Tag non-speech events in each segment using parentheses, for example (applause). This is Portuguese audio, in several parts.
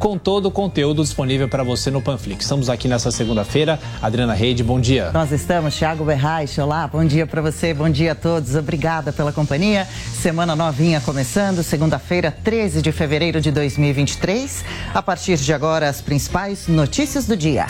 com todo o conteúdo disponível para você no Panflix. Estamos aqui nessa segunda-feira. Adriana Reide, bom dia. Nós estamos, Thiago Berraich. Olá, bom dia para você, bom dia a todos. Obrigada pela companhia. Semana novinha começando, segunda-feira, 13 de fevereiro de 2023. A partir de agora, as principais notícias do dia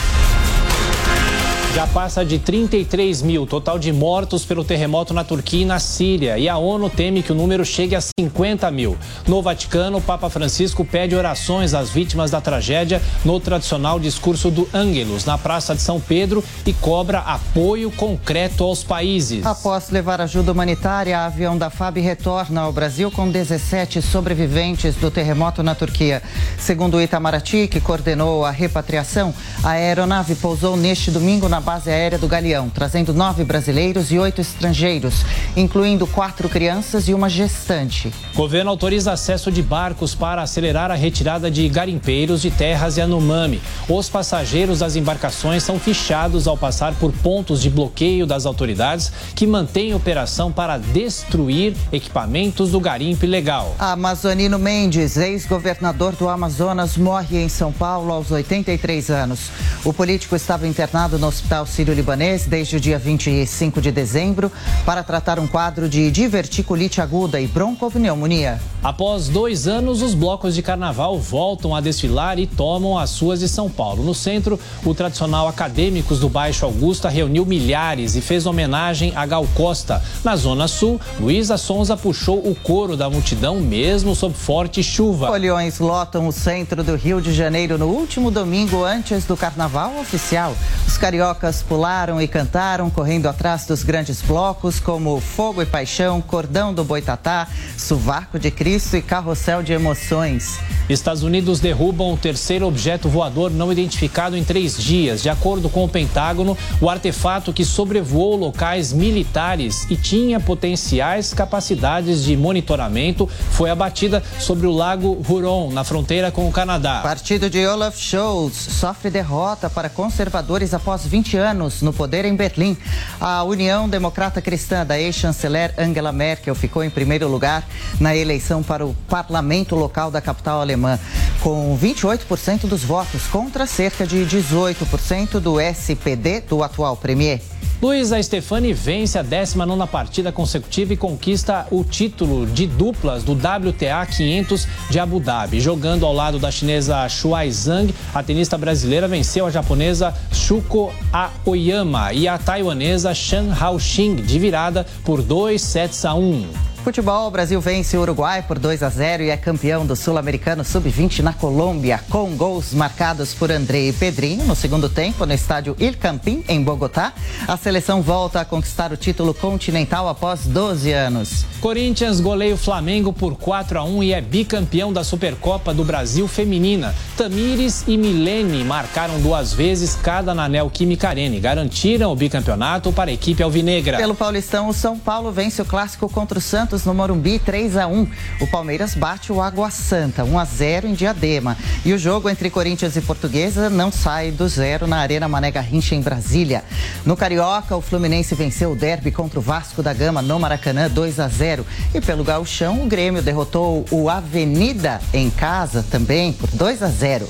já passa de 33 mil total de mortos pelo terremoto na Turquia e na Síria. E a ONU teme que o número chegue a 50 mil. No Vaticano, o Papa Francisco pede orações às vítimas da tragédia no tradicional discurso do Ângelus, na Praça de São Pedro, e cobra apoio concreto aos países. Após levar ajuda humanitária, a avião da FAB retorna ao Brasil com 17 sobreviventes do terremoto na Turquia. Segundo o Itamaraty, que coordenou a repatriação, a aeronave pousou neste domingo na base aérea do Galeão, trazendo nove brasileiros e oito estrangeiros, incluindo quatro crianças e uma gestante. O governo autoriza acesso de barcos para acelerar a retirada de garimpeiros de terras e Anomami. Os passageiros das embarcações são fichados ao passar por pontos de bloqueio das autoridades que mantêm operação para destruir equipamentos do garimpo ilegal. Amazonino Mendes, ex-governador do Amazonas, morre em São Paulo aos 83 anos. O político estava internado no hospital Hospital Sírio-Libanês desde o dia 25 de dezembro para tratar um quadro de diverticulite aguda e broncopneumonia. Após dois anos, os blocos de carnaval voltam a desfilar e tomam as suas de São Paulo. No centro, o tradicional Acadêmicos do Baixo Augusta reuniu milhares e fez homenagem a Gal Costa. Na Zona Sul, Luísa Sonza puxou o coro da multidão, mesmo sob forte chuva. Olhões lotam o centro do Rio de Janeiro no último domingo antes do carnaval oficial. Os cariocas cariocas pularam e cantaram, correndo atrás dos grandes blocos como Fogo e Paixão, Cordão do Boitatá, Suvaco de Cristo e Carrossel de Emoções. Estados Unidos derrubam o terceiro objeto voador não identificado em três dias. De acordo com o Pentágono, o artefato que sobrevoou locais militares e tinha potenciais capacidades de monitoramento foi abatida sobre o lago Huron, na fronteira com o Canadá. Partido de Olaf Scholz sofre derrota para conservadores após 20 20 anos no poder em Berlim. A União Democrata Cristã da ex-chanceler Angela Merkel ficou em primeiro lugar na eleição para o parlamento local da capital alemã, com 28% dos votos contra cerca de 18% do SPD do atual premier. Luísa Stefani vence a 19 partida consecutiva e conquista o título de duplas do WTA 500 de Abu Dhabi. Jogando ao lado da chinesa Shuai Zhang, a tenista brasileira venceu a japonesa Shuko Aoyama e a taiwanesa Shan Haoxing de virada por 2 sets a 1. Futebol, o Brasil vence o Uruguai por 2 a 0 e é campeão do Sul-Americano Sub-20 na Colômbia, com gols marcados por André e Pedrinho no segundo tempo no estádio Il Campín, em Bogotá. A seleção volta a conquistar o título continental após 12 anos. Corinthians goleia o Flamengo por 4 a 1 e é bicampeão da Supercopa do Brasil Feminina. Tamires e Milene marcaram duas vezes cada na Neoquímica Arena e garantiram o bicampeonato para a equipe alvinegra. Pelo Paulistão, o São Paulo vence o clássico contra o Santos Santos no Morumbi 3 a 1. O Palmeiras bate o Água Santa 1 a 0 em Diadema. E o jogo entre Corinthians e Portuguesa não sai do zero na Arena Mané Garrincha em Brasília. No Carioca, o Fluminense venceu o derby contra o Vasco da Gama no Maracanã 2 a 0. E pelo Gauchão, o Grêmio derrotou o Avenida em casa também por 2 a 0.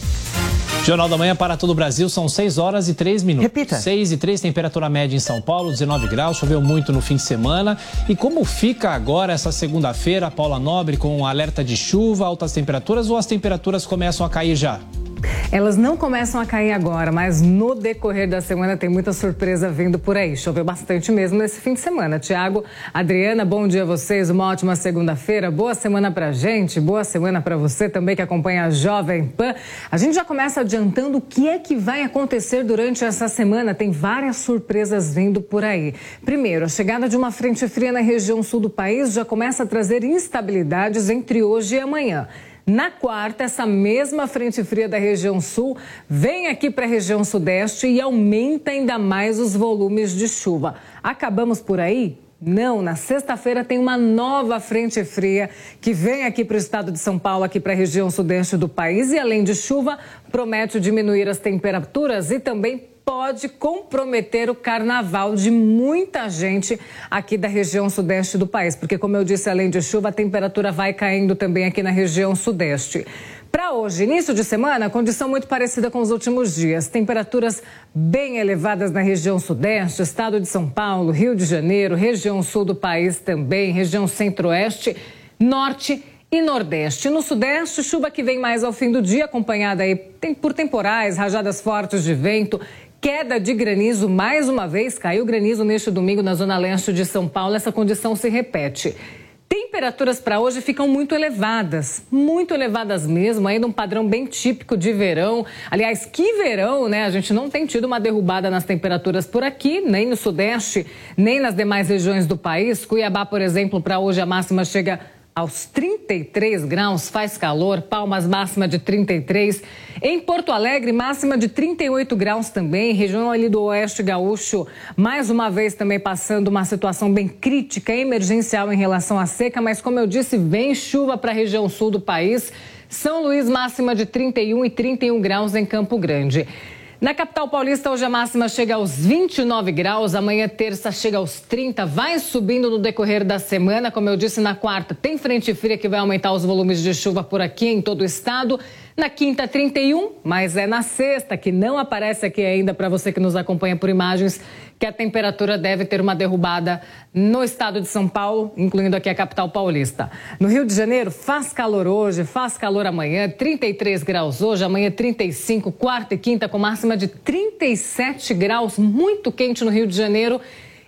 Jornal da Manhã para todo o Brasil, são 6 horas e 3 minutos. Repita. 6 e 3, temperatura média em São Paulo, 19 graus, choveu muito no fim de semana. E como fica agora essa segunda-feira, Paula Nobre, com um alerta de chuva, altas temperaturas ou as temperaturas começam a cair já? Elas não começam a cair agora, mas no decorrer da semana tem muita surpresa vindo por aí. Choveu bastante mesmo nesse fim de semana. Tiago, Adriana, bom dia a vocês, uma ótima segunda-feira. Boa semana pra gente, boa semana para você também que acompanha a Jovem Pan. A gente já começa adiantando o que é que vai acontecer durante essa semana. Tem várias surpresas vindo por aí. Primeiro, a chegada de uma frente fria na região sul do país já começa a trazer instabilidades entre hoje e amanhã. Na quarta, essa mesma frente fria da região sul vem aqui para a região sudeste e aumenta ainda mais os volumes de chuva. Acabamos por aí? Não, na sexta-feira tem uma nova frente fria que vem aqui para o estado de São Paulo, aqui para a região sudeste do país e além de chuva, promete diminuir as temperaturas e também pode comprometer o carnaval de muita gente aqui da região sudeste do país, porque, como eu disse, além de chuva, a temperatura vai caindo também aqui na região sudeste. Para hoje, início de semana, condição muito parecida com os últimos dias. Temperaturas bem elevadas na região sudeste, estado de São Paulo, Rio de Janeiro, região sul do país também, região centro-oeste, norte e nordeste. No sudeste, chuva que vem mais ao fim do dia, acompanhada aí por temporais, rajadas fortes de vento, queda de granizo mais uma vez. Caiu granizo neste domingo na zona leste de São Paulo. Essa condição se repete. Temperaturas para hoje ficam muito elevadas, muito elevadas mesmo, ainda um padrão bem típico de verão. Aliás, que verão, né? A gente não tem tido uma derrubada nas temperaturas por aqui, nem no Sudeste, nem nas demais regiões do país. Cuiabá, por exemplo, para hoje a máxima chega aos 33 graus, faz calor, Palmas máxima de 33. Em Porto Alegre, máxima de 38 graus também, região ali do Oeste Gaúcho, mais uma vez também passando uma situação bem crítica, emergencial em relação à seca, mas como eu disse, vem chuva para a região sul do país. São Luís, máxima de 31 e 31 graus em Campo Grande. Na capital paulista, hoje a máxima chega aos 29 graus, amanhã terça chega aos 30, vai subindo no decorrer da semana. Como eu disse, na quarta tem frente fria que vai aumentar os volumes de chuva por aqui em todo o estado. Na quinta, 31, mas é na sexta, que não aparece aqui ainda para você que nos acompanha por imagens, que a temperatura deve ter uma derrubada no estado de São Paulo, incluindo aqui a capital paulista. No Rio de Janeiro, faz calor hoje, faz calor amanhã, 33 graus hoje, amanhã 35, quarta e quinta com máxima de 37 graus, muito quente no Rio de Janeiro.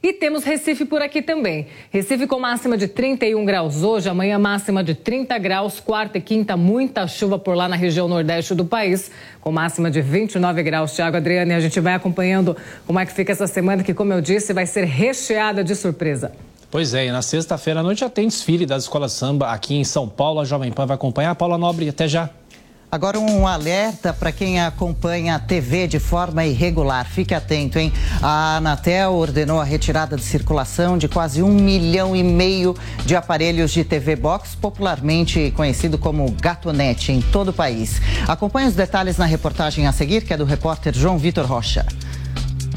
E temos Recife por aqui também. Recife com máxima de 31 graus hoje, amanhã máxima de 30 graus, quarta e quinta, muita chuva por lá na região nordeste do país, com máxima de 29 graus. Tiago Adriana, e a gente vai acompanhando como é que fica essa semana, que, como eu disse, vai ser recheada de surpresa. Pois é, e na sexta-feira à noite já tem desfile das escolas samba aqui em São Paulo. A Jovem Pan vai acompanhar. Paula Nobre, até já. Agora um alerta para quem acompanha a TV de forma irregular. Fique atento, hein? A Anatel ordenou a retirada de circulação de quase um milhão e meio de aparelhos de TV Box, popularmente conhecido como Gatonet, em todo o país. Acompanhe os detalhes na reportagem a seguir, que é do repórter João Vitor Rocha.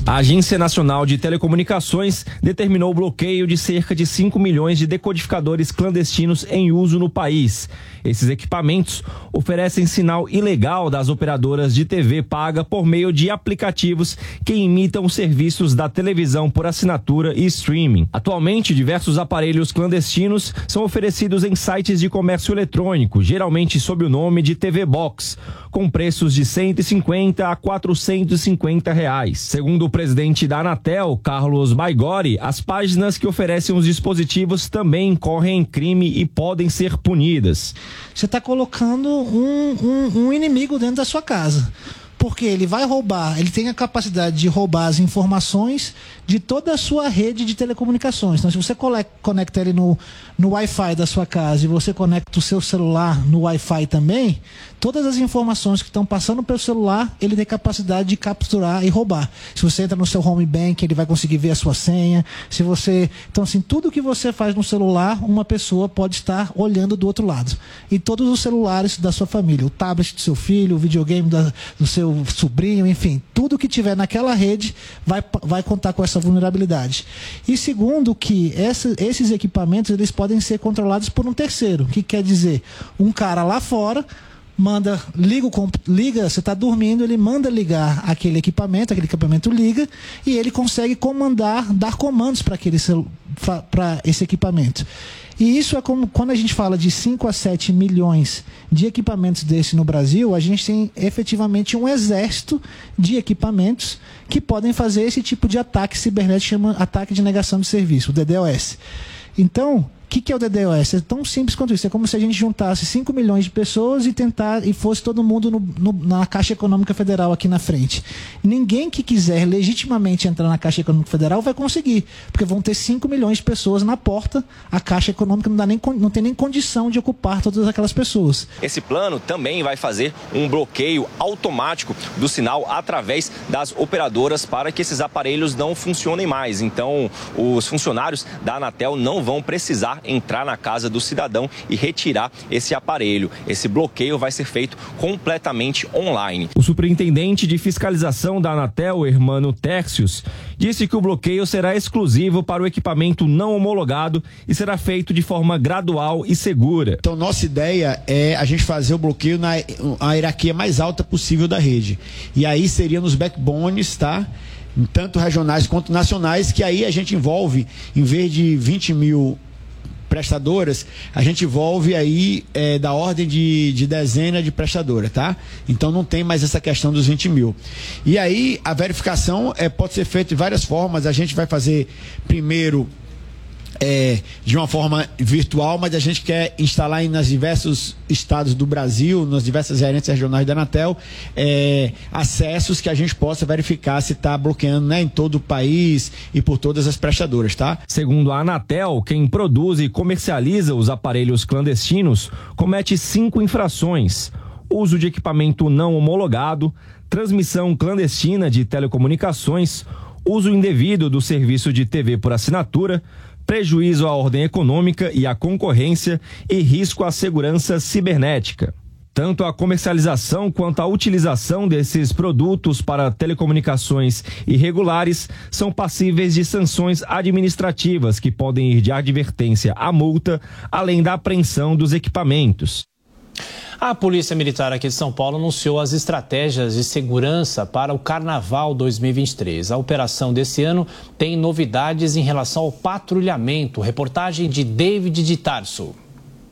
A Agência Nacional de Telecomunicações determinou o bloqueio de cerca de 5 milhões de decodificadores clandestinos em uso no país. Esses equipamentos oferecem sinal ilegal das operadoras de TV paga por meio de aplicativos que imitam os serviços da televisão por assinatura e streaming. Atualmente, diversos aparelhos clandestinos são oferecidos em sites de comércio eletrônico, geralmente sob o nome de TV Box, com preços de 150 a 450 reais. Segundo o presidente da Anatel, Carlos Baigori, as páginas que oferecem os dispositivos também incorrem em crime e podem ser punidas. Você está colocando um, um, um inimigo dentro da sua casa. Porque ele vai roubar, ele tem a capacidade de roubar as informações de toda a sua rede de telecomunicações. Então, se você conecta ele no, no Wi-Fi da sua casa e você conecta o seu celular no Wi-Fi também, todas as informações que estão passando pelo celular, ele tem capacidade de capturar e roubar. Se você entra no seu home bank, ele vai conseguir ver a sua senha. Se você, então assim, tudo que você faz no celular, uma pessoa pode estar olhando do outro lado. E todos os celulares da sua família, o tablet do seu filho, o videogame da, do seu sobrinho, enfim, tudo que tiver naquela rede vai, vai contar com essa essa vulnerabilidade. E segundo, que essa, esses equipamentos eles podem ser controlados por um terceiro. Que quer dizer? Um cara lá fora manda, liga, liga você está dormindo, ele manda ligar aquele equipamento, aquele equipamento liga e ele consegue comandar, dar comandos para esse equipamento. E isso é como quando a gente fala de 5 a 7 milhões de equipamentos desse no Brasil, a gente tem efetivamente um exército de equipamentos que podem fazer esse tipo de ataque cibernético, chama ataque de negação de serviço, o DDoS. Então, o que, que, é o DDoS? É tão simples quanto isso. É como se a gente juntasse 5 milhões de pessoas e tentar e fosse todo mundo no, no, na Caixa Econômica Federal aqui na frente. Ninguém que quiser legitimamente entrar na Caixa Econômica Federal vai conseguir, porque vão ter 5 milhões de pessoas na porta. A Caixa Econômica não, dá nem, não tem nem condição de ocupar todas aquelas pessoas. Esse plano também vai fazer um bloqueio automático do sinal através das operadoras para que esses aparelhos não funcionem mais. Então, os funcionários da Anatel não vão precisar tentar entrar na casa do cidadão e retirar esse aparelho. Esse bloqueio vai ser feito completamente online. O superintendente de fiscalização da Anatel, Hermano Tercius, disse que o bloqueio será exclusivo para o equipamento não homologado e será feito de forma gradual e segura. Então, nossa ideia é a gente fazer o bloqueio na a hierarquia mais alta possível da rede. E aí seria nos backbones, tá? Tanto regionais quanto nacionais, que aí a gente envolve, em vez de 20 mil prestadoras, a gente envolve aí é, da ordem de, de dezena de prestadoras, tá? Então não tem mais essa questão dos 20 mil. E aí a verificação é, pode ser feita de várias formas. A gente vai fazer primeiro é, de uma forma virtual, mas a gente quer instalar em, nos diversos estados do Brasil, nas diversas gerências regionais da Anatel, é, acessos que a gente possa verificar se está bloqueando né, em todo o país e por todas as prestadoras, tá? Segundo a Anatel, quem produz e comercializa os aparelhos clandestinos comete cinco infrações: uso de equipamento não homologado, transmissão clandestina de telecomunicações, uso indevido do serviço de TV por assinatura prejuízo à ordem econômica e à concorrência e risco à segurança cibernética. Tanto a comercialização quanto a utilização desses produtos para telecomunicações irregulares são passíveis de sanções administrativas que podem ir de advertência à multa, além da apreensão dos equipamentos. A Polícia Militar aqui de São Paulo anunciou as estratégias de segurança para o Carnaval 2023. A operação desse ano tem novidades em relação ao patrulhamento. Reportagem de David de Tarso.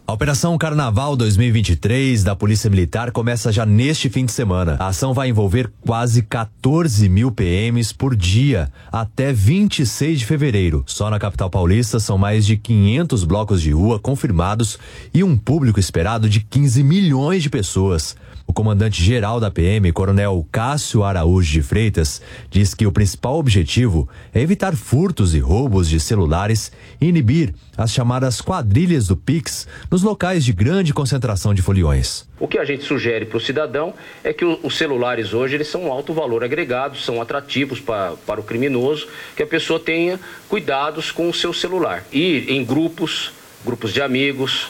A Operação Carnaval 2023 da Polícia Militar começa já neste fim de semana. A ação vai envolver quase 14 mil PMs por dia até 26 de fevereiro. Só na capital paulista são mais de 500 blocos de rua confirmados e um público esperado de 15 milhões de pessoas. O comandante-geral da PM, Coronel Cássio Araújo de Freitas, diz que o principal objetivo é evitar furtos e roubos de celulares e inibir as chamadas quadrilhas do Pix nos locais de grande concentração de foliões. O que a gente sugere para o cidadão é que os celulares hoje eles são um alto valor agregado, são atrativos para, para o criminoso, que a pessoa tenha cuidados com o seu celular. E em grupos, grupos de amigos,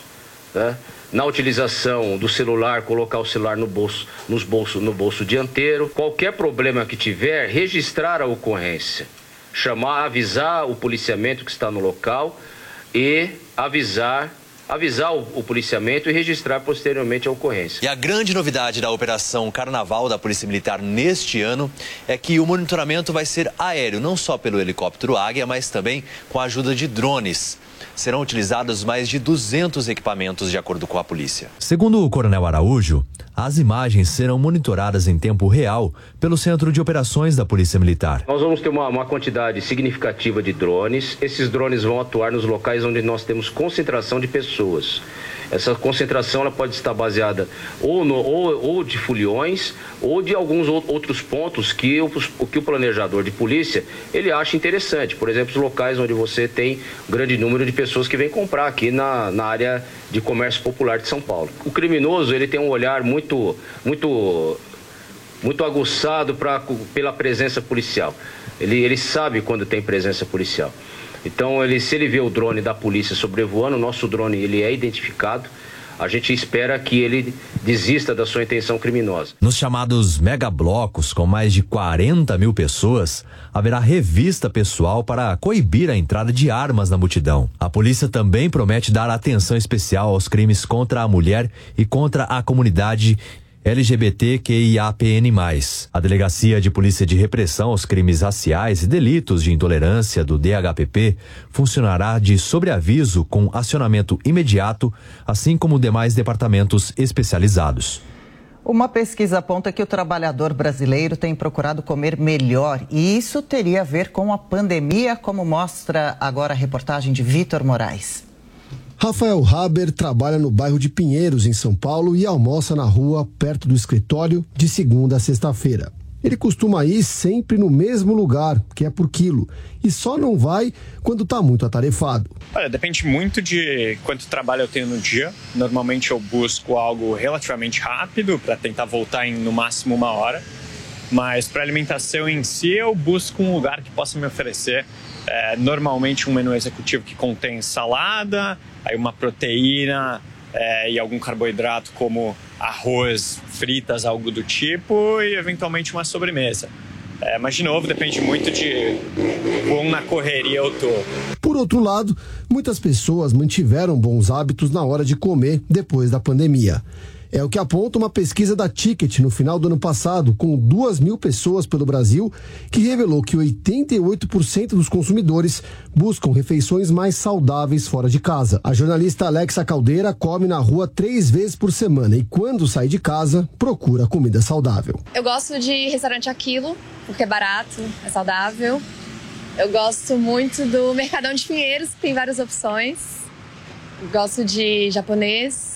né? Na utilização do celular, colocar o celular no bolso, nos bolso, no bolso dianteiro. Qualquer problema que tiver, registrar a ocorrência, chamar, avisar o policiamento que está no local e avisar avisar o, o, policiamento e registrar posteriormente a ocorrência. E a grande novidade da operação Carnaval da Polícia Militar neste ano é que o monitoramento vai ser aéreo, não só pelo helicóptero Águia, mas também com a ajuda de drones serão utilizados mais de 200 equipamentos, de acordo com a polícia. Segundo o Coronel Araújo, as imagens serão monitoradas em tempo real pelo Centro de Operações da Polícia Militar. Nós vamos ter uma, uma quantidade significativa de drones. Esses drones vão atuar nos locais onde nós temos concentração de pessoas. Essa concentração ela pode estar baseada ou, no, ou, ou de foliões ou de alguns outros pontos que o, que o planejador de polícia ele acha interessante. Por exemplo, os locais onde você tem grande número de pessoas que vêm comprar aqui na, na área de comércio popular de São Paulo. O criminoso ele tem um olhar muito, muito, muito aguçado pra, pela presença policial. Ele, ele sabe quando tem presença policial. Então, ele, se ele vê o drone da polícia sobrevoando, o nosso drone ele é identificado. A gente espera que ele desista da sua intenção criminosa. Nos chamados megablocos, com mais de 40 mil pessoas, haverá revista pessoal para coibir a entrada de armas na multidão. A polícia também promete dar atenção especial aos crimes contra a mulher e contra a comunidade LGBTQIAPN+. A Delegacia de Polícia de Repressão aos Crimes Raciais e Delitos de Intolerância do DHPP funcionará de sobreaviso com acionamento imediato, assim como demais departamentos especializados. Uma pesquisa aponta que o trabalhador brasileiro tem procurado comer melhor e isso teria a ver com a pandemia, como mostra agora a reportagem de Vitor Moraes. Rafael Haber trabalha no bairro de Pinheiros, em São Paulo, e almoça na rua perto do escritório de segunda a sexta-feira. Ele costuma ir sempre no mesmo lugar, que é por quilo, e só não vai quando está muito atarefado. Olha, depende muito de quanto trabalho eu tenho no dia. Normalmente eu busco algo relativamente rápido para tentar voltar em no máximo uma hora. Mas para alimentação em si, eu busco um lugar que possa me oferecer é, normalmente um menu executivo que contém salada, aí uma proteína é, e algum carboidrato como arroz, fritas, algo do tipo e eventualmente uma sobremesa. É, mas, de novo, depende muito de quão na correria eu tô. Por outro lado, muitas pessoas mantiveram bons hábitos na hora de comer depois da pandemia. É o que aponta uma pesquisa da Ticket no final do ano passado, com duas mil pessoas pelo Brasil, que revelou que 88% dos consumidores buscam refeições mais saudáveis fora de casa. A jornalista Alexa Caldeira come na rua três vezes por semana e, quando sai de casa, procura comida saudável. Eu gosto de restaurante Aquilo, porque é barato, é saudável. Eu gosto muito do Mercadão de Pinheiros, que tem várias opções. Gosto de japonês,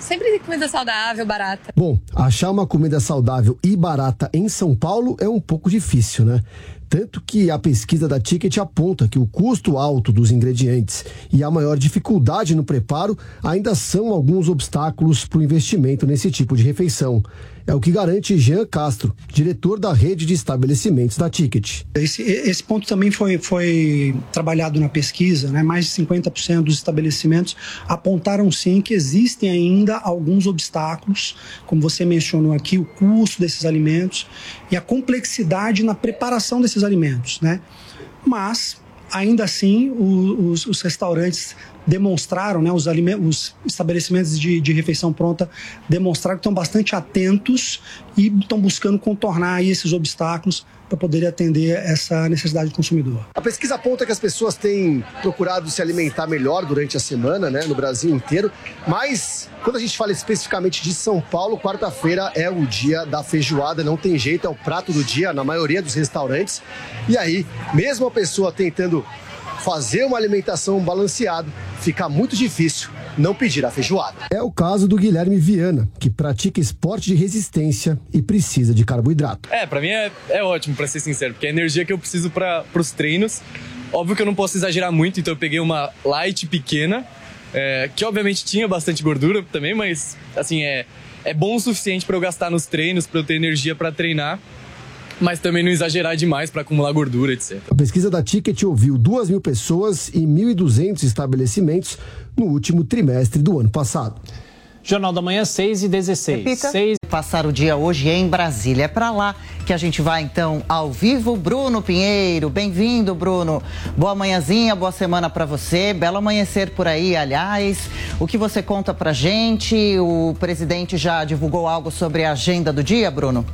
Sempre comida saudável, barata. Bom, achar uma comida saudável e barata em São Paulo é um pouco difícil, né? Tanto que a pesquisa da Ticket aponta que o custo alto dos ingredientes e a maior dificuldade no preparo ainda são alguns obstáculos para o investimento nesse tipo de refeição. É o que garante Jean Castro, diretor da rede de estabelecimentos da Ticket. Esse, esse ponto também foi, foi trabalhado na pesquisa, né? mais de 50% dos estabelecimentos apontaram sim que existem ainda alguns obstáculos, como você mencionou aqui, o custo desses alimentos e a complexidade na preparação desses alimentos. Né? Mas, ainda assim, os, os restaurantes demonstraram, né, os, os estabelecimentos de, de, refeição pronta demonstraram que estão bastante atentos e estão buscando contornar esses obstáculos para poder atender essa necessidade do consumidor. A pesquisa aponta que as pessoas têm procurado se alimentar melhor durante a semana, né, no Brasil inteiro, mas quando a gente fala especificamente de São Paulo, quarta-feira é o dia da feijoada, não tem jeito, é o prato do dia na maioria dos restaurantes. E aí, mesmo a pessoa tentando fazer uma alimentação balanceada, fica muito difícil não pedir a feijoada. É o caso do Guilherme Viana, que pratica esporte de resistência e precisa de carboidrato. É, para mim é, é ótimo, para ser sincero, porque é a energia que eu preciso para os treinos. Óbvio que eu não posso exagerar muito, então eu peguei uma light pequena, é, que obviamente tinha bastante gordura também, mas assim, é, é bom o suficiente para eu gastar nos treinos, para eu ter energia para treinar mas também não exagerar demais para acumular gordura, etc. A pesquisa da Ticket ouviu 2 mil pessoas e 1.200 estabelecimentos no último trimestre do ano passado. Jornal da Manhã, 6 e 16. Repita. 6... Passar o dia hoje em Brasília. É para lá que a gente vai, então, ao vivo. Bruno Pinheiro, bem-vindo, Bruno. Boa manhãzinha, boa semana para você. Belo amanhecer por aí, aliás. O que você conta pra gente? O presidente já divulgou algo sobre a agenda do dia, Bruno?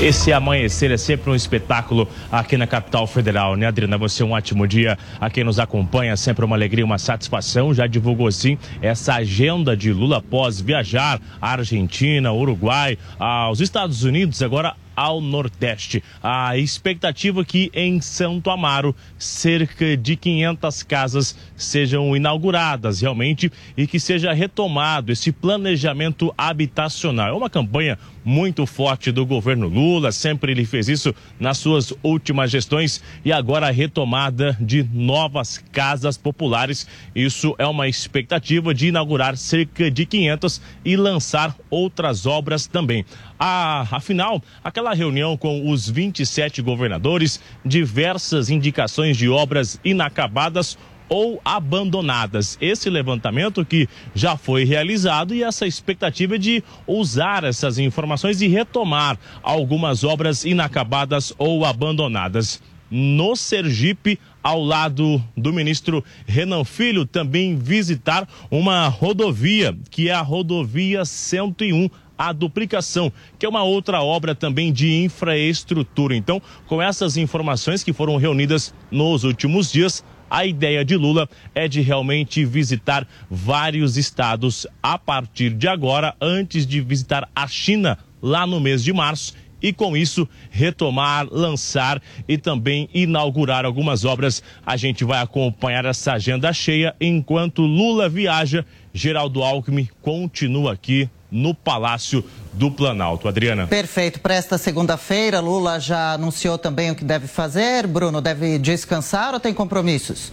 Esse amanhecer é sempre um espetáculo aqui na capital federal, né, Adriana? Você um ótimo dia a quem nos acompanha, sempre uma alegria, uma satisfação. Já divulgou sim essa agenda de Lula após viajar à Argentina, Uruguai, aos Estados Unidos, agora ao Nordeste. A expectativa é que em Santo Amaro cerca de 500 casas sejam inauguradas realmente e que seja retomado esse planejamento habitacional. É uma campanha muito forte do governo Lula, sempre ele fez isso nas suas últimas gestões e agora a retomada de novas casas populares. Isso é uma expectativa de inaugurar cerca de 500 e lançar outras obras também. Ah, afinal, aquela reunião com os 27 governadores, diversas indicações de obras inacabadas ou abandonadas. Esse levantamento que já foi realizado e essa expectativa é de usar essas informações e retomar algumas obras inacabadas ou abandonadas. No Sergipe, ao lado do ministro Renan Filho, também visitar uma rodovia, que é a rodovia 101 a duplicação, que é uma outra obra também de infraestrutura. Então, com essas informações que foram reunidas nos últimos dias, a ideia de Lula é de realmente visitar vários estados a partir de agora, antes de visitar a China lá no mês de março e com isso retomar, lançar e também inaugurar algumas obras. A gente vai acompanhar essa agenda cheia enquanto Lula viaja. Geraldo Alckmin continua aqui no Palácio do Planalto. Adriana. Perfeito. Para esta segunda-feira, Lula já anunciou também o que deve fazer. Bruno, deve descansar ou tem compromissos?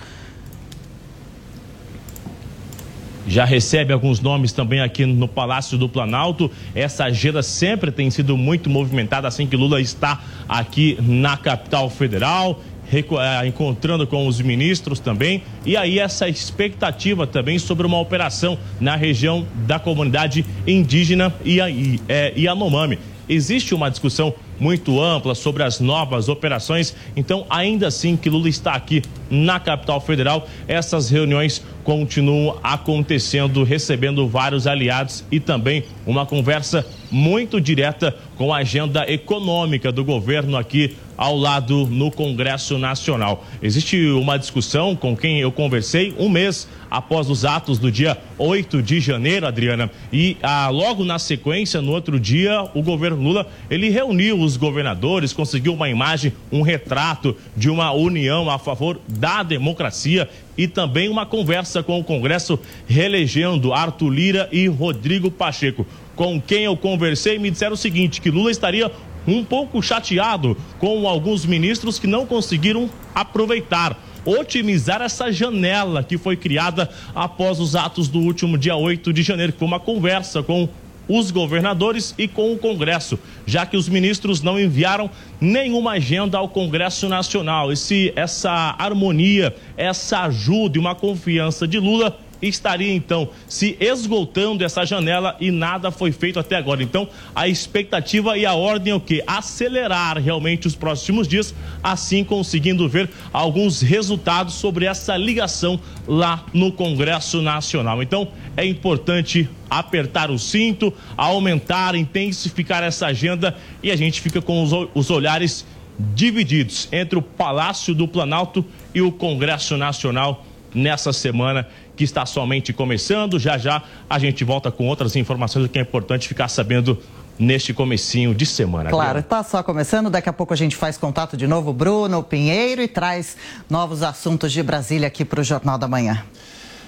já recebe alguns nomes também aqui no Palácio do Planalto. Essa agenda sempre tem sido muito movimentada assim que Lula está aqui na capital federal. Eh, encontrando com os ministros também, e aí essa expectativa também sobre uma operação na região da comunidade indígena e, e, é, Yanomami. Existe uma discussão muito ampla sobre as novas operações, então, ainda assim que Lula está aqui na capital federal, essas reuniões continuam acontecendo, recebendo vários aliados e também uma conversa muito direta com a agenda econômica do governo aqui ao lado no Congresso Nacional. Existe uma discussão com quem eu conversei um mês após os atos do dia 8 de janeiro, Adriana, e ah, logo na sequência, no outro dia, o governo Lula, ele reuniu os governadores, conseguiu uma imagem, um retrato de uma união a favor da democracia e também uma conversa com o Congresso reelegendo Arthur Lira e Rodrigo Pacheco. Com quem eu conversei me disseram o seguinte, que Lula estaria um pouco chateado com alguns ministros que não conseguiram aproveitar otimizar essa janela que foi criada após os atos do último dia 8 de janeiro, que foi uma conversa com os governadores e com o Congresso, já que os ministros não enviaram nenhuma agenda ao Congresso Nacional. Esse, essa harmonia, essa ajuda e uma confiança de Lula estaria então se esgotando essa janela e nada foi feito até agora. Então, a expectativa e a ordem é o que? Acelerar realmente os próximos dias, assim conseguindo ver alguns resultados sobre essa ligação lá no Congresso Nacional. Então, é importante apertar o cinto, aumentar, intensificar essa agenda e a gente fica com os, os olhares divididos entre o Palácio do Planalto e o Congresso Nacional nessa semana que está somente começando. Já já a gente volta com outras informações que é importante ficar sabendo neste comecinho de semana. Claro, está só começando, daqui a pouco a gente faz contato de novo, Bruno Pinheiro, e traz novos assuntos de Brasília aqui para o Jornal da Manhã.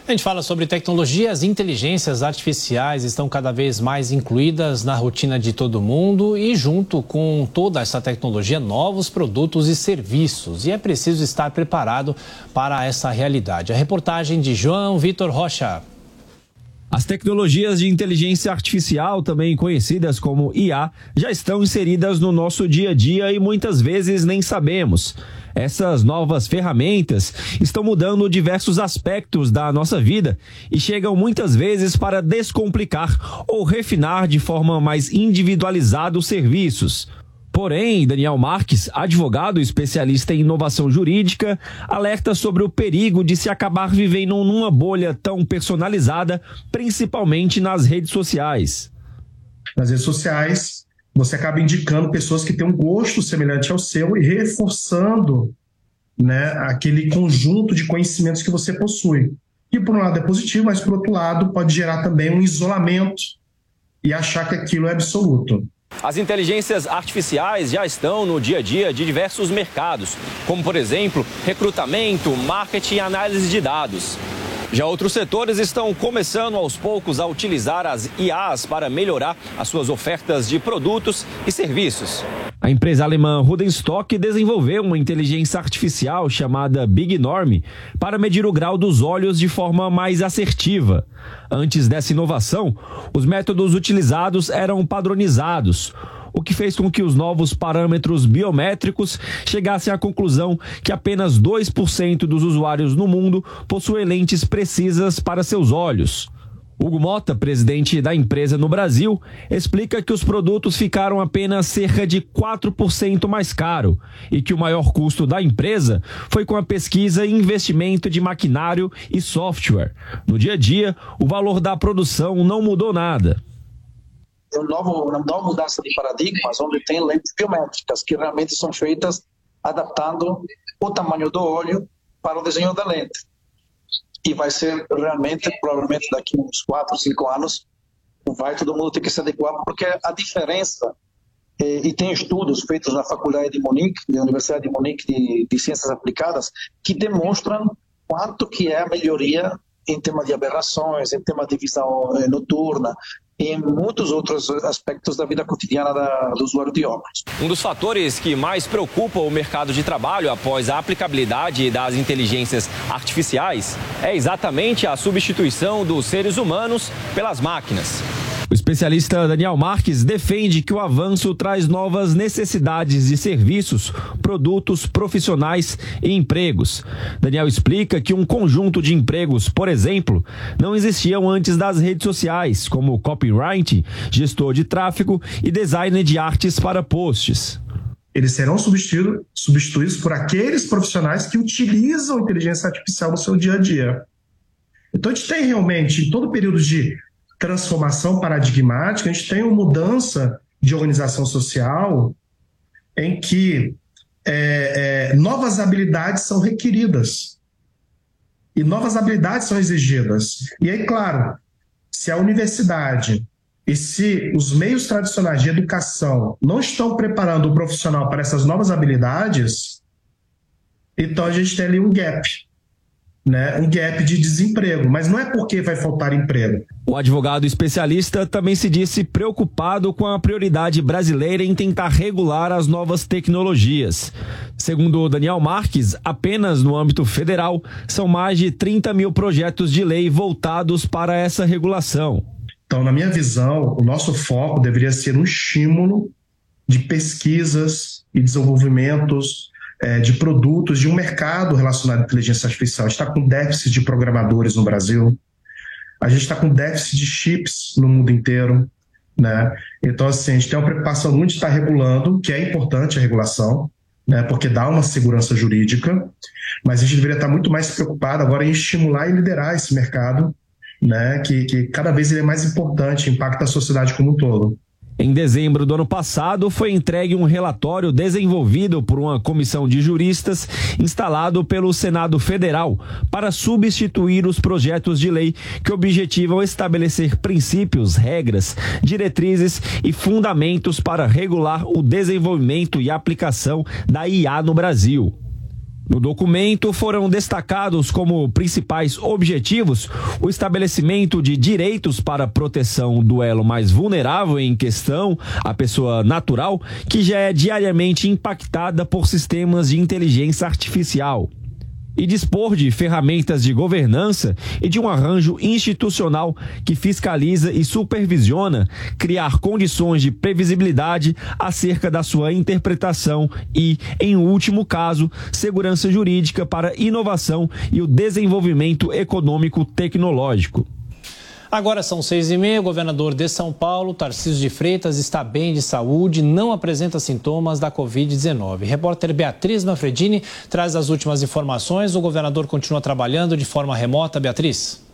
A gente fala sobre tecnologia, as inteligências artificiais estão cada vez mais incluídas na rotina de todo mundo e, junto com toda essa tecnologia, novos produtos e serviços. E é preciso estar preparado para essa realidade. A reportagem de João Vitor Rocha. As tecnologias de inteligência artificial, também conhecidas como IA, já estão inseridas no nosso dia a dia e muitas vezes nem sabemos. Essas novas ferramentas estão mudando diversos aspectos da nossa vida e chegam muitas vezes para descomplicar ou refinar de forma mais individualizada os serviços. Porém, Daniel Marques, advogado especialista em inovação jurídica, alerta sobre o perigo de se acabar vivendo numa bolha tão personalizada, principalmente nas redes sociais. Nas redes sociais, você acaba indicando pessoas que têm um gosto semelhante ao seu e reforçando né, aquele conjunto de conhecimentos que você possui. E por um lado é positivo, mas por outro lado pode gerar também um isolamento e achar que aquilo é absoluto. As inteligências artificiais já estão no dia a dia de diversos mercados, como por exemplo, recrutamento, marketing e análise de dados. Já outros setores estão começando aos poucos a utilizar as IAs para melhorar as suas ofertas de produtos e serviços. A empresa alemã Rudenstock desenvolveu uma inteligência artificial chamada Big Norm para medir o grau dos olhos de forma mais assertiva. Antes dessa inovação, os métodos utilizados eram padronizados o que fez com que os novos parâmetros biométricos chegassem à conclusão que apenas 2% dos usuários no mundo possuem lentes precisas para seus olhos. Hugo Mota, presidente da empresa no Brasil, explica que os produtos ficaram apenas cerca de 4% mais caro e que o maior custo da empresa foi com a pesquisa e investimento de maquinário e software. No dia a dia, o valor da produção não mudou nada um novo, uma nova mudança de paradigmas, onde tem lentes biométricas que realmente são feitas adaptando o tamanho do olho para o desenho da lente. E vai ser realmente, provavelmente daqui uns 4, 5 anos, vai todo mundo ter que se adequar, porque a diferença, eh, e tem estudos feitos na Faculdade de Munique, da Universidade de Munique de, de Ciências Aplicadas, que demonstram quanto que é a melhoria em tema de aberrações, em tema de visão eh, noturna, e muitos outros aspectos da vida cotidiana da, do usuário de óculos. Um dos fatores que mais preocupa o mercado de trabalho após a aplicabilidade das inteligências artificiais é exatamente a substituição dos seres humanos pelas máquinas. O especialista Daniel Marques defende que o avanço traz novas necessidades de serviços, produtos, profissionais e empregos. Daniel explica que um conjunto de empregos, por exemplo, não existiam antes das redes sociais, como copyright, gestor de tráfego e designer de artes para posts eles serão substituídos, substituídos por aqueles profissionais que utilizam inteligência artificial no seu dia a dia. Então, a gente tem realmente, em todo período de transformação paradigmática, a gente tem uma mudança de organização social em que é, é, novas habilidades são requeridas e novas habilidades são exigidas. E aí, claro, se a universidade e se os meios tradicionais de educação não estão preparando o profissional para essas novas habilidades, então a gente tem ali um gap né, um gap de desemprego, mas não é porque vai faltar emprego. O advogado especialista também se disse preocupado com a prioridade brasileira em tentar regular as novas tecnologias. Segundo Daniel Marques, apenas no âmbito federal são mais de 30 mil projetos de lei voltados para essa regulação. Então, na minha visão, o nosso foco deveria ser um estímulo de pesquisas e desenvolvimentos é, de produtos, de um mercado relacionado à inteligência artificial. A gente está com déficit de programadores no Brasil, a gente está com déficit de chips no mundo inteiro. Né? Então, assim, a gente tem uma preocupação muito de estar regulando, que é importante a regulação, né, porque dá uma segurança jurídica, mas a gente deveria estar muito mais preocupado agora em estimular e liderar esse mercado, né, que, que cada vez ele é mais importante, impacta a sociedade como um todo. Em dezembro do ano passado, foi entregue um relatório desenvolvido por uma comissão de juristas instalado pelo Senado Federal para substituir os projetos de lei que objetivam estabelecer princípios, regras, diretrizes e fundamentos para regular o desenvolvimento e aplicação da IA no Brasil. No documento foram destacados como principais objetivos o estabelecimento de direitos para proteção do elo mais vulnerável em questão, a pessoa natural, que já é diariamente impactada por sistemas de inteligência artificial e dispor de ferramentas de governança e de um arranjo institucional que fiscaliza e supervisiona, criar condições de previsibilidade acerca da sua interpretação e, em último caso, segurança jurídica para inovação e o desenvolvimento econômico tecnológico. Agora são seis e meia. O governador de São Paulo, Tarcísio de Freitas, está bem de saúde, não apresenta sintomas da Covid-19. Repórter Beatriz Manfredini traz as últimas informações. O governador continua trabalhando de forma remota. Beatriz.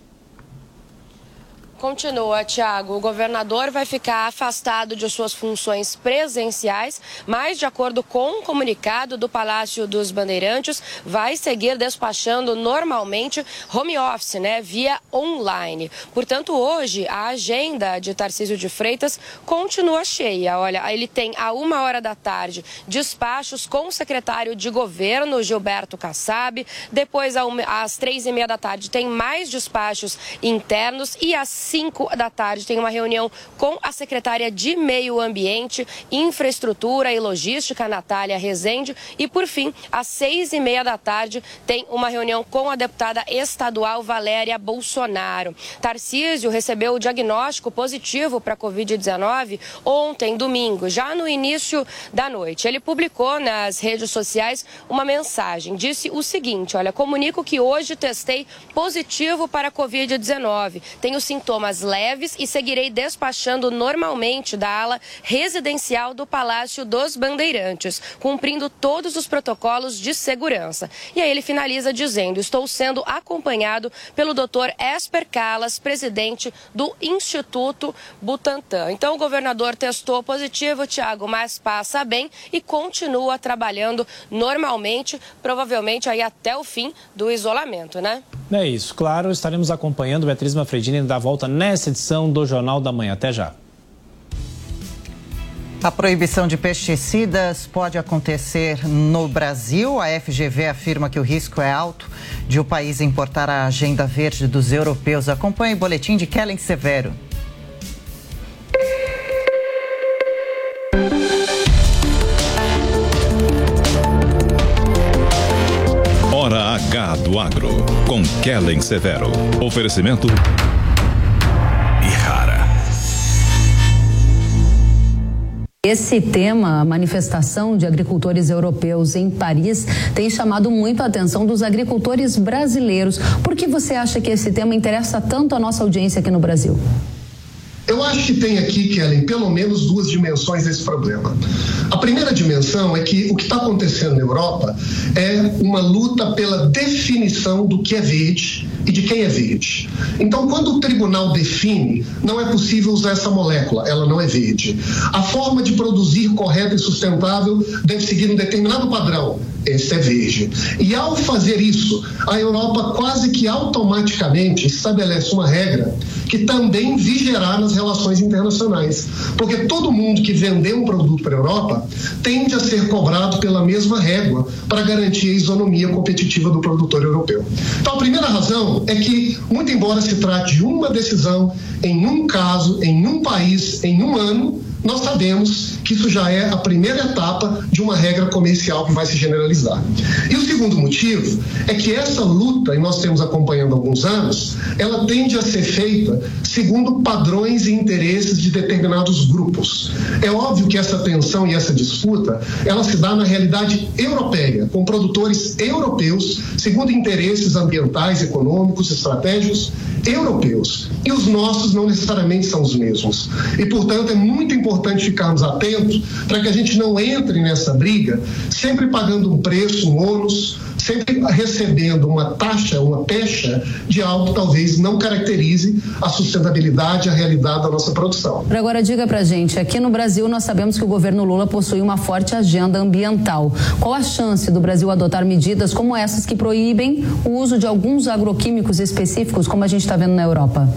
Continua, Tiago. O governador vai ficar afastado de suas funções presenciais, mas, de acordo com um comunicado do Palácio dos Bandeirantes, vai seguir despachando normalmente home office, né, via online. Portanto, hoje a agenda de Tarcísio de Freitas continua cheia. Olha, ele tem a uma hora da tarde despachos com o secretário de governo, Gilberto Kassab. Depois, às três e meia da tarde, tem mais despachos internos e às 5 da tarde tem uma reunião com a secretária de Meio Ambiente, Infraestrutura e Logística, Natália Rezende. E, por fim, às seis e meia da tarde tem uma reunião com a deputada estadual Valéria Bolsonaro. Tarcísio recebeu o diagnóstico positivo para a Covid-19 ontem, domingo, já no início da noite. Ele publicou nas redes sociais uma mensagem. Disse o seguinte: olha, comunico que hoje testei positivo para a Covid-19. Tenho sintomas sintomas leves e seguirei despachando normalmente da ala residencial do Palácio dos Bandeirantes, cumprindo todos os protocolos de segurança. E aí ele finaliza dizendo: Estou sendo acompanhado pelo Dr. Esper Calas, presidente do Instituto Butantan. Então o governador testou positivo, Tiago, mas passa bem e continua trabalhando normalmente, provavelmente aí até o fim do isolamento, né? É isso, claro, estaremos acompanhando Beatriz Manfredini da volta nessa edição do Jornal da Manhã. Até já. A proibição de pesticidas pode acontecer no Brasil. A FGV afirma que o risco é alto de o país importar a agenda verde dos europeus. Acompanhe o boletim de Kellen Severo. Hora H do Agro, com Kellen Severo. Oferecimento Esse tema, a manifestação de agricultores europeus em Paris, tem chamado muito a atenção dos agricultores brasileiros. Por que você acha que esse tema interessa tanto a nossa audiência aqui no Brasil? Eu acho que tem aqui, Kellen, pelo menos duas dimensões desse problema. A primeira dimensão é que o que está acontecendo na Europa é uma luta pela definição do que é verde e de quem é verde. Então, quando o tribunal define, não é possível usar essa molécula, ela não é verde. A forma de produzir correta e sustentável deve seguir um determinado padrão, esse é verde. E ao fazer isso, a Europa quase que automaticamente estabelece uma regra que também vigerá nas relações internacionais. Porque todo mundo que vender um produto para a Europa tende a ser cobrado pela mesma régua para garantir a isonomia competitiva do produtor europeu. Então, a primeira razão é que, muito embora se trate de uma decisão em um caso, em um país, em um ano, nós sabemos que isso já é a primeira etapa de uma regra comercial que vai se generalizar. E o segundo motivo é que essa luta, e nós temos acompanhando há alguns anos, ela tende a ser feita segundo padrões e interesses de determinados grupos. É óbvio que essa tensão e essa disputa, ela se dá na realidade europeia, com produtores europeus, segundo interesses ambientais, econômicos, estratégicos europeus. E os nossos não necessariamente são os mesmos. E, portanto, é muito importante ficarmos atentos para que a gente não entre nessa briga sempre pagando um preço, um ônus, sempre recebendo uma taxa, uma pecha de algo que talvez não caracterize a sustentabilidade, a realidade da nossa produção. Agora diga pra gente, aqui no Brasil nós sabemos que o governo Lula possui uma forte agenda ambiental. Qual a chance do Brasil adotar medidas como essas que proíbem o uso de alguns agroquímicos específicos, como a gente está vendo na Europa?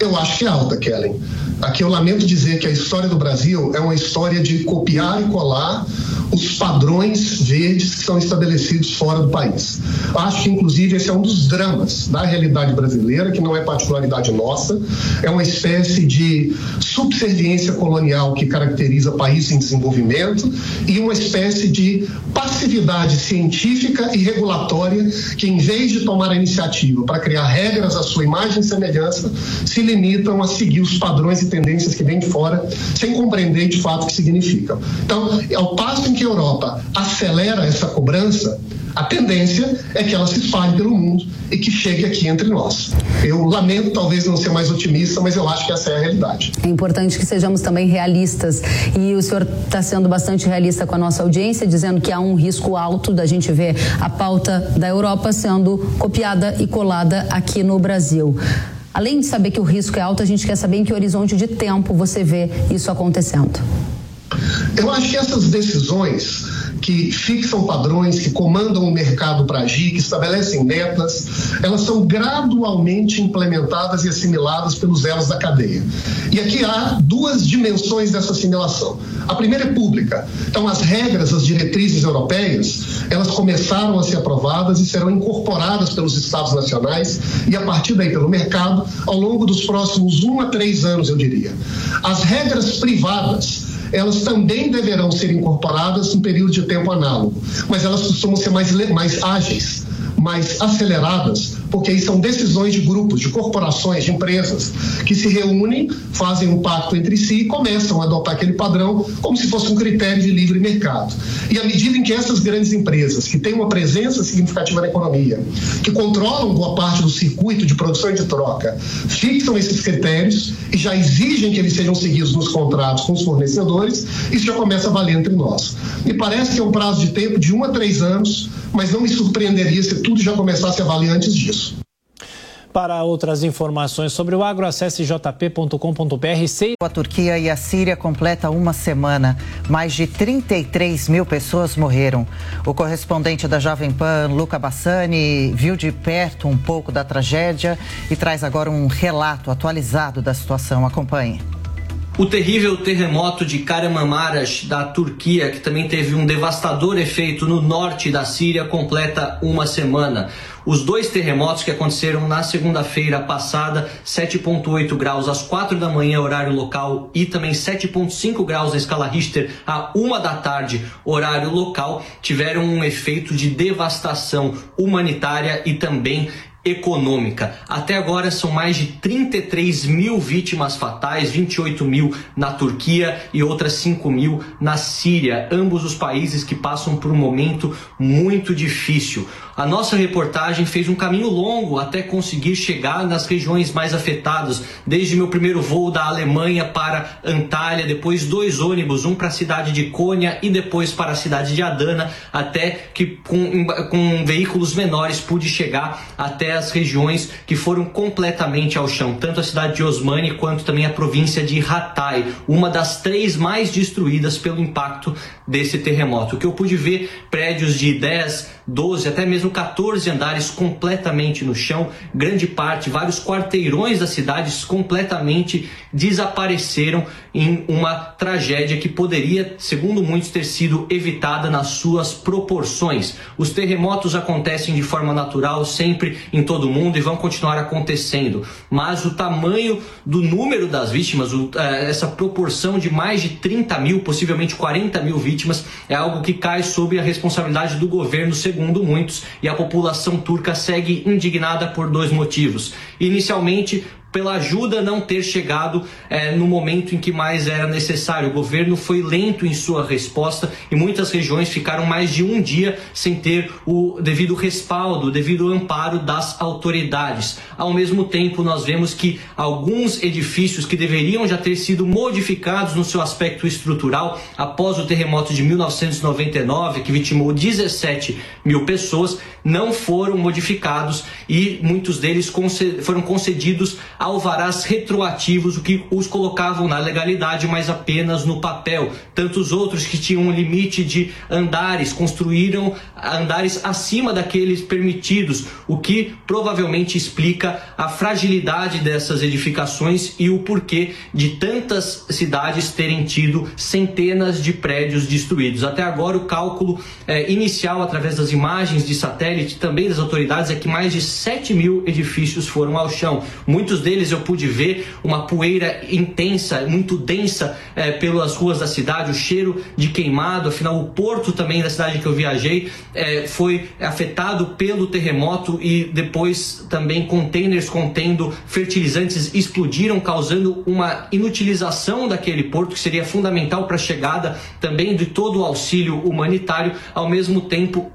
Eu acho que é alta, Kellen. Aqui eu lamento dizer que a história do Brasil é uma história de copiar e colar os padrões verdes que são estabelecidos fora do país. Acho que, inclusive, esse é um dos dramas da realidade brasileira, que não é particularidade nossa, é uma espécie de subserviência colonial que caracteriza países em desenvolvimento e uma espécie de passividade científica e regulatória que, em vez de tomar a iniciativa para criar regras à sua imagem e semelhança, se limitam a seguir os padrões e tendências que vêm de fora, sem compreender de fato o que significam. Então, ao passo em que a Europa acelera essa cobrança, a tendência é que ela se espalhe pelo mundo e que chegue aqui entre nós. Eu lamento talvez não ser mais otimista, mas eu acho que essa é a realidade. É importante que sejamos também realistas e o senhor está sendo bastante realista com a nossa audiência, dizendo que há um risco alto da gente ver a pauta da Europa sendo copiada e colada aqui no Brasil. Além de saber que o risco é alto, a gente quer saber em que horizonte de tempo você vê isso acontecendo. Eu acho que essas decisões que fixam padrões, que comandam o mercado para agir, que estabelecem metas, elas são gradualmente implementadas e assimiladas pelos elos da cadeia. E aqui há duas dimensões dessa assimilação. A primeira é pública. Então, as regras, as diretrizes europeias, elas começaram a ser aprovadas e serão incorporadas pelos Estados nacionais e, a partir daí, pelo mercado, ao longo dos próximos um a três anos, eu diria. As regras privadas, elas também deverão ser incorporadas em período de tempo análogo, mas elas costumam ser mais, mais ágeis, mais aceleradas, porque aí são decisões de grupos, de corporações, de empresas que se reúnem, fazem um pacto entre si e começam a adotar aquele padrão como se fosse um critério de livre mercado. E à medida em que essas grandes empresas, que têm uma presença significativa na economia, que controlam boa parte do circuito de produção e de troca, fixam esses critérios e já exigem que eles sejam seguidos nos contratos com os fornecedores, isso já começa a valer entre nós. Me parece que é um prazo de tempo de um a três anos, mas não me surpreenderia se tudo já começasse a valer antes disso. Para outras informações sobre o agro, acesse jp.com.br. A Turquia e a Síria completa uma semana. Mais de 33 mil pessoas morreram. O correspondente da Jovem Pan, Luca Bassani, viu de perto um pouco da tragédia e traz agora um relato atualizado da situação. Acompanhe. O terrível terremoto de Kahramanmaraş, da Turquia, que também teve um devastador efeito no norte da Síria, completa uma semana. Os dois terremotos que aconteceram na segunda-feira passada, 7,8 graus às 4 da manhã, horário local, e também 7,5 graus na escala Richter, à 1 da tarde, horário local, tiveram um efeito de devastação humanitária e também econômica. Até agora são mais de 33 mil vítimas fatais, 28 mil na Turquia e outras 5 mil na Síria, ambos os países que passam por um momento muito difícil. A nossa reportagem fez um caminho longo até conseguir chegar nas regiões mais afetadas, desde meu primeiro voo da Alemanha para Antália, depois dois ônibus, um para a cidade de Cônia e depois para a cidade de Adana, até que com, com veículos menores pude chegar até as regiões que foram completamente ao chão, tanto a cidade de Osmani quanto também a província de Hatay, uma das três mais destruídas pelo impacto desse terremoto. O que eu pude ver prédios de 10, 12, até mesmo 14 andares completamente no chão, grande parte, vários quarteirões das cidades completamente desapareceram em uma tragédia que poderia, segundo muitos, ter sido evitada nas suas proporções. Os terremotos acontecem de forma natural sempre em todo o mundo e vão continuar acontecendo, mas o tamanho do número das vítimas, eh, essa proporção de mais de 30 mil, possivelmente 40 mil vítimas, é algo que cai sob a responsabilidade do governo, segundo muitos, e a população turca segue indignada por dois motivos. Inicialmente, pela ajuda não ter chegado é, no momento em que mais era necessário. O governo foi lento em sua resposta e muitas regiões ficaram mais de um dia sem ter o devido respaldo, o devido amparo das autoridades. Ao mesmo tempo, nós vemos que alguns edifícios que deveriam já ter sido modificados no seu aspecto estrutural após o terremoto de 1999, que vitimou 17 mil pessoas, não foram modificados e muitos deles foram concedidos alvarás retroativos, o que os colocavam na legalidade, mas apenas no papel. Tantos outros que tinham um limite de andares construíram andares acima daqueles permitidos, o que provavelmente explica a fragilidade dessas edificações e o porquê de tantas cidades terem tido centenas de prédios destruídos. Até agora, o cálculo é, inicial, através das imagens de satélite, também das autoridades, é que mais de 7 mil edifícios foram ao chão. Muitos deles eu pude ver uma poeira intensa, muito densa é, pelas ruas da cidade, o cheiro de queimado. Afinal, o porto também da cidade que eu viajei é, foi afetado pelo terremoto e depois também containers contendo fertilizantes explodiram, causando uma inutilização daquele porto que seria fundamental para a chegada também de todo o auxílio humanitário. Ao mesmo tempo,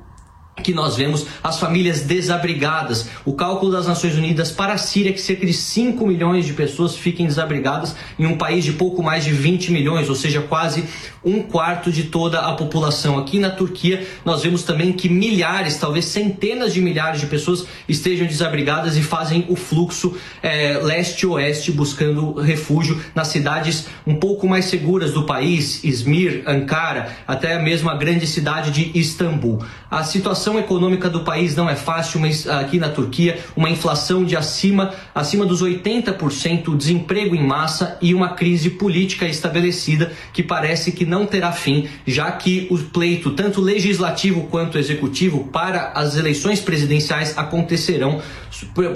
que nós vemos as famílias desabrigadas. O cálculo das Nações Unidas para a Síria é que cerca de 5 milhões de pessoas fiquem desabrigadas em um país de pouco mais de 20 milhões, ou seja, quase um quarto de toda a população. Aqui na Turquia, nós vemos também que milhares, talvez centenas de milhares de pessoas estejam desabrigadas e fazem o fluxo é, leste-oeste buscando refúgio nas cidades um pouco mais seguras do país, Izmir, Ankara, até mesmo a grande cidade de Istambul. A situação econômica do país não é fácil, mas aqui na Turquia, uma inflação de acima, acima dos 80%, desemprego em massa e uma crise política estabelecida que parece que não terá fim, já que o pleito, tanto legislativo quanto executivo, para as eleições presidenciais acontecerão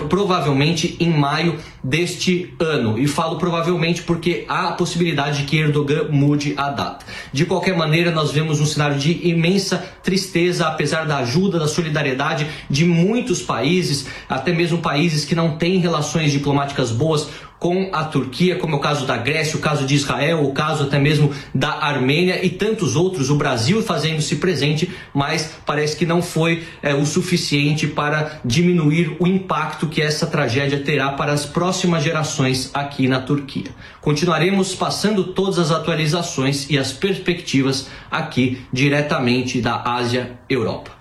provavelmente em maio deste ano. E falo provavelmente porque há a possibilidade de que Erdogan mude a data. De qualquer maneira, nós vemos um cenário de imensa tristeza, apesar da ajuda, da solidariedade de muitos países, até mesmo países que não têm relações diplomáticas boas com a Turquia, como é o caso da Grécia, o caso de Israel, o caso até mesmo da Armênia e tantos outros, o Brasil fazendo-se presente, mas parece que não foi é, o suficiente para diminuir o impacto que essa tragédia terá para as próximas gerações aqui na Turquia. Continuaremos passando todas as atualizações e as perspectivas aqui diretamente da Ásia Europa.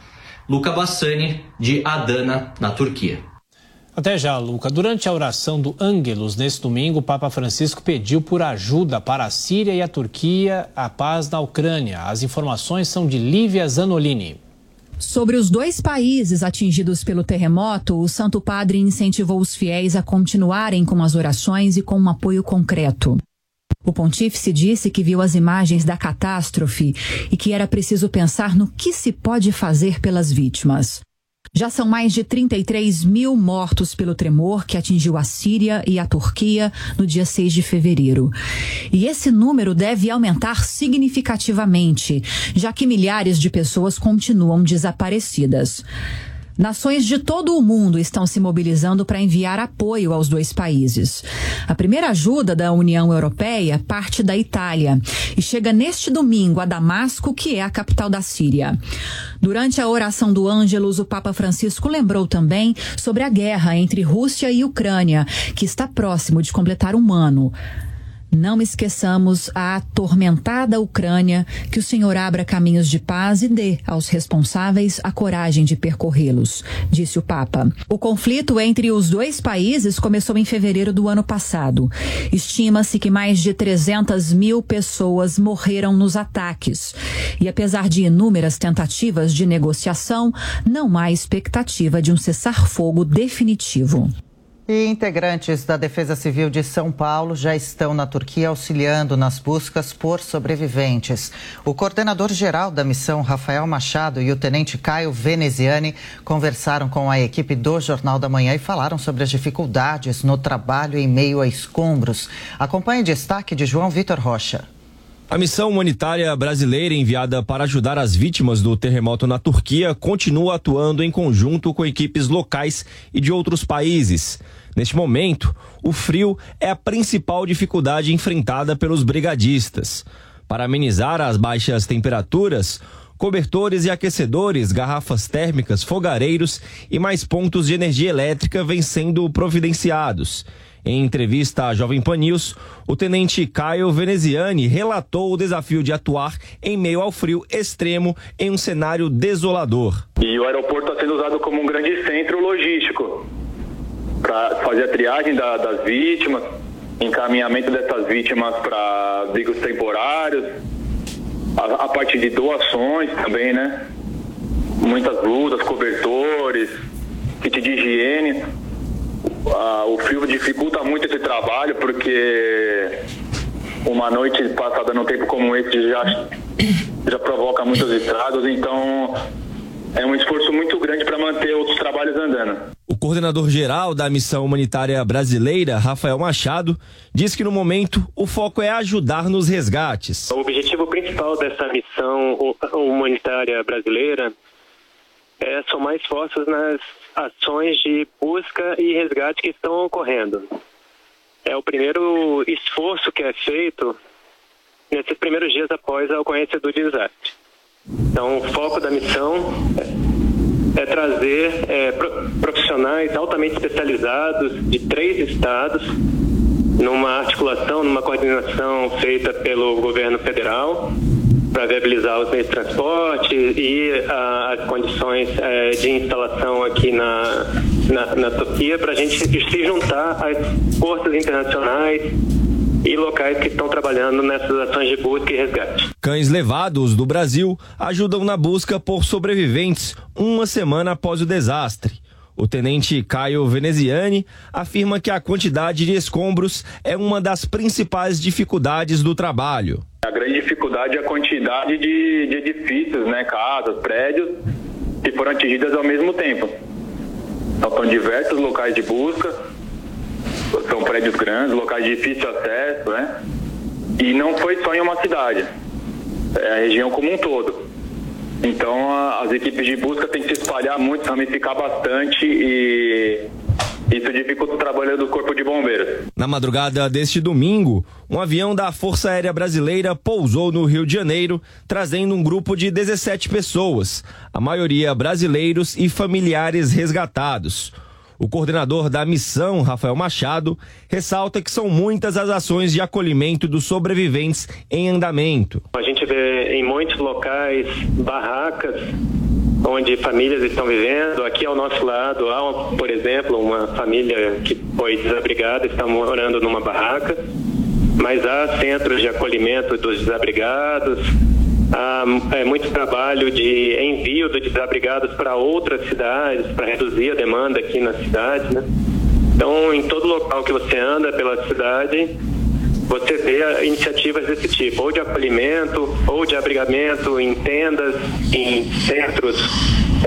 Luca Bassani, de Adana, na Turquia. Até já, Luca. Durante a oração do Ângelus, nesse domingo, o Papa Francisco pediu por ajuda para a Síria e a Turquia, a paz na Ucrânia. As informações são de Lívia Zanolini. Sobre os dois países atingidos pelo terremoto, o Santo Padre incentivou os fiéis a continuarem com as orações e com um apoio concreto. O pontífice disse que viu as imagens da catástrofe e que era preciso pensar no que se pode fazer pelas vítimas. Já são mais de 33 mil mortos pelo tremor que atingiu a Síria e a Turquia no dia 6 de fevereiro. E esse número deve aumentar significativamente, já que milhares de pessoas continuam desaparecidas. Nações de todo o mundo estão se mobilizando para enviar apoio aos dois países. A primeira ajuda da União Europeia parte da Itália e chega neste domingo a Damasco, que é a capital da Síria. Durante a oração do Ângelus, o Papa Francisco lembrou também sobre a guerra entre Rússia e Ucrânia, que está próximo de completar um ano. Não esqueçamos a atormentada Ucrânia, que o Senhor abra caminhos de paz e dê aos responsáveis a coragem de percorrê-los, disse o Papa. O conflito entre os dois países começou em fevereiro do ano passado. Estima-se que mais de 300 mil pessoas morreram nos ataques. E apesar de inúmeras tentativas de negociação, não há expectativa de um cessar-fogo definitivo. E integrantes da Defesa Civil de São Paulo já estão na Turquia auxiliando nas buscas por sobreviventes. O coordenador-geral da missão, Rafael Machado, e o tenente Caio Veneziani conversaram com a equipe do Jornal da Manhã e falaram sobre as dificuldades no trabalho em meio a escombros. Acompanhe destaque de João Vitor Rocha. A missão humanitária brasileira enviada para ajudar as vítimas do terremoto na Turquia continua atuando em conjunto com equipes locais e de outros países. Neste momento, o frio é a principal dificuldade enfrentada pelos brigadistas. Para amenizar as baixas temperaturas, cobertores e aquecedores, garrafas térmicas, fogareiros e mais pontos de energia elétrica vêm sendo providenciados. Em entrevista à Jovem Pan News, o tenente Caio Veneziani relatou o desafio de atuar em meio ao frio extremo em um cenário desolador. E o aeroporto está sendo usado como um grande centro logístico para fazer a triagem da, das vítimas, encaminhamento dessas vítimas para abrigos temporários, a, a de doações também, né? Muitas blusas, cobertores, kit de higiene ah, o frio dificulta muito esse trabalho porque uma noite passada num tempo como esse já, já provoca muitos estragos, então é um esforço muito grande para manter outros trabalhos andando. O coordenador geral da missão humanitária brasileira, Rafael Machado, diz que no momento o foco é ajudar nos resgates. O objetivo principal dessa missão humanitária brasileira é somar esforços nas ações de busca e resgate que estão ocorrendo. É o primeiro esforço que é feito nesses primeiros dias após a ocorrência do desastre. Então, o foco da missão é, é trazer é, profissionais altamente especializados de três estados numa articulação, numa coordenação feita pelo governo federal para viabilizar os meios de transporte e uh, as condições uh, de instalação aqui na, na, na Turquia para a gente se juntar às forças internacionais e locais que estão trabalhando nessas ações de busca e resgate. Cães levados do Brasil ajudam na busca por sobreviventes uma semana após o desastre. O tenente Caio Veneziani afirma que a quantidade de escombros é uma das principais dificuldades do trabalho. A grande dificuldade é a quantidade de, de edifícios, né, casas, prédios, que foram atingidas ao mesmo tempo. Então, são diversos locais de busca, são prédios grandes, locais de difícil acesso, né? E não foi só em uma cidade, é a região como um todo. Então a, as equipes de busca têm que se espalhar muito, ramificar bastante e isso dificulta o trabalho do Corpo de Bombeiros. Na madrugada deste domingo, um avião da Força Aérea Brasileira pousou no Rio de Janeiro, trazendo um grupo de 17 pessoas, a maioria brasileiros e familiares resgatados. O coordenador da missão, Rafael Machado, ressalta que são muitas as ações de acolhimento dos sobreviventes em andamento. A gente vê em muitos locais barracas onde famílias estão vivendo. Aqui ao nosso lado há, por exemplo, uma família que foi desabrigada, está morando numa barraca, mas há centros de acolhimento dos desabrigados, há é, muito trabalho de envio de desabrigados para outras cidades, para reduzir a demanda aqui na cidade, né? Então, em todo local que você anda pela cidade, você vê iniciativas desse tipo, ou de acolhimento, ou de abrigamento em tendas, em centros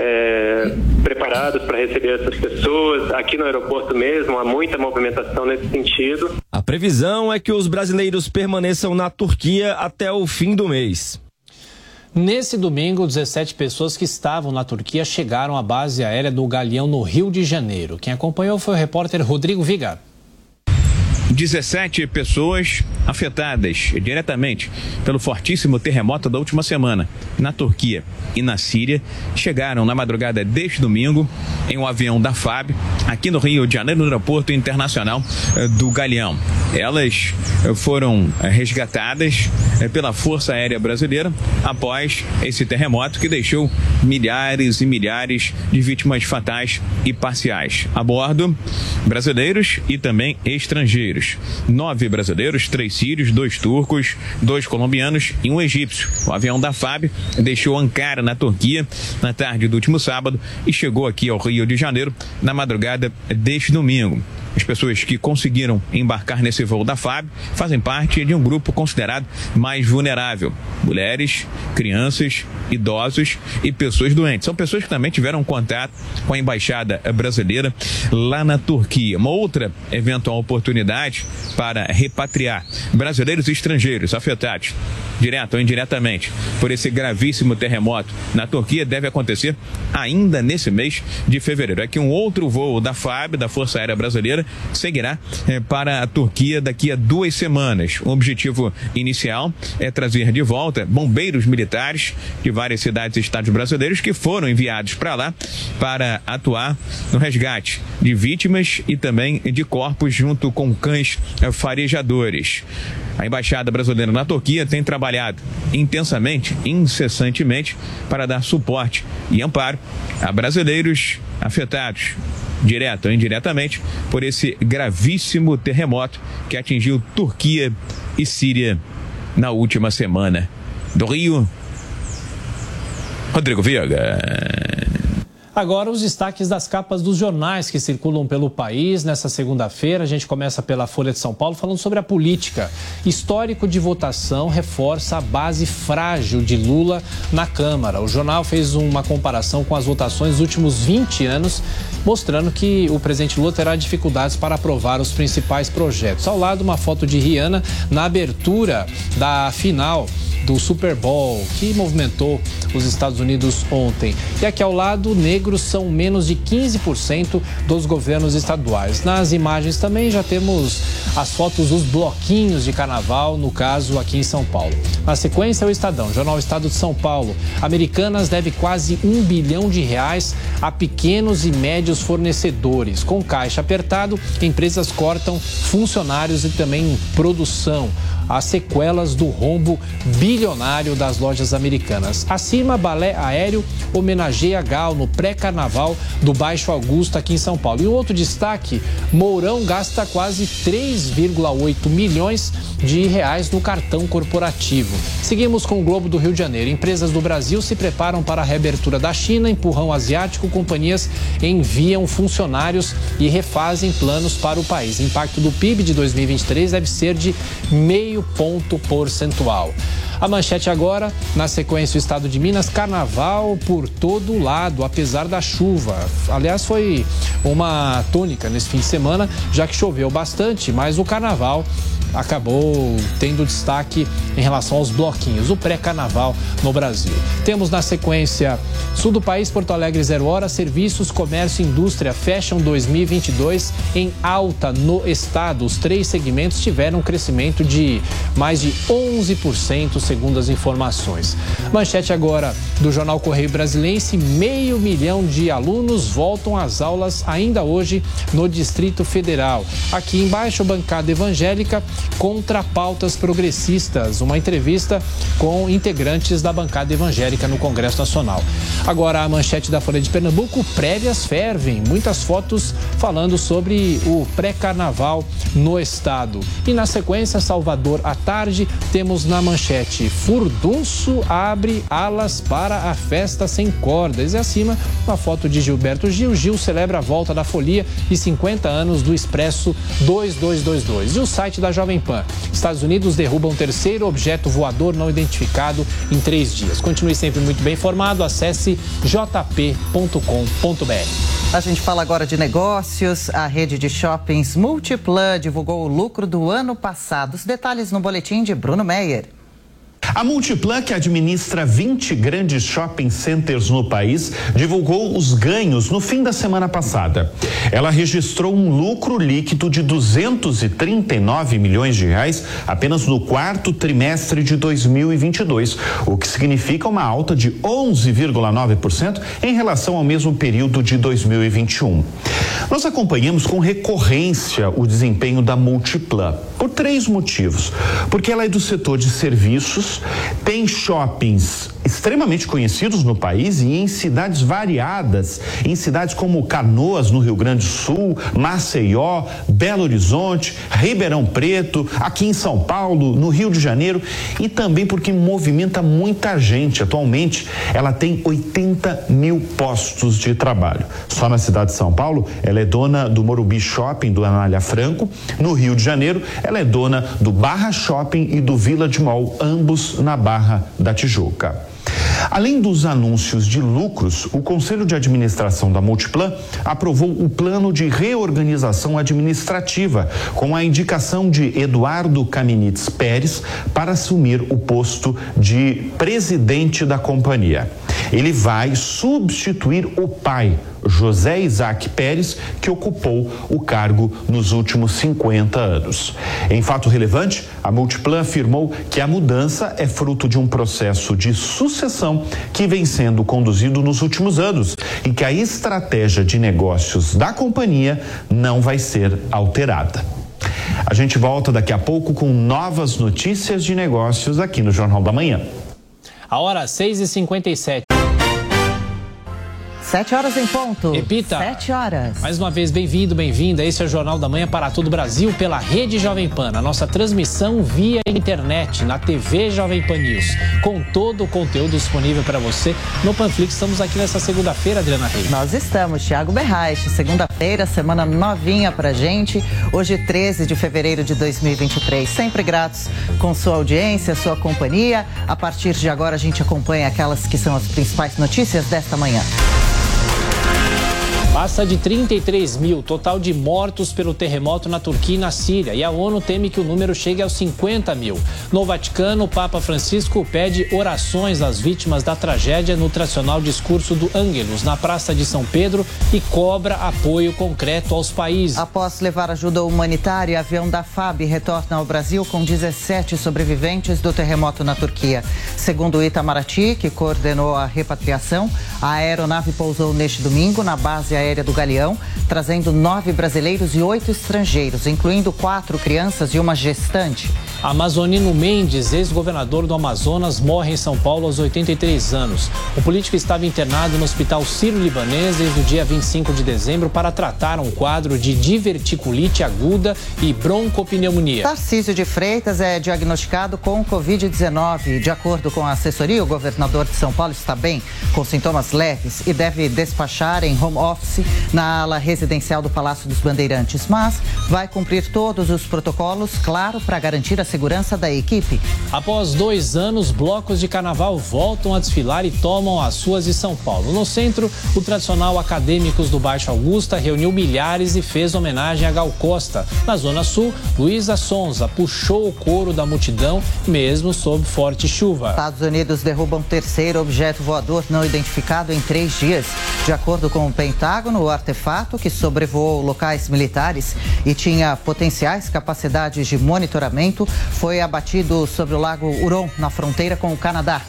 é, preparados para receber essas pessoas. Aqui no aeroporto mesmo há muita movimentação nesse sentido. A previsão é que os brasileiros permaneçam na Turquia até o fim do mês. Nesse domingo, 17 pessoas que estavam na Turquia chegaram à base aérea do Galeão no Rio de Janeiro. Quem acompanhou foi o repórter Rodrigo Vigar. 17 pessoas afetadas diretamente pelo fortíssimo terremoto da última semana na Turquia e na Síria chegaram na madrugada deste domingo em um avião da FAB aqui no Rio de Janeiro, no aeroporto internacional eh, do Galeão. Elas eh, foram eh, resgatadas pela Força Aérea Brasileira após esse terremoto que deixou milhares e milhares de vítimas fatais e parciais. A bordo, brasileiros e também estrangeiros. Nove brasileiros, três sírios, dois turcos, dois colombianos e um egípcio. O avião da FAB deixou Ankara, na Turquia, na tarde do último sábado e chegou aqui ao Rio de Janeiro na madrugada deste domingo. As pessoas que conseguiram embarcar nesse voo da FAB fazem parte de um grupo considerado mais vulnerável: mulheres, crianças, idosos e pessoas doentes. São pessoas que também tiveram contato com a embaixada brasileira lá na Turquia. Uma outra eventual oportunidade para repatriar brasileiros e estrangeiros afetados, direto ou indiretamente, por esse gravíssimo terremoto na Turquia deve acontecer ainda nesse mês de fevereiro. É que um outro voo da FAB, da Força Aérea Brasileira, seguirá eh, para a Turquia daqui a duas semanas. O objetivo inicial é trazer de volta bombeiros militares de várias cidades e estados brasileiros que foram enviados para lá para atuar no resgate de vítimas e também de corpos junto com cães eh, farejadores. A Embaixada Brasileira na Turquia tem trabalhado intensamente, incessantemente, para dar suporte e amparo a brasileiros afetados direto ou indiretamente, por esse gravíssimo terremoto que atingiu Turquia e Síria na última semana. Do Rio, Rodrigo Viega. Agora, os destaques das capas dos jornais que circulam pelo país nessa segunda-feira. A gente começa pela Folha de São Paulo falando sobre a política. Histórico de votação reforça a base frágil de Lula na Câmara. O jornal fez uma comparação com as votações dos últimos 20 anos, mostrando que o presidente Lula terá dificuldades para aprovar os principais projetos. Ao lado, uma foto de Rihanna na abertura da final do Super Bowl, que movimentou os Estados Unidos ontem. E aqui ao lado, negros são menos de 15% dos governos estaduais. Nas imagens também já temos as fotos dos bloquinhos de carnaval, no caso aqui em São Paulo. Na sequência, o Estadão, Jornal Estado de São Paulo. Americanas deve quase um bilhão de reais a pequenos e médios fornecedores. Com caixa apertado, empresas cortam funcionários e também produção as sequelas do rombo bilionário das lojas americanas. Acima, balé aéreo homenageia Gal no pré-carnaval do Baixo Augusto aqui em São Paulo. E outro destaque, Mourão gasta quase 3,8 milhões de reais no cartão corporativo. Seguimos com o Globo do Rio de Janeiro. Empresas do Brasil se preparam para a reabertura da China, empurrão asiático, companhias enviam funcionários e refazem planos para o país. Impacto do PIB de 2023 deve ser de meio ponto percentual. A manchete agora, na sequência, o estado de Minas, carnaval por todo lado, apesar da chuva. Aliás, foi uma tônica nesse fim de semana, já que choveu bastante, mas o carnaval acabou tendo destaque em relação aos bloquinhos, o pré-carnaval no Brasil. Temos na sequência sul do país, Porto Alegre, zero hora, serviços, comércio e indústria fecham 2022 em alta no estado. Os três segmentos tiveram um crescimento de mais de 11%, segundo as informações. Manchete agora do jornal Correio Brasilense: meio milhão de alunos voltam às aulas ainda hoje no Distrito Federal. Aqui embaixo, bancada evangélica contra pautas progressistas. Uma entrevista com integrantes da bancada evangélica no Congresso Nacional. Agora, a manchete da Folha de Pernambuco: prévias fervem. Muitas fotos falando sobre o pré-carnaval no estado. E na sequência, Salvador à tarde, temos na manchete Norte. Furdunço abre alas para a festa sem cordas. E acima, uma foto de Gilberto Gil. Gil celebra a volta da folia e 50 anos do Expresso 2222. E o site da Jovem Pan. Estados Unidos derrubam um terceiro objeto voador não identificado em três dias. Continue sempre muito bem informado. Acesse jp.com.br. A gente fala agora de negócios. A rede de shoppings Multiplan divulgou o lucro do ano passado. Os detalhes no boletim de Bruno Meyer. A Multiplan, que administra 20 grandes shopping centers no país, divulgou os ganhos no fim da semana passada. Ela registrou um lucro líquido de 239 milhões de reais apenas no quarto trimestre de 2022, o que significa uma alta de 11,9% em relação ao mesmo período de 2021. Nós acompanhamos com recorrência o desempenho da Multiplan por três motivos. Porque ela é do setor de serviços, tem shoppings extremamente conhecidos no país e em cidades variadas, em cidades como Canoas, no Rio Grande do Sul, Maceió, Belo Horizonte, Ribeirão Preto, aqui em São Paulo, no Rio de Janeiro e também porque movimenta muita gente. Atualmente, ela tem 80 mil postos de trabalho. Só na cidade de São Paulo, ela é dona do Morumbi Shopping do Anália Franco. No Rio de Janeiro, ela é dona do Barra Shopping e do Village Mall, ambos na Barra da Tijuca. Além dos anúncios de lucros, o Conselho de Administração da Multiplan aprovou o plano de reorganização administrativa, com a indicação de Eduardo Caminitz Pérez para assumir o posto de presidente da companhia. Ele vai substituir o pai, José Isaac Pérez, que ocupou o cargo nos últimos 50 anos. Em fato relevante, a Multiplan afirmou que a mudança é fruto de um processo de sucessão que vem sendo conduzido nos últimos anos e que a estratégia de negócios da companhia não vai ser alterada. A gente volta daqui a pouco com novas notícias de negócios aqui no Jornal da Manhã. A hora 6h57. Sete horas em ponto. Repita. Sete horas. Mais uma vez, bem-vindo, bem-vinda. Esse é o Jornal da Manhã para todo o Brasil pela Rede Jovem Pan. A nossa transmissão via internet na TV Jovem Pan News. Com todo o conteúdo disponível para você no Panflix. Estamos aqui nessa segunda-feira, Adriana Reis. Nós estamos, Thiago Berraich. Segunda-feira, semana novinha pra gente. Hoje, 13 de fevereiro de 2023. Sempre gratos com sua audiência, sua companhia. A partir de agora, a gente acompanha aquelas que são as principais notícias desta manhã. Passa de 33 mil total de mortos pelo terremoto na Turquia e na Síria. E a ONU teme que o número chegue aos 50 mil. No Vaticano, o Papa Francisco pede orações às vítimas da tragédia no tradicional discurso do Ângelus, na Praça de São Pedro, e cobra apoio concreto aos países. Após levar ajuda humanitária, avião da FAB retorna ao Brasil com 17 sobreviventes do terremoto na Turquia. Segundo o Itamaraty, que coordenou a repatriação, a aeronave pousou neste domingo na base aérea do Galeão, trazendo nove brasileiros e oito estrangeiros, incluindo quatro crianças e uma gestante. Amazonino Mendes, ex-governador do Amazonas, morre em São Paulo aos 83 anos. O político estava internado no Hospital Sírio-Libanês desde o dia 25 de dezembro para tratar um quadro de diverticulite aguda e broncopneumonia. Tarcísio de Freitas é diagnosticado com Covid-19. De acordo com a assessoria, o governador de São Paulo está bem, com sintomas leves e deve despachar em home office na ala residencial do Palácio dos Bandeirantes, mas vai cumprir todos os protocolos, claro, para garantir a segurança da equipe. Após dois anos, blocos de carnaval voltam a desfilar e tomam as suas de São Paulo. No centro, o tradicional Acadêmicos do Baixo Augusta reuniu milhares e fez homenagem a Gal Costa. Na Zona Sul, Luísa Sonza puxou o couro da multidão, mesmo sob forte chuva. Estados Unidos derrubam terceiro objeto voador não identificado em três dias. De acordo com o Pentágono, o artefato, que sobrevoou locais militares e tinha potenciais capacidades de monitoramento, foi abatido sobre o lago Huron, na fronteira com o Canadá.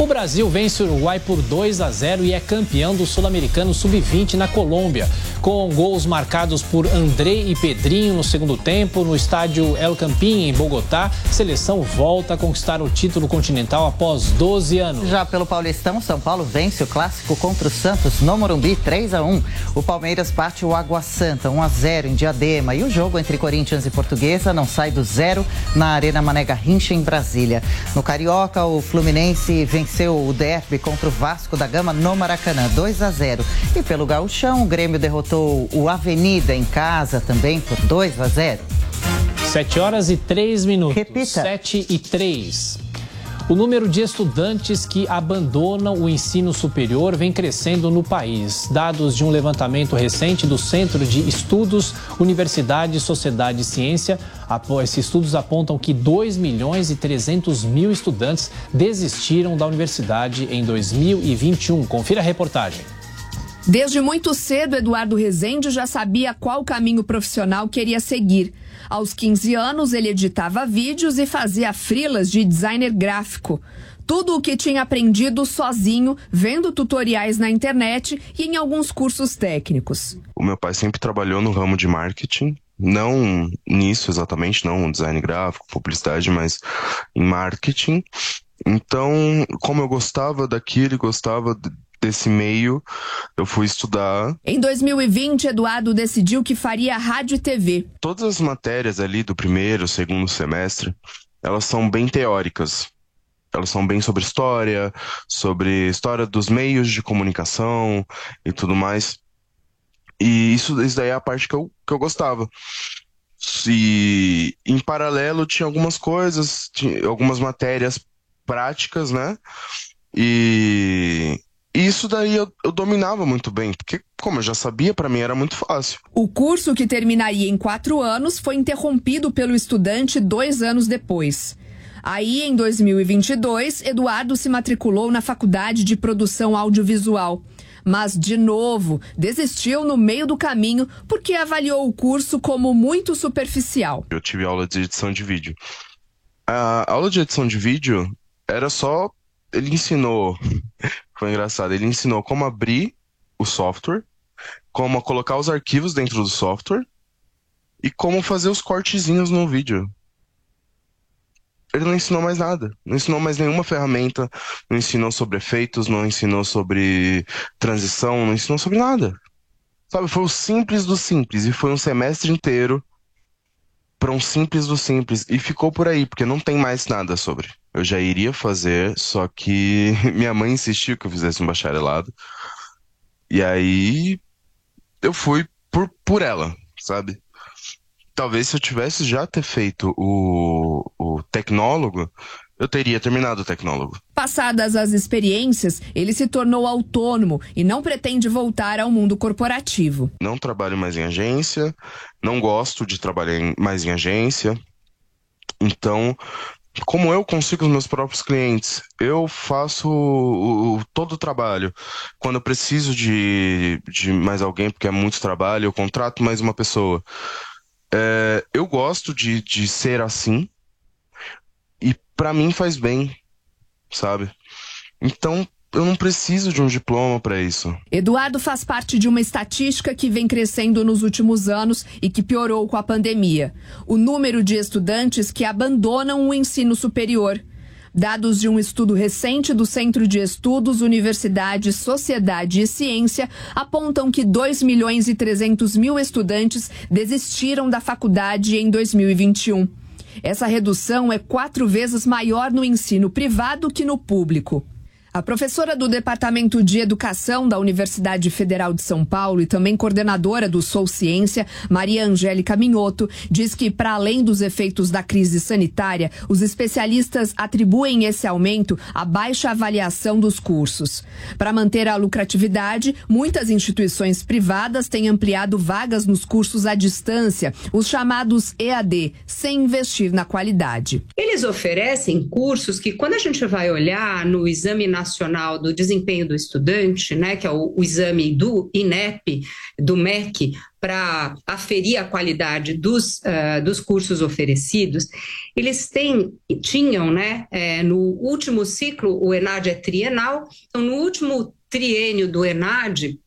O Brasil vence o Uruguai por 2 a 0 e é campeão do Sul-Americano Sub-20 na Colômbia. Com gols marcados por André e Pedrinho no segundo tempo, no estádio El Campín, em Bogotá, a seleção volta a conquistar o título continental após 12 anos. Já pelo Paulistão, São Paulo vence o clássico contra o Santos no Morumbi 3 a 1. O Palmeiras bate o Água Santa 1 a 0 em Diadema e o jogo entre Corinthians e Portuguesa não sai do zero na Arena Mané Garrincha em Brasília. No Carioca, o Fluminense venceu o derby contra o Vasco da Gama no Maracanã 2 a 0. E pelo Gauchão, o Grêmio derrotou o Avenida em casa também por 2 a 0. 7 horas e 3 minutos. Repita. 7 e 3. O número de estudantes que abandonam o ensino superior vem crescendo no país. Dados de um levantamento recente do Centro de Estudos, Universidade, Sociedade e Ciência, esses estudos apontam que 2 milhões e 300 mil estudantes desistiram da universidade em 2021. Confira a reportagem. Desde muito cedo, Eduardo Rezende já sabia qual caminho profissional queria seguir. Aos 15 anos, ele editava vídeos e fazia frilas de designer gráfico. Tudo o que tinha aprendido sozinho, vendo tutoriais na internet e em alguns cursos técnicos. O meu pai sempre trabalhou no ramo de marketing, não nisso exatamente, não design gráfico, publicidade, mas em marketing. Então, como eu gostava daquilo, gostava desse meio, eu fui estudar. Em 2020, Eduardo decidiu que faria rádio e TV. Todas as matérias ali do primeiro, segundo semestre, elas são bem teóricas. Elas são bem sobre história, sobre história dos meios de comunicação e tudo mais. E isso, isso daí é a parte que eu, que eu gostava. E em paralelo tinha algumas coisas, tinha algumas matérias práticas, né? E isso daí eu, eu, dominava muito bem, porque, como eu já sabia, para mim era muito fácil. O curso, que terminaria em quatro anos, foi interrompido pelo estudante dois anos depois. Aí, em 2022, Eduardo se matriculou na Faculdade de Produção Audiovisual. Mas, de novo, desistiu no meio do caminho porque avaliou o curso como muito superficial. Eu tive aula de edição de vídeo. A aula de edição de vídeo era só. Ele ensinou foi engraçado. Ele ensinou como abrir o software, como colocar os arquivos dentro do software e como fazer os cortezinhos no vídeo. Ele não ensinou mais nada, não ensinou mais nenhuma ferramenta, não ensinou sobre efeitos, não ensinou sobre transição, não ensinou sobre nada. Sabe, foi o simples do simples e foi um semestre inteiro para um simples do simples e ficou por aí, porque não tem mais nada sobre. Eu já iria fazer, só que (laughs) minha mãe insistiu que eu fizesse um bacharelado. E aí eu fui por, por ela, sabe? Talvez se eu tivesse já ter feito o, o tecnólogo, eu teria terminado o tecnólogo. Passadas as experiências, ele se tornou autônomo e não pretende voltar ao mundo corporativo. Não trabalho mais em agência, não gosto de trabalhar em, mais em agência. Então, como eu consigo os meus próprios clientes, eu faço o, o, todo o trabalho. Quando eu preciso de, de mais alguém, porque é muito trabalho, eu contrato mais uma pessoa. É, eu gosto de, de ser assim, para mim faz bem, sabe? Então, eu não preciso de um diploma para isso. Eduardo faz parte de uma estatística que vem crescendo nos últimos anos e que piorou com a pandemia. O número de estudantes que abandonam o ensino superior. Dados de um estudo recente do Centro de Estudos, Universidade, Sociedade e Ciência apontam que 2 milhões e 300 mil estudantes desistiram da faculdade em 2021. Essa redução é quatro vezes maior no ensino privado que no público. A professora do Departamento de Educação da Universidade Federal de São Paulo e também coordenadora do Sou Ciência, Maria Angélica Minhoto, diz que, para além dos efeitos da crise sanitária, os especialistas atribuem esse aumento à baixa avaliação dos cursos. Para manter a lucratividade, muitas instituições privadas têm ampliado vagas nos cursos à distância, os chamados EAD, sem investir na qualidade. Eles oferecem cursos que, quando a gente vai olhar no exame Nacional do Desempenho do Estudante, né, que é o, o exame do INEP, do MEC, para aferir a qualidade dos, uh, dos cursos oferecidos, eles têm, tinham, né, é, no último ciclo, o ENAD é trienal, então no último triênio do ENAD,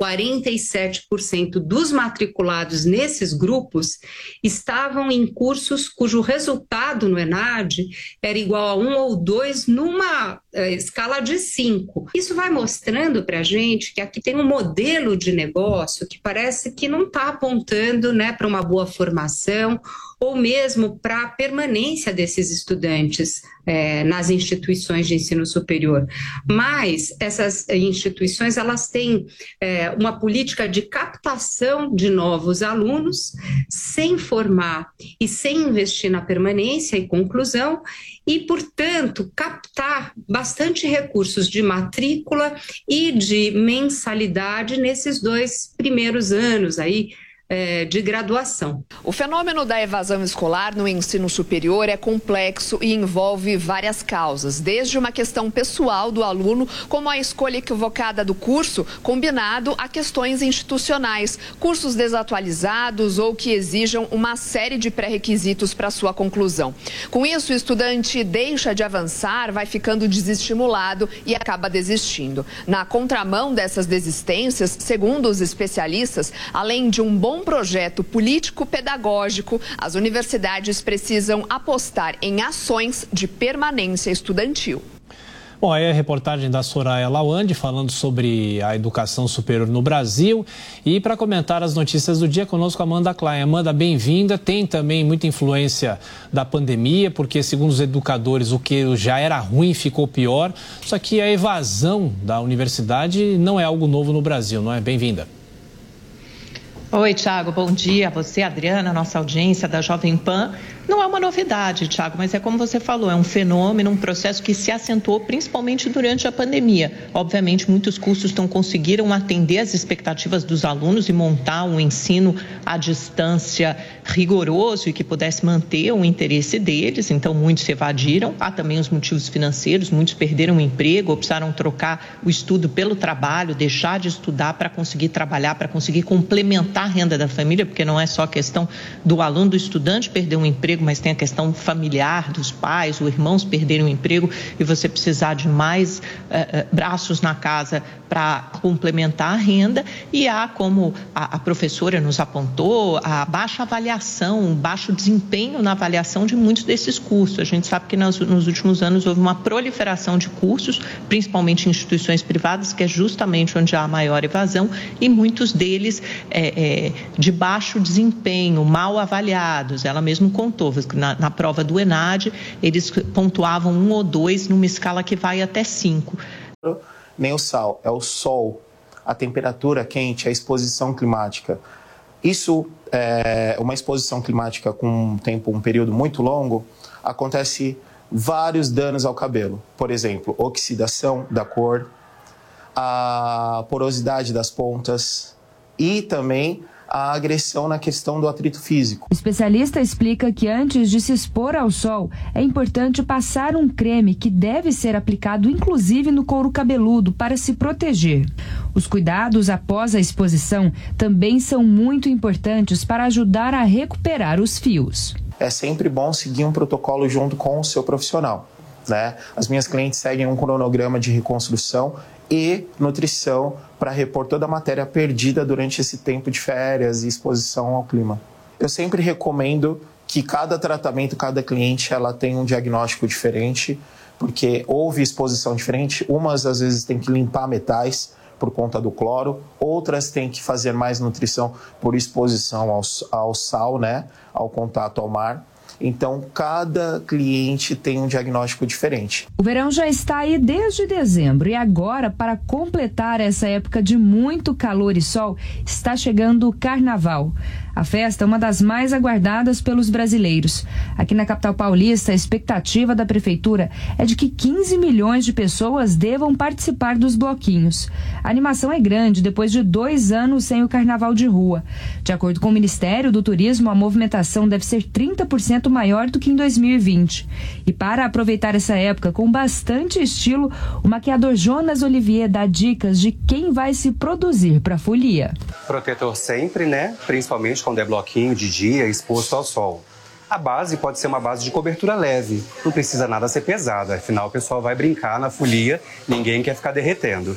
47% dos matriculados nesses grupos estavam em cursos cujo resultado no ENAD era igual a um ou dois numa uh, escala de cinco. Isso vai mostrando para a gente que aqui tem um modelo de negócio que parece que não está apontando né, para uma boa formação ou mesmo para a permanência desses estudantes é, nas instituições de ensino superior. Mas essas instituições elas têm é, uma política de captação de novos alunos sem formar e sem investir na permanência e conclusão e, portanto, captar bastante recursos de matrícula e de mensalidade nesses dois primeiros anos aí de graduação. O fenômeno da evasão escolar no ensino superior é complexo e envolve várias causas, desde uma questão pessoal do aluno, como a escolha equivocada do curso, combinado a questões institucionais, cursos desatualizados ou que exijam uma série de pré-requisitos para sua conclusão. Com isso, o estudante deixa de avançar, vai ficando desestimulado e acaba desistindo. Na contramão dessas desistências, segundo os especialistas, além de um bom um projeto político-pedagógico, as universidades precisam apostar em ações de permanência estudantil. Bom, aí a reportagem da Soraya Lawande falando sobre a educação superior no Brasil. E para comentar as notícias do dia, conosco Amanda Klein. Amanda, bem-vinda. Tem também muita influência da pandemia, porque, segundo os educadores, o que já era ruim ficou pior. Só que a evasão da universidade não é algo novo no Brasil, não é? Bem-vinda. Oi, Tiago, bom dia. Você, Adriana, nossa audiência da Jovem Pan. Não é uma novidade, Tiago, mas é como você falou, é um fenômeno, um processo que se acentuou principalmente durante a pandemia. Obviamente, muitos cursos não conseguiram atender as expectativas dos alunos e montar um ensino à distância rigoroso e que pudesse manter o interesse deles, então muitos se evadiram. Há também os motivos financeiros, muitos perderam o emprego, ou precisaram trocar o estudo pelo trabalho, deixar de estudar para conseguir trabalhar, para conseguir complementar a renda da família, porque não é só questão do aluno, do estudante perder um emprego, mas tem a questão familiar dos pais, os irmãos perderem o emprego e você precisar de mais uh, uh, braços na casa para complementar a renda. E há, como a, a, professora nos apontou, a baixa avaliação, baixo desempenho na avaliação de muitos desses cursos. A gente sabe que nos, nos últimos anos houve uma proliferação de cursos, principalmente em instituições privadas, que é justamente onde há maior evasão, e muitos deles é, de baixo desempenho, mal avaliados. Ela mesmo contou na, na prova do ENAD, eles pontuavam um ou dois numa escala que vai até cinco. Nem o sal, é o sol, a temperatura quente, a exposição climática. Isso, é, uma exposição climática com um tempo, um período muito longo, acontece vários danos ao cabelo. Por exemplo, oxidação da cor, a porosidade das pontas e também a agressão na questão do atrito físico. O especialista explica que antes de se expor ao sol, é importante passar um creme que deve ser aplicado inclusive no couro cabeludo para se proteger. Os cuidados após a exposição também são muito importantes para ajudar a recuperar os fios. É sempre bom seguir um protocolo junto com o seu profissional. Né? As minhas clientes seguem um cronograma de reconstrução e nutrição para repor toda a matéria perdida durante esse tempo de férias e exposição ao clima. Eu sempre recomendo que cada tratamento, cada cliente, ela tenha um diagnóstico diferente, porque houve exposição diferente. Umas às vezes tem que limpar metais por conta do cloro, outras têm que fazer mais nutrição por exposição ao, ao sal, né, ao contato ao mar. Então, cada cliente tem um diagnóstico diferente. O verão já está aí desde dezembro e agora, para completar essa época de muito calor e sol, está chegando o carnaval. A festa é uma das mais aguardadas pelos brasileiros. Aqui na capital paulista, a expectativa da prefeitura é de que 15 milhões de pessoas devam participar dos bloquinhos. A animação é grande depois de dois anos sem o carnaval de rua. De acordo com o Ministério do Turismo, a movimentação deve ser 30% maior do que em 2020. E para aproveitar essa época com bastante estilo, o maquiador Jonas Olivier dá dicas de quem vai se produzir para a folia. Protetor sempre, né? Principalmente quando é bloquinho de dia exposto ao sol. A base pode ser uma base de cobertura leve, não precisa nada ser pesado, afinal o pessoal vai brincar na folia, ninguém quer ficar derretendo.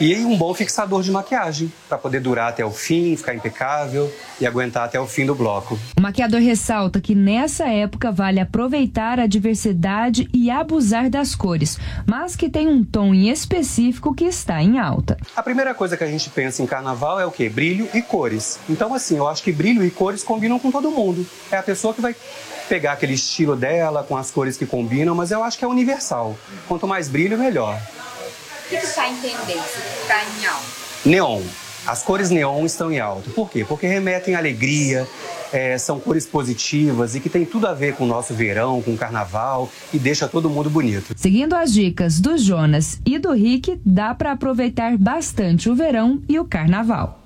E um bom fixador de maquiagem, para poder durar até o fim, ficar impecável e aguentar até o fim do bloco. O maquiador ressalta que nessa época vale aproveitar a diversidade e abusar das cores, mas que tem um tom em específico que está em alta. A primeira coisa que a gente pensa em carnaval é o quê? Brilho e cores. Então, assim, eu acho que brilho e cores combinam com todo mundo. É a pessoa que vai pegar aquele estilo dela, com as cores que combinam, mas eu acho que é universal. Quanto mais brilho, melhor. O que está em tendência? Que está em alta? Neon. As cores neon estão em alta. Por quê? Porque remetem à alegria, é, são cores positivas e que tem tudo a ver com o nosso verão, com o carnaval e deixa todo mundo bonito. Seguindo as dicas do Jonas e do Rick, dá para aproveitar bastante o verão e o carnaval.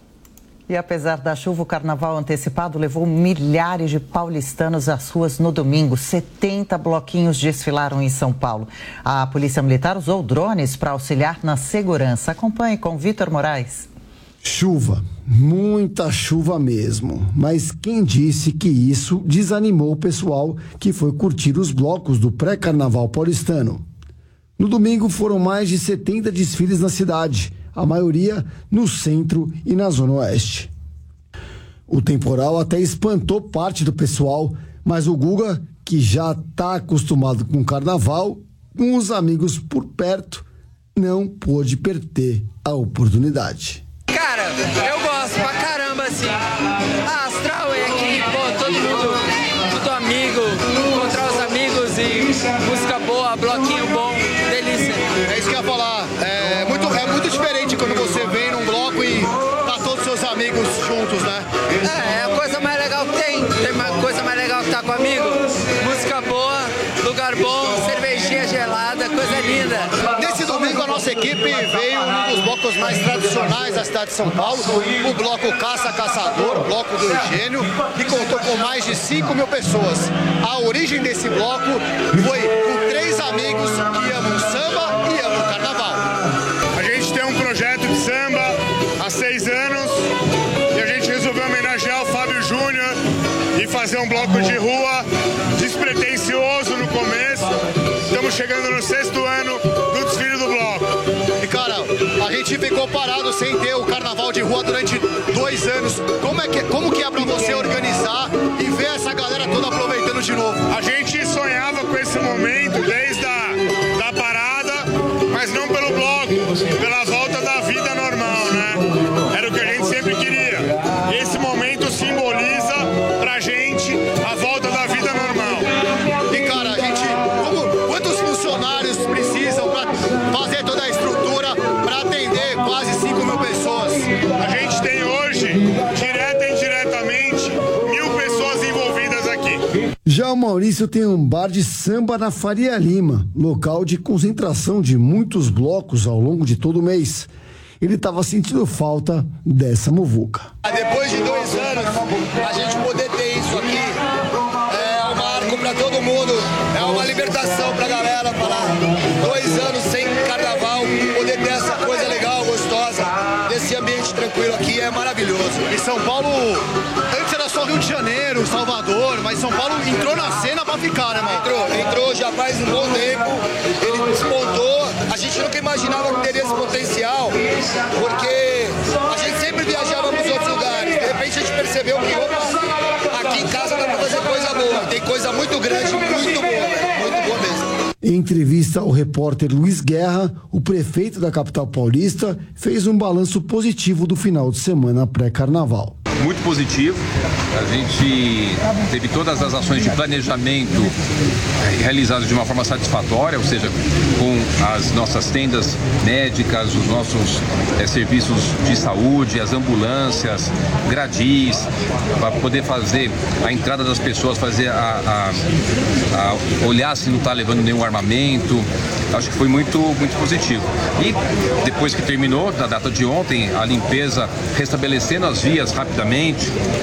E apesar da chuva, o carnaval antecipado levou milhares de paulistanos às ruas no domingo. 70 bloquinhos desfilaram em São Paulo. A Polícia Militar usou drones para auxiliar na segurança. Acompanhe com Vitor Moraes. Chuva, muita chuva mesmo. Mas quem disse que isso desanimou o pessoal que foi curtir os blocos do pré-carnaval paulistano? No domingo foram mais de 70 desfiles na cidade a maioria no centro e na zona oeste. O temporal até espantou parte do pessoal, mas o Guga, que já está acostumado com o carnaval, com os amigos por perto, não pôde perder a oportunidade. Cara, eu gosto pra caramba, assim. A Astral é aqui, pô, todo mundo, tudo amigo, encontrar os amigos e música da cidade de São Paulo, o bloco Caça Caçador, o bloco do Eugênio, que contou com mais de 5 mil pessoas. A origem desse bloco foi com três amigos que amam samba e amam carnaval. A gente tem um projeto de samba há seis anos e a gente resolveu homenagear o Fábio Júnior e fazer um bloco de rua despretensioso no começo. Estamos chegando no sexto ano ficou parado sem ter o carnaval de rua durante dois anos. Como, é que, como que é pra você organizar e ver essa galera toda aproveitando de novo? A gente Já o Maurício tem um bar de samba na Faria Lima, local de concentração de muitos blocos ao longo de todo o mês. Ele estava sentindo falta dessa muvuca. Depois de dois anos, a gente poder ter isso aqui é um marco pra todo mundo, é uma libertação pra galera falar dois anos sem carnaval, poder ter essa coisa legal, gostosa, desse ambiente tranquilo aqui é maravilhoso. E São Paulo, Janeiro, Salvador, mas São Paulo entrou na cena pra ficar, né, mano? Entrou, entrou já faz um bom tempo, ele despontou. A gente nunca imaginava que teria esse potencial, porque a gente sempre viajava para os outros lugares. De repente a gente percebeu que, opa, aqui em casa dá pra fazer coisa boa. Tem coisa muito grande, muito boa, velho. Muito boa mesmo. Em entrevista ao repórter Luiz Guerra, o prefeito da capital paulista fez um balanço positivo do final de semana pré-carnaval. Muito positivo. A gente teve todas as ações de planejamento eh, realizadas de uma forma satisfatória, ou seja, com as nossas tendas médicas, os nossos é, serviços de saúde, as ambulâncias, gradis, para poder fazer a entrada das pessoas, fazer a, a, a olhar se não está levando nenhum armamento. Acho que foi muito, muito positivo. E depois que terminou, na data de ontem, a limpeza restabelecendo as vias rapidamente.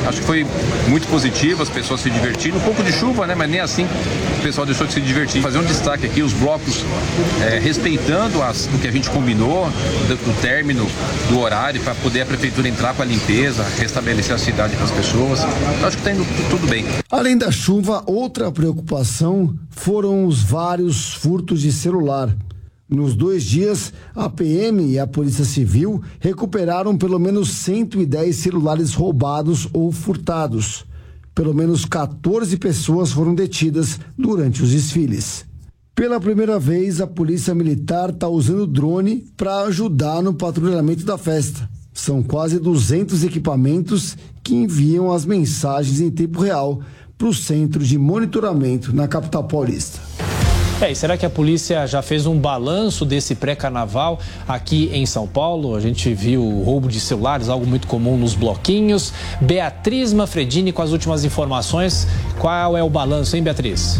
Acho que foi muito positivo, as pessoas se divertindo. Um pouco de chuva, né? Mas nem assim o pessoal deixou de se divertir. Fazer um destaque aqui, os blocos é, respeitando as, o que a gente combinou, do, do término do horário, para poder a prefeitura entrar com a limpeza, restabelecer a cidade para as pessoas. Acho que está indo tudo bem. Além da chuva, outra preocupação foram os vários furtos de celular. Nos dois dias, a PM e a Polícia Civil recuperaram pelo menos 110 celulares roubados ou furtados. Pelo menos 14 pessoas foram detidas durante os desfiles. Pela primeira vez, a Polícia Militar está usando drone para ajudar no patrulhamento da festa. São quase 200 equipamentos que enviam as mensagens em tempo real para o centro de monitoramento na capital paulista. É, e será que a polícia já fez um balanço desse pré-carnaval aqui em São Paulo? A gente viu o roubo de celulares, algo muito comum nos bloquinhos. Beatriz Manfredini com as últimas informações. Qual é o balanço, hein, Beatriz?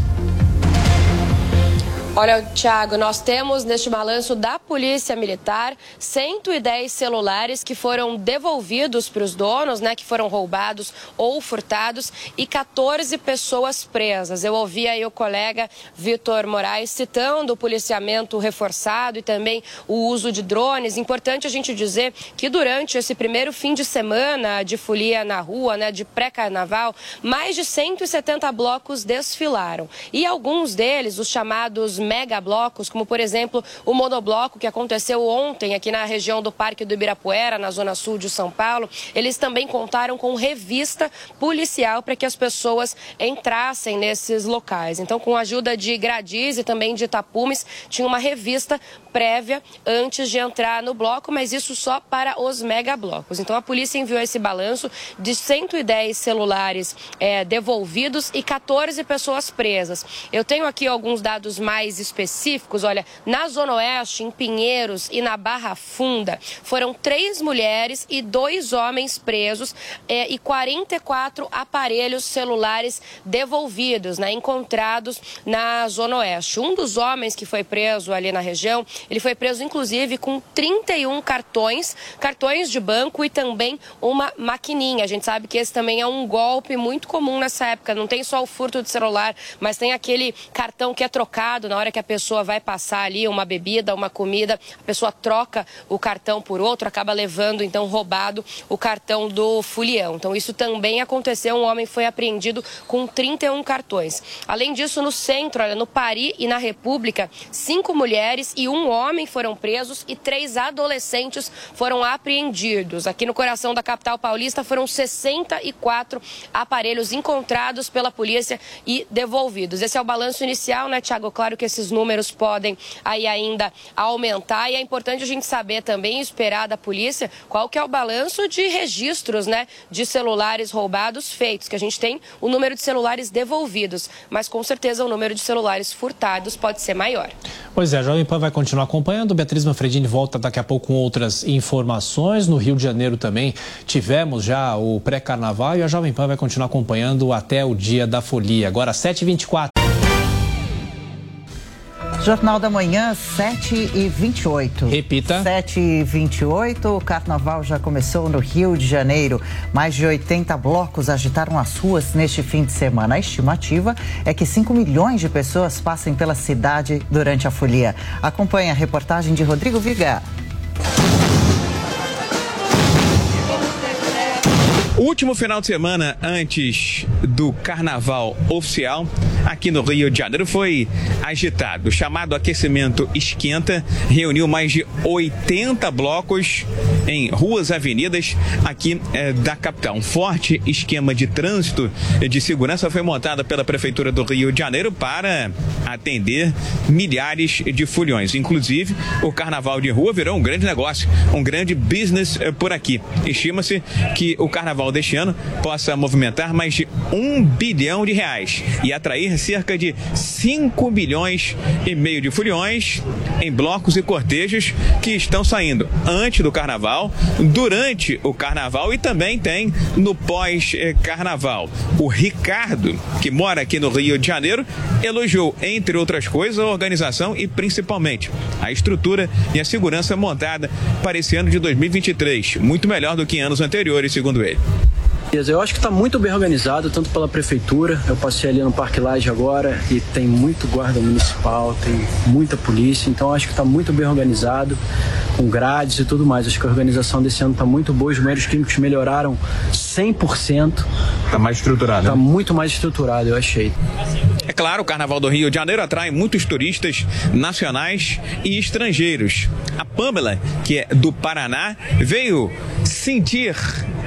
Olha, Tiago, nós temos neste balanço da Polícia Militar 110 celulares que foram devolvidos para os donos, né, que foram roubados ou furtados, e 14 pessoas presas. Eu ouvi aí o colega Vitor Moraes citando o policiamento reforçado e também o uso de drones. Importante a gente dizer que durante esse primeiro fim de semana de folia na rua, né, de pré-carnaval, mais de 170 blocos desfilaram. E alguns deles, os chamados megablocos, como por exemplo o monobloco que aconteceu ontem aqui na região do Parque do Ibirapuera, na zona sul de São Paulo, eles também contaram com revista policial para que as pessoas entrassem nesses locais. Então, com a ajuda de gradis e também de tapumes, tinha uma revista prévia antes de entrar no bloco, mas isso só para os megablocos. Então, a polícia enviou esse balanço de 110 celulares é, devolvidos e 14 pessoas presas. Eu tenho aqui alguns dados mais específicos. Olha, na Zona Oeste, em Pinheiros e na Barra Funda, foram três mulheres e dois homens presos é, e 44 aparelhos celulares devolvidos, né, encontrados na Zona Oeste. Um dos homens que foi preso ali na região, ele foi preso inclusive com 31 cartões, cartões de banco e também uma maquininha. A gente sabe que esse também é um golpe muito comum nessa época. Não tem só o furto de celular, mas tem aquele cartão que é trocado na hora que a pessoa vai passar ali uma bebida, uma comida, a pessoa troca o cartão por outro, acaba levando então roubado o cartão do fulião. Então isso também aconteceu, um homem foi apreendido com 31 cartões. Além disso, no centro, olha, no Paris e na República, cinco mulheres e um homem foram presos e três adolescentes foram apreendidos. Aqui no coração da capital paulista foram 64 aparelhos encontrados pela polícia e devolvidos. Esse é o balanço inicial, né, Tiago? Claro que esses números podem aí ainda aumentar e é importante a gente saber também, esperar da polícia, qual que é o balanço de registros, né, de celulares roubados feitos, que a gente tem o número de celulares devolvidos, mas com certeza o número de celulares furtados pode ser maior. Pois é, a Jovem Pan vai continuar acompanhando. Beatriz Manfredini volta daqui a pouco com outras informações. No Rio de Janeiro também tivemos já o pré-carnaval e a Jovem Pan vai continuar acompanhando até o dia da folia. Agora, 7h24. Jornal da Manhã, 7 e 28 Repita. 7 e 28 O carnaval já começou no Rio de Janeiro. Mais de 80 blocos agitaram as ruas neste fim de semana. A estimativa é que 5 milhões de pessoas passem pela cidade durante a folia. Acompanhe a reportagem de Rodrigo Vigar. Último final de semana antes do carnaval oficial aqui no Rio de Janeiro foi agitado. O chamado aquecimento esquenta reuniu mais de 80 blocos em ruas, avenidas aqui eh, da capital. Um forte esquema de trânsito e de segurança foi montado pela Prefeitura do Rio de Janeiro para atender milhares de foliões. Inclusive, o carnaval de rua virou um grande negócio, um grande business eh, por aqui. Estima-se que o carnaval deste ano possa movimentar mais de um bilhão de reais e atrair cerca de 5 milhões e meio de foliões em blocos e cortejos que estão saindo antes do carnaval, durante o carnaval e também tem no pós-carnaval. O Ricardo, que mora aqui no Rio de Janeiro, elogiou, entre outras coisas, a organização e principalmente a estrutura e a segurança montada para esse ano de 2023, muito melhor do que anos anteriores, segundo ele. Eu acho que está muito bem organizado, tanto pela prefeitura. Eu passei ali no Parque Laje agora e tem muito guarda municipal, tem muita polícia, então acho que está muito bem organizado, com grades e tudo mais. Acho que a organização desse ano está muito boa, os médios clínicos melhoraram 100%. Está mais estruturado. Está muito mais estruturado, eu achei. É claro, o Carnaval do Rio de Janeiro atrai muitos turistas nacionais e estrangeiros. A Pamela, que é do Paraná, veio sentir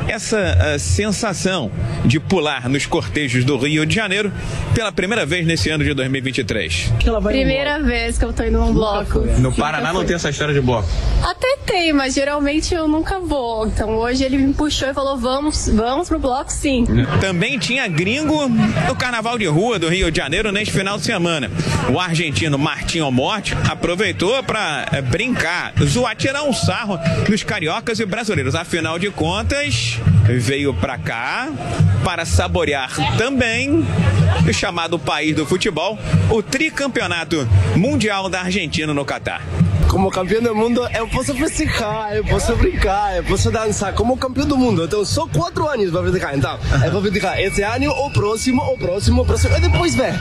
essa uh, sensação de pular nos cortejos do Rio de Janeiro pela primeira vez nesse ano de 2023. Primeira vez que eu tô indo num bloco. No Paraná não tem essa história de bloco? Até tem, mas geralmente eu nunca vou. Então hoje ele me puxou e falou: vamos, vamos pro bloco sim. Também tinha gringo no Carnaval de Rua do Rio de Janeiro neste final de semana. O argentino Martinho Morte aproveitou para é, brincar, zoar, tirar um sarro dos cariocas e brasileiros. Afinal de contas, veio para cá para saborear também o chamado país do futebol, o tricampeonato mundial da Argentina no Catar. Como campeão do mundo, eu posso festejar, eu posso brincar, eu posso dançar. Como campeão do mundo, eu tenho só quatro anos para festejar. Então, eu vou festejar esse ano, o próximo, o próximo, o próximo, e depois ver.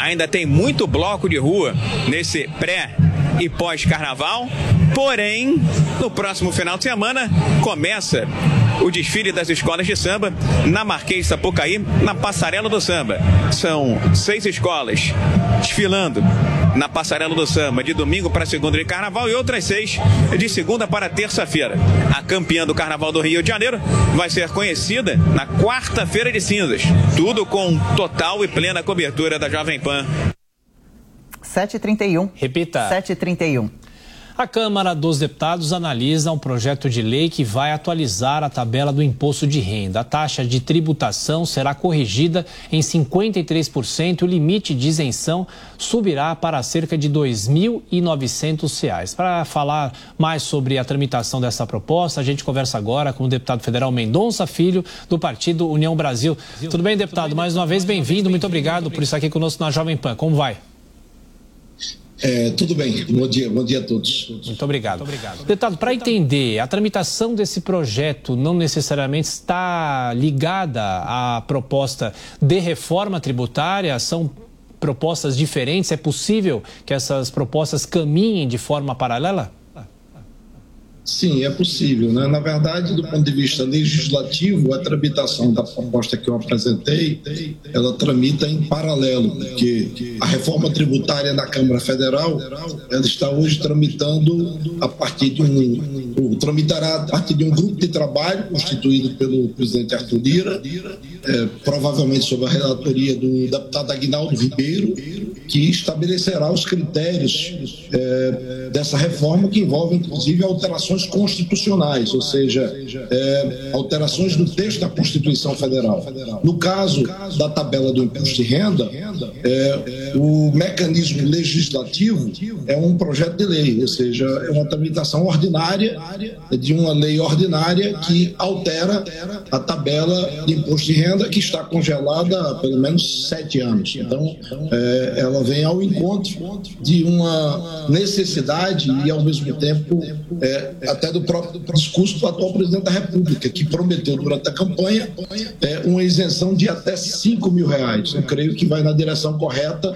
Ainda tem muito bloco de rua nesse pré e pós-carnaval. Porém, no próximo final de semana começa o desfile das escolas de samba na Marquês Sapucaí, na Passarela do Samba. São seis escolas desfilando na Passarela do Samba de domingo para segunda de carnaval e outras seis de segunda para terça-feira. A campeã do Carnaval do Rio de Janeiro vai ser conhecida na quarta-feira de cinzas. Tudo com total e plena cobertura da Jovem Pan 7h31. Repita. 7h31. A Câmara dos Deputados analisa um projeto de lei que vai atualizar a tabela do imposto de renda. A taxa de tributação será corrigida em 53% e o limite de isenção subirá para cerca de R$ 2.900. Para falar mais sobre a tramitação dessa proposta, a gente conversa agora com o deputado federal Mendonça Filho, do Partido União Brasil. Tudo bem, deputado? Mais uma vez, bem-vindo. Muito obrigado por estar aqui conosco na Jovem Pan. Como vai? É, tudo bem, bom dia, bom dia a todos. Muito obrigado. Muito obrigado. Deputado, para entender, a tramitação desse projeto não necessariamente está ligada à proposta de reforma tributária, são propostas diferentes, é possível que essas propostas caminhem de forma paralela? Sim, é possível. Né? Na verdade, do ponto de vista legislativo, a tramitação da proposta que eu apresentei, ela tramita em paralelo, porque a reforma tributária da Câmara Federal, ela está hoje tramitando a partir de um, tramitará a partir de um grupo de trabalho constituído pelo presidente Arthur Lira, é, provavelmente sob a relatoria do deputado Aguinaldo Ribeiro, que estabelecerá os critérios é, dessa reforma que envolve, inclusive, alterações constitucionais, ou seja, é, alterações do texto da Constituição Federal. No caso da tabela do imposto de renda, é, o mecanismo legislativo é um projeto de lei, ou seja, é uma tramitação ordinária de uma lei ordinária que altera a tabela de imposto de renda que está congelada há pelo menos sete anos. Então, é, vem ao encontro de uma necessidade e, ao mesmo tempo, é, até do próprio discurso do atual presidente da República, que prometeu durante a campanha é, uma isenção de até 5 mil reais. Eu creio que vai na direção correta,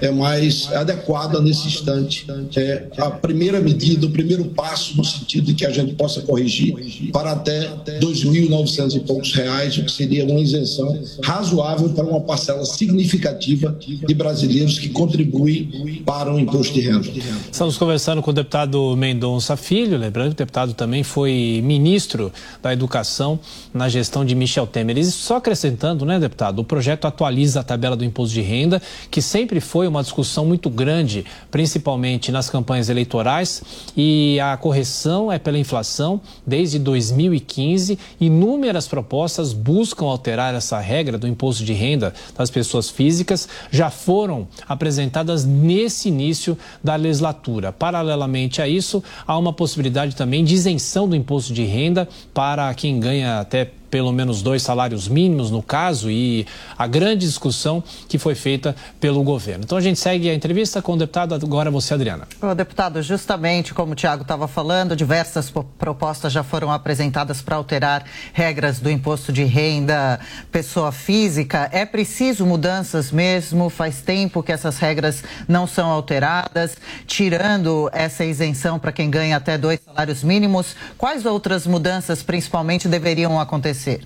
é mais adequada nesse instante. É a primeira medida, o primeiro passo no sentido de que a gente possa corrigir para até 2.900 e poucos reais, o que seria uma isenção razoável para uma parcela significativa de brasileiros que que contribuem para o imposto de renda. Estamos conversando com o deputado Mendonça Filho, lembrando que o deputado também foi ministro da Educação na gestão de Michel Temer. E só acrescentando, né, deputado, o projeto atualiza a tabela do imposto de renda, que sempre foi uma discussão muito grande, principalmente nas campanhas eleitorais, e a correção é pela inflação desde 2015. Inúmeras propostas buscam alterar essa regra do imposto de renda das pessoas físicas, já foram apresentadas nesse início da legislatura. Paralelamente a isso, há uma possibilidade também de isenção do imposto de renda para quem ganha até pelo menos dois salários mínimos no caso e a grande discussão que foi feita pelo governo. Então a gente segue a entrevista com o deputado, agora você, Adriana. O deputado, justamente como o Tiago estava falando, diversas propostas já foram apresentadas para alterar regras do imposto de renda pessoa física. É preciso mudanças mesmo? Faz tempo que essas regras não são alteradas, tirando essa isenção para quem ganha até dois salários mínimos. Quais outras mudanças, principalmente, deveriam acontecer? Acontecer?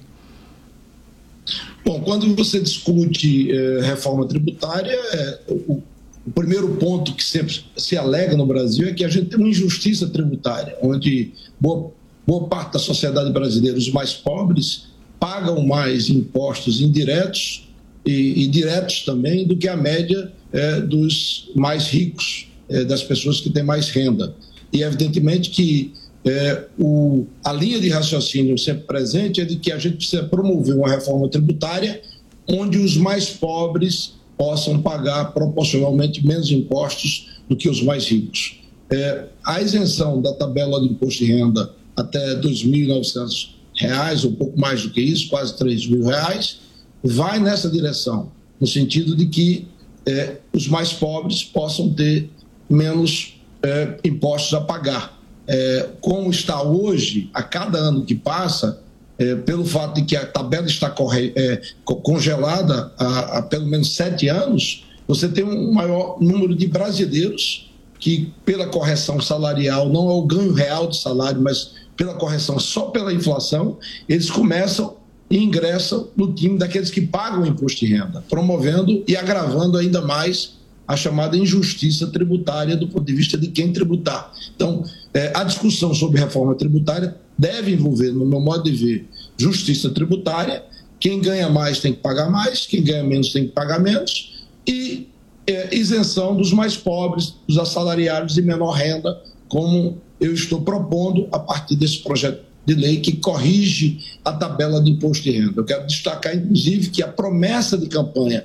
Bom, quando você discute eh, reforma tributária, eh, o, o, primeiro ponto que sempre se alega no Brasil é que a gente tem uma injustiça tributária, onde boa, boa parte da sociedade brasileira, os mais pobres, pagam mais impostos indiretos e, e diretos também do que a média eh, dos mais ricos, das pessoas que têm mais renda. E evidentemente que é, o, a linha de raciocínio sempre presente é de que a gente precisa promover uma reforma tributária onde os mais pobres possam pagar proporcionalmente menos impostos do que os mais ricos. É, a isenção da tabela de imposto de renda até R$ 2.900, ou um pouco mais do que isso, quase R$ 3.000, vai nessa direção, no sentido de que é, os mais pobres possam ter menos é, impostos a pagar é, como está hoje, a cada ano que passa, é, pelo fato de que a tabela está corre, é, congelada há, há, pelo menos sete anos, você tem um maior número de brasileiros que, pela correção salarial, não é o ganho real de salário, mas pela correção só pela inflação, eles começam e ingressam no time daqueles que pagam o imposto de renda, promovendo e agravando ainda mais a chamada injustiça tributária do ponto de vista de quem tributar. Então, é, a discussão sobre reforma tributária deve envolver, no meu modo de ver, justiça tributária. Quem ganha mais tem que pagar mais, quem ganha menos tem que pagar menos, e é, isenção dos mais pobres, dos assalariados de menor renda, como eu estou propondo a partir desse projeto de lei que corrige a tabela de imposto de renda. Eu quero destacar, inclusive, que a promessa de campanha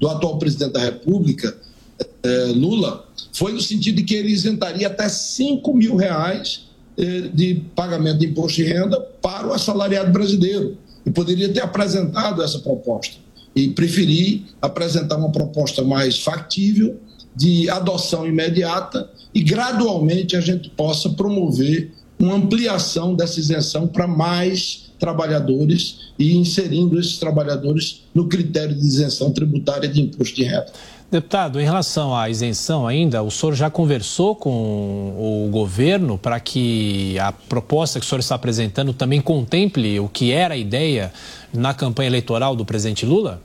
do atual presidente da República Lula foi no sentido de que ele isentaria até 5 mil reais é, de pagamento de imposto de renda para o assalariado brasileiro. E poderia ter apresentado essa proposta. E preferi apresentar uma proposta mais factível, de adoção imediata, e gradualmente a gente possa promover uma ampliação dessa isenção para mais trabalhadores e inserindo esses trabalhadores no critério de isenção tributária de imposto de renda. Deputado, em relação à isenção ainda, o senhor já conversou com o governo para que a proposta que o senhor está apresentando também contemple o que era a ideia na campanha eleitoral do presidente Lula?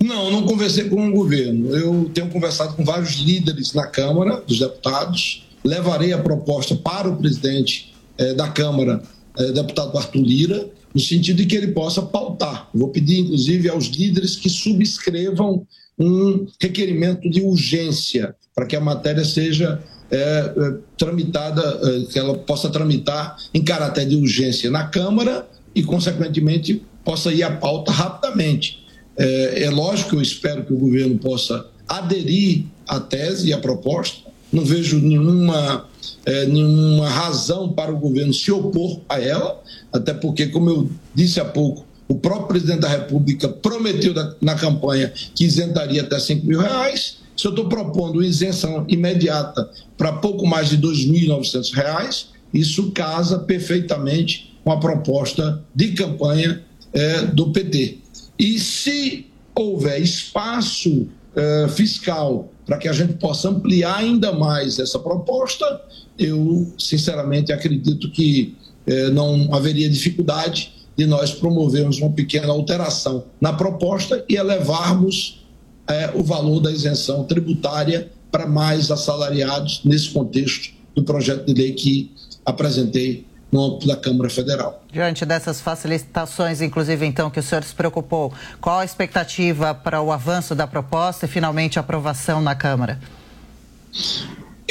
Não, não conversei com o governo. Eu tenho conversado com vários líderes na Câmara dos Deputados. Levarei a proposta para o presidente eh, da Câmara, eh, deputado Arthur Lira, no sentido de que ele possa pautar. vou pedir, inclusive, aos líderes que subscrevam um requerimento de urgência para que a matéria seja é, é, tramitada, é, que ela possa tramitar em caráter de urgência na Câmara e, consequentemente, possa ir à pauta rapidamente. É, é lógico, eu espero que o governo possa aderir à tese e à proposta. Não vejo nenhuma, é, nenhuma razão para o governo se opor a ela, até porque, como eu disse há pouco, o próprio presidente da República prometeu na campanha que isentaria até 5 mil reais. Se eu estou propondo isenção imediata para pouco mais de R$ 2.900, isso casa perfeitamente com a proposta de campanha é, do PT. E se houver espaço é, fiscal para que a gente possa ampliar ainda mais essa proposta, eu sinceramente acredito que é, não haveria dificuldade de nós promovermos uma pequena alteração na proposta e elevarmos é, o valor da isenção tributária para mais assalariados nesse contexto do projeto de lei que apresentei no âmbito da Câmara Federal. Diante dessas facilitações, inclusive, então, que o senhor se preocupou, qual a expectativa para o avanço da proposta e finalmente a aprovação na Câmara?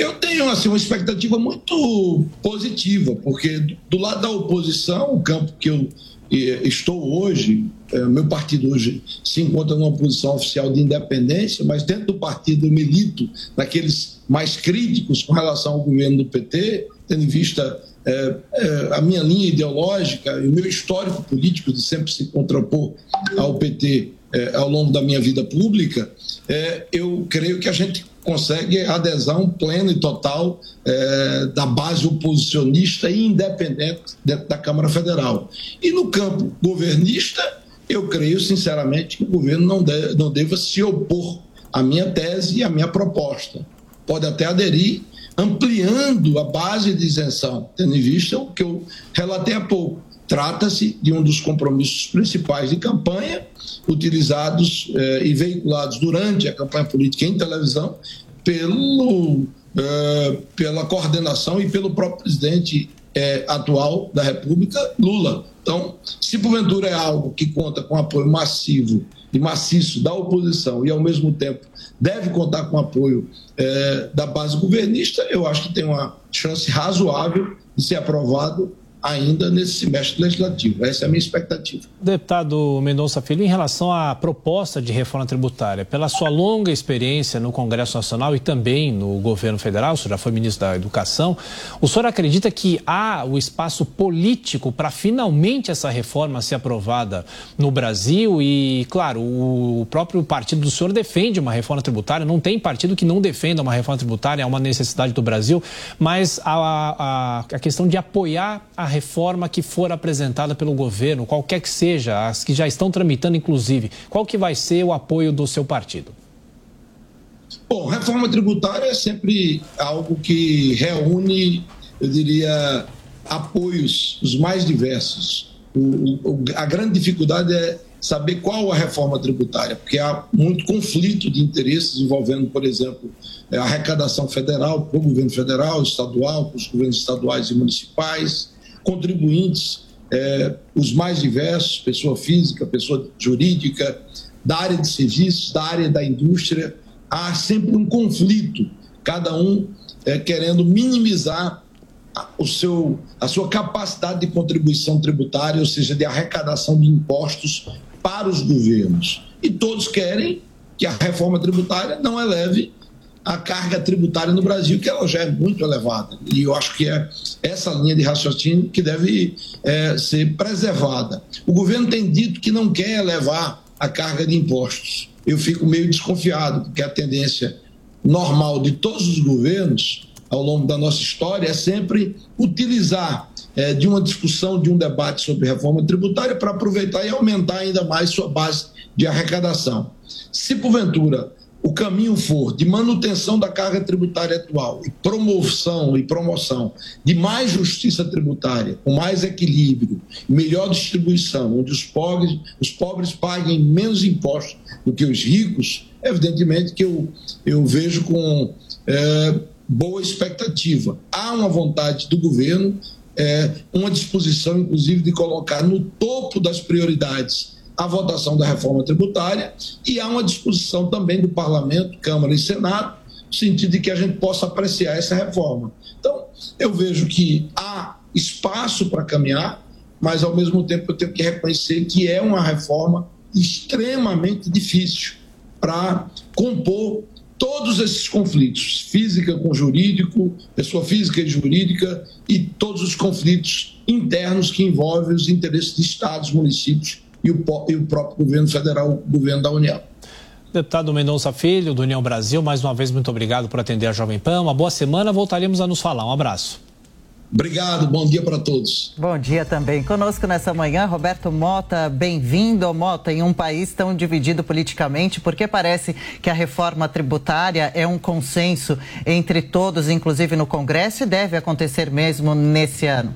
Eu tenho assim, uma expectativa muito positiva, porque do lado da oposição, o campo que eu estou hoje, é, meu partido hoje se encontra numa posição oficial de independência, mas dentro do partido eu milito naqueles mais críticos com relação ao governo do PT, tendo em vista é, é, a minha linha ideológica e o meu histórico político de sempre se contrapor ao PT é, ao longo da minha vida pública, é, eu creio que a gente consegue adesão plena e total é, da base oposicionista e independente dentro da Câmara Federal. E no campo governista, eu creio sinceramente que o governo não, deve, não deva se opor à minha tese e à minha proposta. Pode até aderir, ampliando a base de isenção, tendo em vista o que eu relatei há pouco. Trata-se de um dos compromissos principais de campanha, utilizados eh, e veiculados durante a campanha política em televisão, pelo, eh, pela coordenação e pelo próprio presidente eh, atual da República, Lula. Então, se porventura é algo que conta com apoio massivo e maciço da oposição e, ao mesmo tempo, deve contar com apoio da base governista, eu acho que tem uma chance razoável de ser aprovado ainda nesse semestre legislativo. Essa é a minha expectativa. Deputado Mendonça Filho, em relação à proposta de reforma tributária, pela sua longa experiência no Congresso Nacional e também no governo federal, o senhor já foi ministro da Educação, o senhor acredita que há o espaço político para finalmente essa reforma ser aprovada no Brasil? E, claro, o próprio partido do senhor defende uma reforma tributária, não tem partido que não defenda uma reforma tributária, é uma necessidade do Brasil, mas a, a, a questão de apoiar a reforma que for apresentada pelo governo, qualquer que seja, as que já estão tramitando, inclusive, qual que vai ser o apoio do seu partido? Bom, reforma tributária é sempre algo que reúne, eu diria, apoios os mais diversos. O, o, a grande dificuldade é saber qual a reforma tributária, porque há muito conflito de interesses envolvendo, por exemplo, a arrecadação federal, para o governo federal, estadual, para os governos estaduais e municipais, contribuintes, é, os mais diversos, pessoa física, pessoa jurídica, da área de serviços, da área da indústria, há sempre um conflito, cada um é, querendo minimizar o seu, a sua capacidade de contribuição tributária, ou seja, de arrecadação de impostos para os governos. E todos querem que a reforma tributária não eleve a carga tributária no Brasil, que ela já é muito elevada. E eu acho que é essa linha de raciocínio que deve é, ser preservada. O governo tem dito que não quer elevar a carga de impostos. Eu fico meio desconfiado, porque a tendência normal de todos os governos ao longo da nossa história é sempre utilizar é, de uma discussão, de um debate sobre reforma tributária para aproveitar e aumentar ainda mais sua base de arrecadação. Se porventura o caminho for de manutenção da carga tributária atual e promoção e promoção de mais justiça tributária, com mais equilíbrio, melhor distribuição, onde os pobres, os pobres paguem menos impostos do que os ricos, evidentemente que eu, eu vejo com é, boa expectativa. Há uma vontade do governo, é, uma disposição, inclusive, de colocar no topo das prioridades a votação da reforma tributária e há uma disposição também do Parlamento, Câmara e Senado, no sentido de que a gente possa apreciar essa reforma. Então, eu vejo que há espaço para caminhar, mas ao mesmo tempo eu tenho que reconhecer que é uma reforma extremamente difícil para compor todos esses conflitos, física com jurídico, pessoa física e jurídica, e todos os conflitos internos que envolvem os interesses de estados, municípios e o, e o próprio governo federal, o governo da União. Deputado Mendonça Filho, do União Brasil, mais uma vez, muito obrigado por atender a Jovem Pan. Uma boa semana, voltaremos a nos falar. Um abraço. Obrigado, bom dia para todos. Bom dia também. Conosco nessa manhã, Roberto Mota, bem-vindo, Mota, em um país tão dividido politicamente, porque parece que a reforma tributária é um consenso entre todos, inclusive no Congresso, e deve acontecer mesmo nesse ano.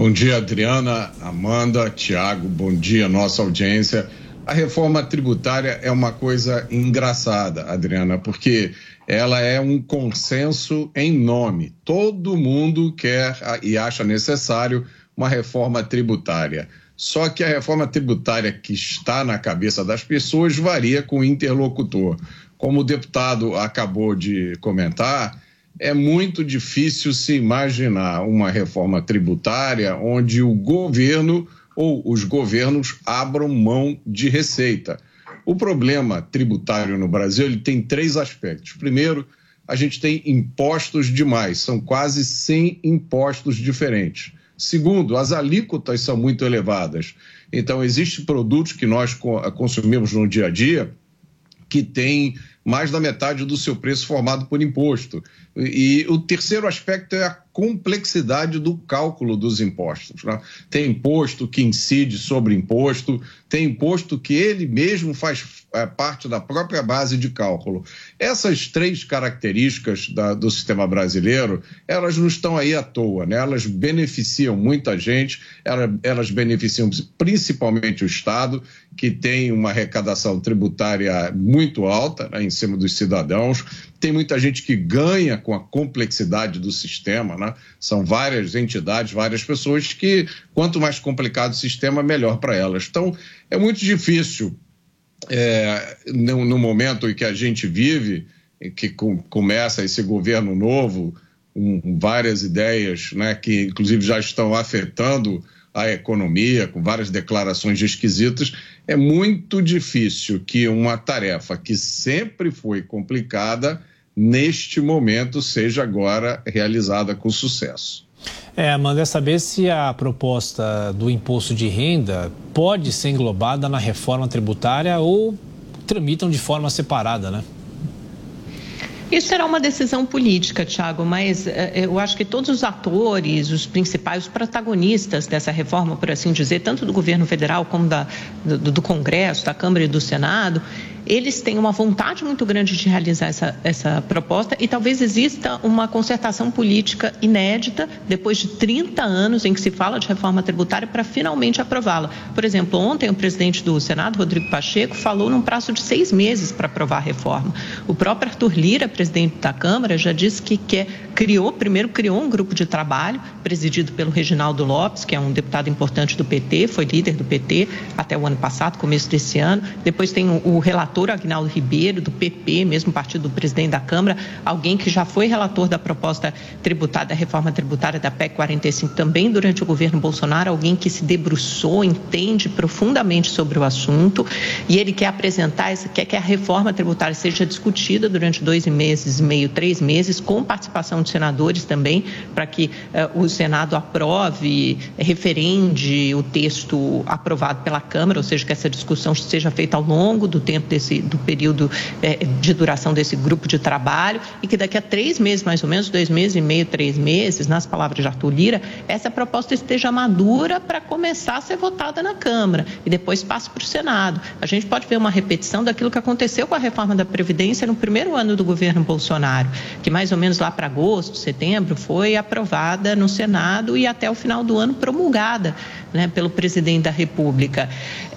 Bom dia, Adriana, Amanda, Tiago, bom dia, nossa audiência. A reforma tributária é uma coisa engraçada, Adriana, porque ela é um consenso em nome. Todo mundo quer e acha necessário uma reforma tributária. Só que a reforma tributária que está na cabeça das pessoas varia com o interlocutor. Como o deputado acabou de comentar, é muito difícil se imaginar uma reforma tributária onde o governo ou os governos abram mão de receita. O problema tributário no Brasil ele tem três aspectos. Primeiro, a gente tem impostos demais, são quase 100 impostos diferentes. Segundo, as alíquotas são muito elevadas. Então, existem produtos que nós consumimos no dia a dia que têm mais da metade do seu preço formado por imposto. E o terceiro aspecto é a complexidade do cálculo dos impostos. Né? Tem imposto que incide sobre imposto, tem imposto que ele mesmo faz é, parte da própria base de cálculo. Essas três características da, do sistema brasileiro, elas não estão aí à toa, né? elas beneficiam muita gente, elas, elas beneficiam principalmente o Estado, que tem uma arrecadação tributária muito alta né, em cima dos cidadãos, tem muita gente que ganha com a complexidade do sistema, né? São várias entidades, várias pessoas que, quanto mais complicado o sistema, melhor para elas. Então, é muito difícil, é, no, no, momento em que a gente vive, que com, começa esse governo novo, com várias ideias, né, que inclusive já estão afetando a economia, com várias declarações esquisitas, é muito difícil que uma tarefa que sempre foi complicada neste momento seja agora realizada com sucesso. É, Amanda, é saber se a proposta do imposto de renda pode ser englobada na reforma tributária ou tramitam de forma separada, né? Isso será uma decisão política, Tiago, mas eh, eu acho que todos os atores, os principais, protagonistas dessa reforma, por assim dizer, tanto do governo federal como da, do, do Congresso, da Câmara e do Senado, eles têm uma vontade muito grande de realizar essa, essa proposta e talvez exista uma concertação política inédita depois de 30 anos em que se fala de reforma tributária para finalmente aprová-la. Por exemplo, ontem o presidente do Senado, Rodrigo Pacheco, falou num prazo de seis meses para aprovar a reforma. O próprio Arthur Lira, presidente da Câmara, já disse que quer, criou, primeiro criou um grupo de trabalho presidido pelo Reginaldo Lopes, que é um deputado importante do PT, foi líder do PT até o ano passado, começo desse ano. Depois tem o, o relator relator Agnaldo Ribeiro, do PP, mesmo partido do presidente da Câmara, alguém que já foi relator da proposta tributária, da reforma tributária da PEC 45, também durante o governo Bolsonaro, alguém que se debruçou, entende profundamente sobre o assunto, e ele quer apresentar, quer que a reforma tributária seja discutida durante dois meses, meio, três meses, com participação de senadores também, para que uh, o Senado aprove, referende o texto aprovado pela Câmara, ou seja, que essa discussão seja feita ao longo do tempo desse desse, do período é, de duração desse grupo de trabalho e que daqui a três meses, mais ou menos, dois meses e meio, três meses, nas palavras de Arthur Lira, essa proposta esteja madura para começar a ser votada na Câmara e depois passe para o Senado. A gente pode ver uma repetição daquilo que aconteceu com a reforma da Previdência no primeiro ano do governo Bolsonaro, que mais ou menos lá para agosto, setembro, foi aprovada no Senado e até o final do ano promulgada né, pelo presidente da República.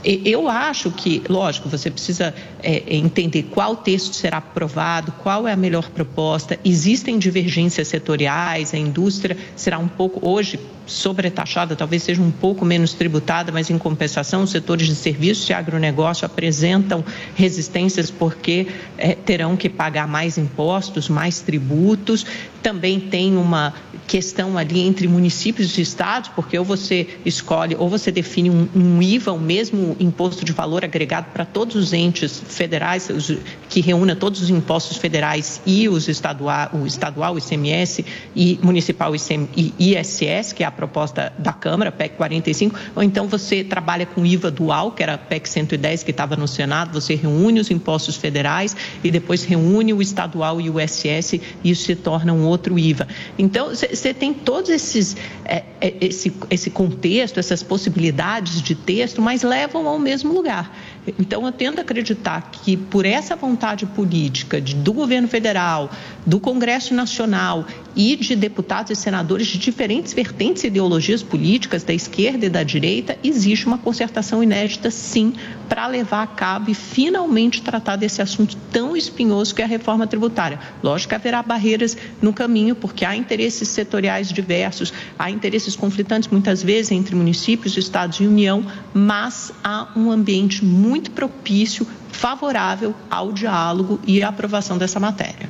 Eu acho que, lógico, você precisa é, entender qual texto será aprovado, qual é a melhor proposta. Existem divergências setoriais, a indústria será um pouco, hoje, sobretaxada, talvez seja um pouco menos tributada, mas em compensação, os setores de serviços e agronegócio apresentam resistências porque é, terão que pagar mais impostos, mais tributos. Também tem uma questão ali entre municípios e estados, porque ou você escolhe, ou você define um, um IVA, o mesmo imposto de valor agregado para todos os entes federais, que reúna todos os impostos federais e os estadual, o estadual, ICMS, e municipal, e ISS, que é a proposta da Câmara, PEC 45, ou então você trabalha com IVA dual, que era a PEC 110 que estava no Senado, você reúne os impostos federais e depois reúne o estadual e o ISS e isso se torna um outro IVA. Então, você tem todos esses, é, é, esse, esse contexto, essas possibilidades de texto, mas levam ao mesmo lugar Então, eu tento acreditar que, por essa vontade política de, do governo federal, do Congresso Nacional e de deputados e senadores de diferentes vertentes e ideologias políticas, da esquerda e da direita, existe uma concertação inédita, sim, para levar a cabo e finalmente tratar desse assunto tão espinhoso que é a reforma tributária. Lógico que haverá barreiras no caminho, porque há interesses setoriais diversos, há interesses conflitantes muitas vezes entre municípios, estados e União, mas há um ambiente muito propício, favorável ao diálogo e à aprovação dessa matéria.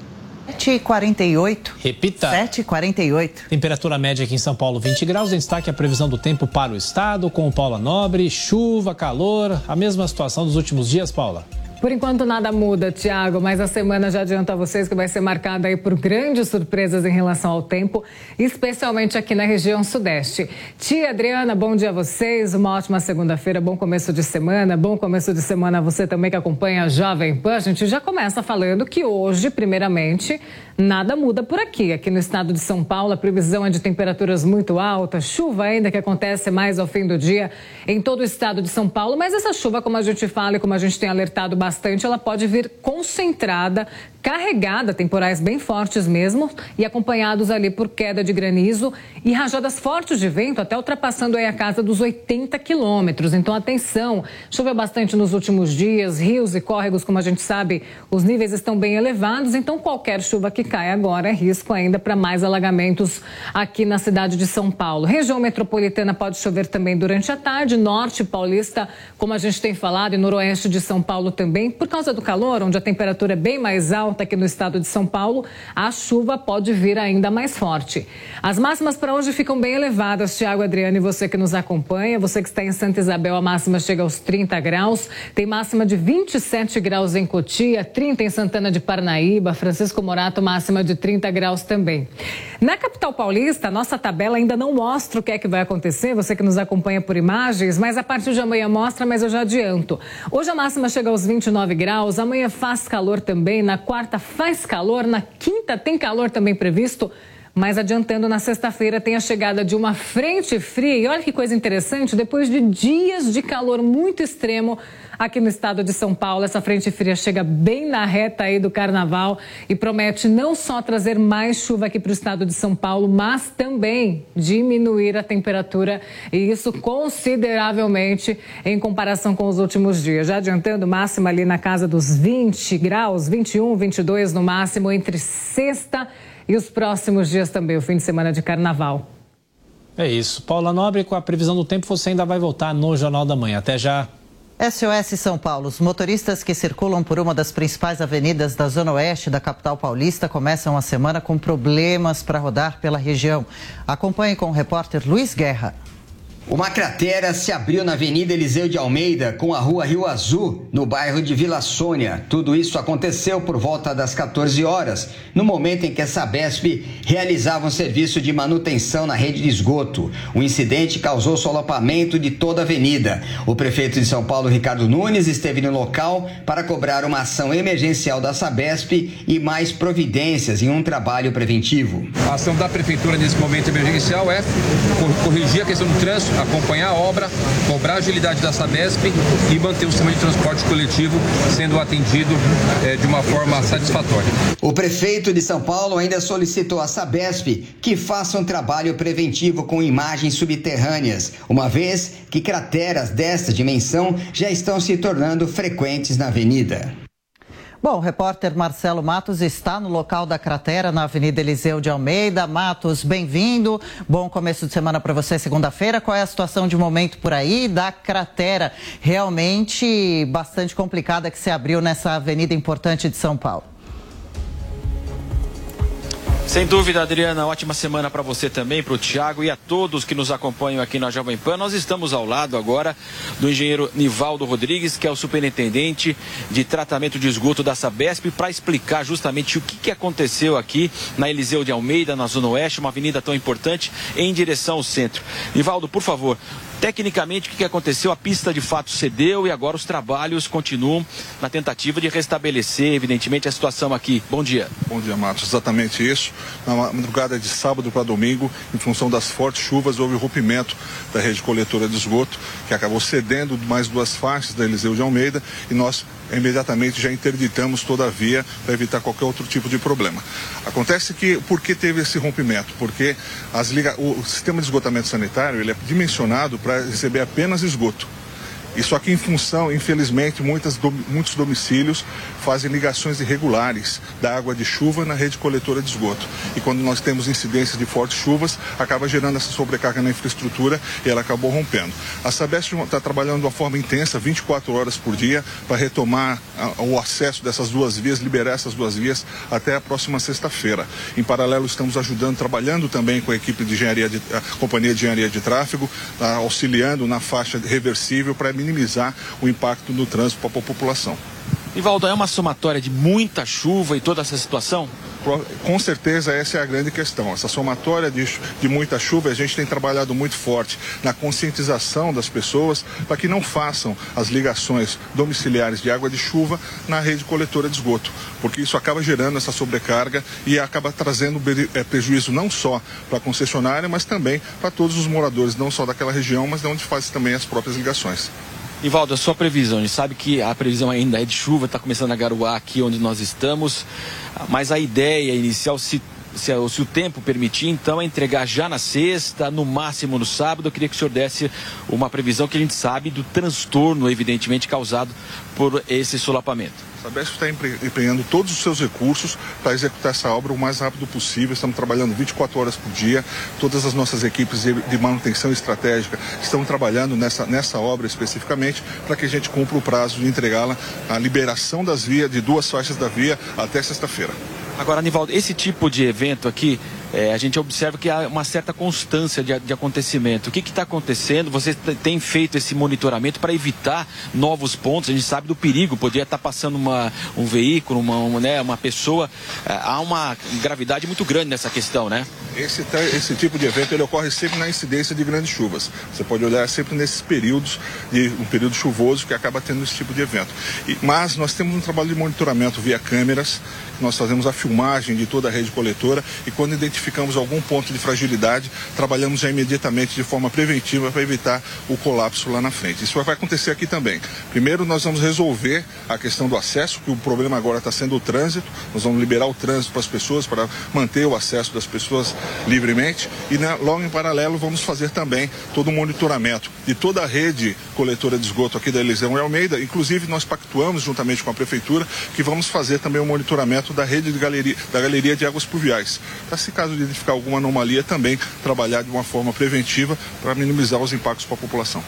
7h48. Repita. 7h48. Temperatura média aqui em São Paulo, 20 graus. Em destaque a previsão do tempo para o estado, com o Paula Nobre. Chuva, calor, a mesma situação dos últimos dias, Paula. Por enquanto nada muda, Tiago, mas a semana já adianta a vocês que vai ser marcada aí por grandes surpresas em relação ao tempo, especialmente aqui na região sudeste. Tia Adriana, bom dia a vocês, uma ótima segunda-feira, bom começo de semana, bom começo de semana a você também que acompanha a Jovem Pan. A gente já começa falando que hoje, primeiramente, Nada muda por aqui. Aqui no estado de São Paulo, a previsão é de temperaturas muito altas, chuva ainda que acontece mais ao fim do dia em todo o estado de São Paulo. Mas essa chuva, como a gente fala e como a gente tem alertado bastante, ela pode vir concentrada carregada, temporais bem fortes mesmo, e acompanhados ali por queda de granizo e rajadas fortes de vento, até ultrapassando aí a casa dos 80 quilômetros. Então, atenção, choveu bastante nos últimos dias, rios e córregos, como a gente sabe, os níveis estão bem elevados, então qualquer chuva que cai agora é risco ainda para mais alagamentos aqui na cidade de São Paulo. Região metropolitana pode chover também durante a tarde, norte paulista, como a gente tem falado, e noroeste de São Paulo também, por causa do calor, onde a temperatura é bem mais alta aqui no estado de São Paulo, a chuva pode vir ainda mais forte. As máximas para hoje ficam bem elevadas, Tiago Adriano, e você que nos acompanha, você que está em Santa Isabel, a máxima chega aos 30 graus, tem máxima de 27 graus em Cotia, 30 em Santana de Parnaíba, Francisco Morato, máxima de 30 graus também. Na capital paulista, nossa tabela ainda não mostra o que é que vai acontecer, você que nos acompanha por imagens, mas a partir de amanhã mostra, mas eu já adianto. Hoje a máxima chega aos 29 graus, amanhã faz calor também, na quarta quarta faz calor, na quinta tem calor também previsto. Mas adiantando, na sexta-feira tem a chegada de uma frente fria. E olha que coisa interessante, depois de dias de calor muito extremo aqui no estado de São Paulo, essa frente fria chega bem na reta aí do carnaval e promete não só trazer mais chuva aqui para o estado de São Paulo, mas também diminuir a temperatura e isso consideravelmente em comparação com os últimos dias. Já adiantando, máxima ali na casa dos 20 graus, 21, 22 no máximo entre sexta e os próximos dias também, o fim de semana de carnaval. É isso. Paula Nobre, com a previsão do tempo, você ainda vai voltar no Jornal da Manhã. Até já. SOS São Paulo. Os motoristas que circulam por uma das principais avenidas da Zona Oeste da capital paulista começam a semana com problemas para rodar pela região. Acompanhe com o repórter Luiz Guerra. Uma cratera se abriu na Avenida Eliseu de Almeida com a Rua Rio Azul, no bairro de Vila Sônia. Tudo isso aconteceu por volta das 14 horas, no momento em que a Sabesp realizava um serviço de manutenção na rede de esgoto. O incidente causou solapamento de toda a avenida. O prefeito de São Paulo, Ricardo Nunes, esteve no local para cobrar uma ação emergencial da Sabesp e mais providências em um trabalho preventivo. A ação da prefeitura nesse momento emergencial é corrigir a questão do trânsito acompanhar a obra, cobrar a agilidade da Sabesp e manter o sistema de transporte coletivo sendo atendido é, de uma forma satisfatória. O prefeito de São Paulo ainda solicitou à Sabesp que faça um trabalho preventivo com imagens subterrâneas, uma vez que crateras desta dimensão já estão se tornando frequentes na avenida. Bom, o repórter Marcelo Matos está no local da cratera, na Avenida Eliseu de Almeida. Matos, bem-vindo. Bom começo de semana para você, segunda-feira. Qual é a situação de momento por aí da cratera? Realmente bastante complicada que se abriu nessa avenida importante de São Paulo. Sem dúvida, Adriana, ótima semana para você também, para o Tiago e a todos que nos acompanham aqui na Jovem Pan. Nós estamos ao lado agora do engenheiro Nivaldo Rodrigues, que é o superintendente de tratamento de esgoto da Sabesp, para explicar justamente o que, que aconteceu aqui na Eliseu de Almeida, na Zona Oeste, uma avenida tão importante, em direção ao centro. Nivaldo, por favor, Tecnicamente, o que aconteceu? A pista de fato cedeu e agora os trabalhos continuam na tentativa de restabelecer, evidentemente, a situação aqui. Bom dia. Bom dia, Matos. Exatamente isso. Na madrugada de sábado para domingo, em função das fortes chuvas, houve rompimento da rede coletora de esgoto, que acabou cedendo mais duas faixas da Eliseu de Almeida e nós imediatamente já interditamos toda a via para evitar qualquer outro tipo de problema. Acontece que, por que teve esse rompimento? Porque as liga... o sistema de esgotamento sanitário ele é dimensionado para receber apenas esgoto. Isso aqui em função, infelizmente, muitas, muitos domicílios fazem ligações irregulares da água de chuva na rede coletora de esgoto. E quando nós temos incidências de fortes chuvas, acaba gerando essa sobrecarga na infraestrutura e ela acabou rompendo. A Sabesp está trabalhando de uma forma intensa, 24 horas por dia, para retomar a, o acesso dessas duas vias, liberar essas duas vias até a próxima sexta-feira. Em paralelo, estamos ajudando, trabalhando também com a equipe de engenharia, de, a Companhia de Engenharia de Tráfego, tá, auxiliando na faixa reversível para minimizar o impacto no trânsito para a população. Ivaldo, é uma somatória de muita chuva e toda essa situação? Com certeza essa é a grande questão. Essa somatória de, de muita chuva, a gente tem trabalhado muito forte na conscientização das pessoas para que não façam as ligações domiciliares de água de chuva na rede coletora de esgoto, porque isso acaba gerando essa sobrecarga e acaba trazendo é, prejuízo não só para a concessionária, mas também para todos os moradores, não só daquela região, mas de onde faz também as próprias ligações. Ivaldo, a sua previsão, a gente sabe que a previsão ainda é de chuva, está começando a garoar aqui onde nós estamos, mas a ideia inicial, se, se, se, o tempo permitir, então, é entregar já na sexta, no máximo no sábado. Eu queria que o senhor desse uma previsão que a gente sabe do transtorno, evidentemente, causado por esse solapamento. A Sabesp está empenhando todos os seus recursos para executar essa obra o mais rápido possível. Estamos trabalhando 24 horas por dia. Todas as nossas equipes de manutenção estratégica estão trabalhando nessa, nessa obra especificamente para que a gente cumpra o prazo de entregá-la, a liberação das vias, de duas faixas da via até sexta-feira. Agora, Anivaldo, esse tipo de evento aqui, é, a gente observa que há uma certa constância de, de acontecimento. O que está acontecendo? Você tem feito esse monitoramento para evitar novos pontos? A gente sabe do perigo, poderia estar tá passando uma, um veículo, uma, uma, né, uma pessoa. É, há uma gravidade muito grande nessa questão, né? Esse, esse tipo de evento ele ocorre sempre na incidência de grandes chuvas. Você pode olhar sempre nesses períodos, de um período chuvoso que acaba tendo esse tipo de evento. E, mas nós temos um trabalho de monitoramento via câmeras nós fazemos a filmagem de toda a rede coletora e quando identificamos algum ponto de fragilidade, trabalhamos já imediatamente de forma preventiva para evitar o colapso lá na frente. Isso vai acontecer aqui também. Primeiro, nós vamos resolver a questão do acesso, que o problema agora está sendo o trânsito. Nós vamos liberar o trânsito para as pessoas, para manter o acesso das pessoas livremente. E né, logo em paralelo, vamos fazer também todo o monitoramento de toda a rede coletora de esgoto aqui da Elisão e Almeida. Inclusive, nós pactuamos juntamente com a Prefeitura que vamos fazer também o monitoramento da rede de galeria, da galeria de águas pluviais. Para se caso identificar alguma anomalia, também trabalhar de uma forma preventiva para minimizar os impactos para a população.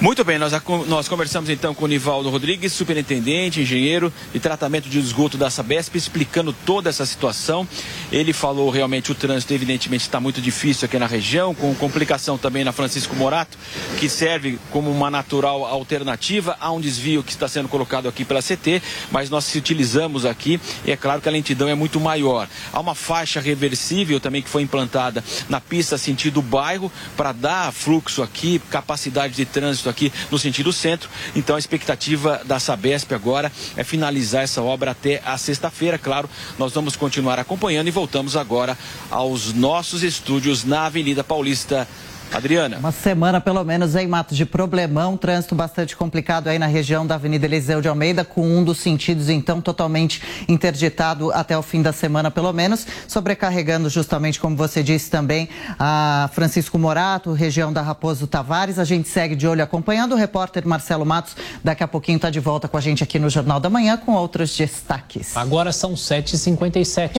Muito bem, nós, nós conversamos então com o Nivaldo Rodrigues, superintendente, engenheiro de tratamento de esgoto da Sabesp, explicando toda essa situação. Ele falou realmente o trânsito, evidentemente, está muito difícil aqui na região, com complicação também na Francisco Morato, que serve como uma natural alternativa a um desvio que está sendo colocado aqui pela CT, mas nós se utilizamos aqui e é claro que a lentidão é muito maior. Há uma faixa reversível também que foi implantada na pista sentido bairro para dar fluxo aqui, capacidade de trânsito aqui no sentido centro. Então a expectativa da Sabesp agora é finalizar essa obra até a sexta-feira. Claro, nós vamos continuar acompanhando e voltamos agora aos nossos estúdios na Avenida Paulista Adriana. Uma semana, pelo menos, em Matos de Problemão, trânsito bastante complicado aí na região da Avenida Eliseu de Almeida, com um dos sentidos, então, totalmente interditado até o fim da semana, pelo menos, sobrecarregando justamente, como você disse também, a Francisco Morato, região da Raposo Tavares. A gente segue de olho acompanhando. O repórter Marcelo Matos, daqui a pouquinho, está de volta com a gente aqui no Jornal da Manhã com outros destaques. Agora são 7h57.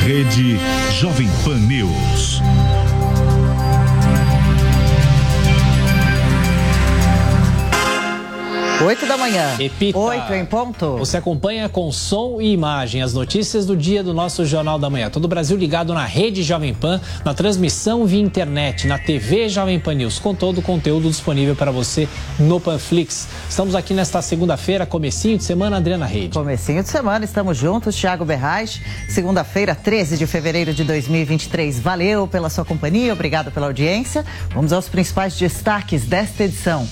Rede Jovem Pan News. 8 da manhã. Repita. 8 em ponto. Você acompanha com som e imagem as notícias do dia do nosso Jornal da Manhã. Todo o Brasil ligado na rede Jovem Pan, na transmissão via internet, na TV Jovem Pan News, com todo o conteúdo disponível para você no Panflix. Estamos aqui nesta segunda-feira, comecinho de semana, Adriana Reide. Comecinho de semana, estamos juntos, Thiago Berrais. Segunda-feira, 13 de fevereiro de 2023. Valeu pela sua companhia, obrigado pela audiência. Vamos aos principais destaques desta edição.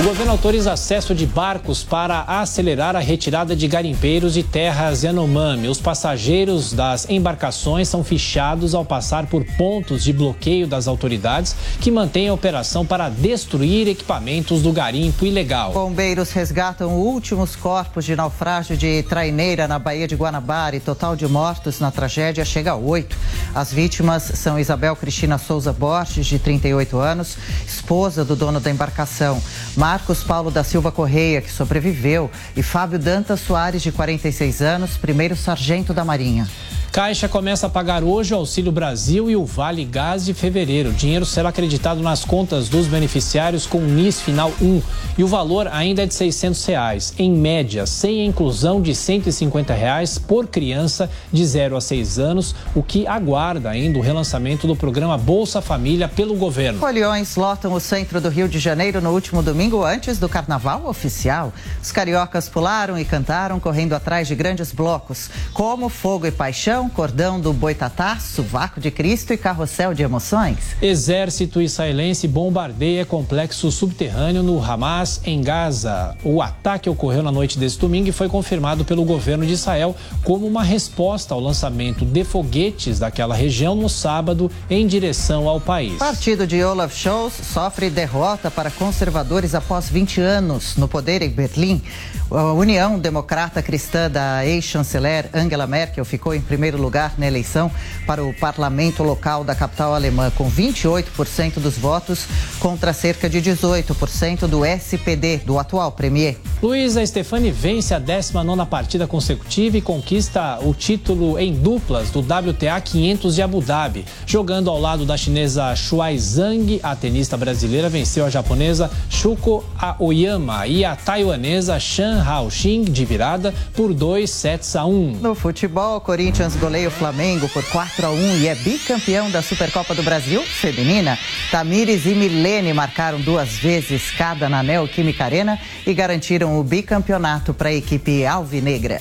O governo autoriza acesso de barcos para acelerar a retirada de garimpeiros de terras Yanomami. Os passageiros das embarcações são fichados ao passar por pontos de bloqueio das autoridades que mantêm a operação para destruir equipamentos do garimpo ilegal. Bombeiros resgatam últimos corpos de naufrágio de traineira na Baía de Guanabara e total de mortos na tragédia chega a oito. As vítimas são Isabel Cristina Souza Borges, de 38 anos, esposa do dono da embarcação. Marcos Paulo da Silva Correia, que sobreviveu, e Fábio Dantas Soares, de 46 anos, primeiro sargento da Marinha. Caixa começa a pagar hoje o Auxílio Brasil e o Vale Gás de fevereiro. O dinheiro será acreditado nas contas dos beneficiários com NIS final 1 e o valor ainda é de 600 reais, em média, sem a inclusão de 150 reais por criança de 0 a 6 anos, o que aguarda ainda o relançamento do programa Bolsa Família pelo governo. Folhões lotam o centro do Rio de Janeiro no último domingo antes do carnaval oficial. Os cariocas pularam e cantaram correndo atrás de grandes blocos, como Fogo e Paixão cordão do Boitatá, Suvaco de Cristo e Carrossel de Emoções. Exército israelense bombardeia complexo subterrâneo no Hamas, em Gaza. O ataque ocorreu na noite desse domingo e foi confirmado pelo governo de Israel como uma resposta ao lançamento de foguetes daquela região no sábado em direção ao país. Partido de Olaf Scholz sofre derrota para conservadores após 20 anos no poder em Berlim. A União Democrata Cristã da ex-chanceler Angela Merkel ficou em primeiro lugar na eleição para o parlamento local da capital alemã, com 28% dos votos contra cerca de 18% do SPD, do atual premier. Luísa Stefani vence a 19 partida consecutiva e conquista o título em duplas do WTA 500 de Abu Dhabi. Jogando ao lado da chinesa Shuai Zhang, a tenista brasileira venceu a japonesa Shuko Aoyama e a taiwanesa Shan Haoxing de virada por 2 sets a 1. No futebol, Corinthians goleia o Flamengo por 4 a 1 e é bicampeão da Supercopa do Brasil feminina. Tamires e Milene marcaram duas vezes cada na Neoquímica Arena e garantiram o bicampeonato para a equipe alvinegra.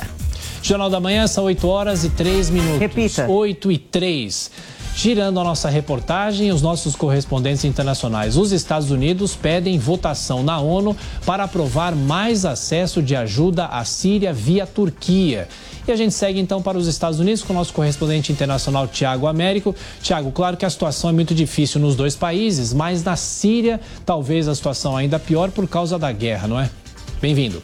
Jornal da Manhã são 8 horas e 3 minutos. Repita. 8 e 3. Girando a nossa reportagem, os nossos correspondentes internacionais. Os Estados Unidos pedem votação na ONU para aprovar mais acesso de ajuda à Síria via Turquia. E a gente segue então para os Estados Unidos com o nosso correspondente internacional Tiago Américo. Tiago, claro que a situação é muito difícil nos dois países, mas na Síria talvez a situação ainda pior por causa da guerra, não é? Bem-vindo.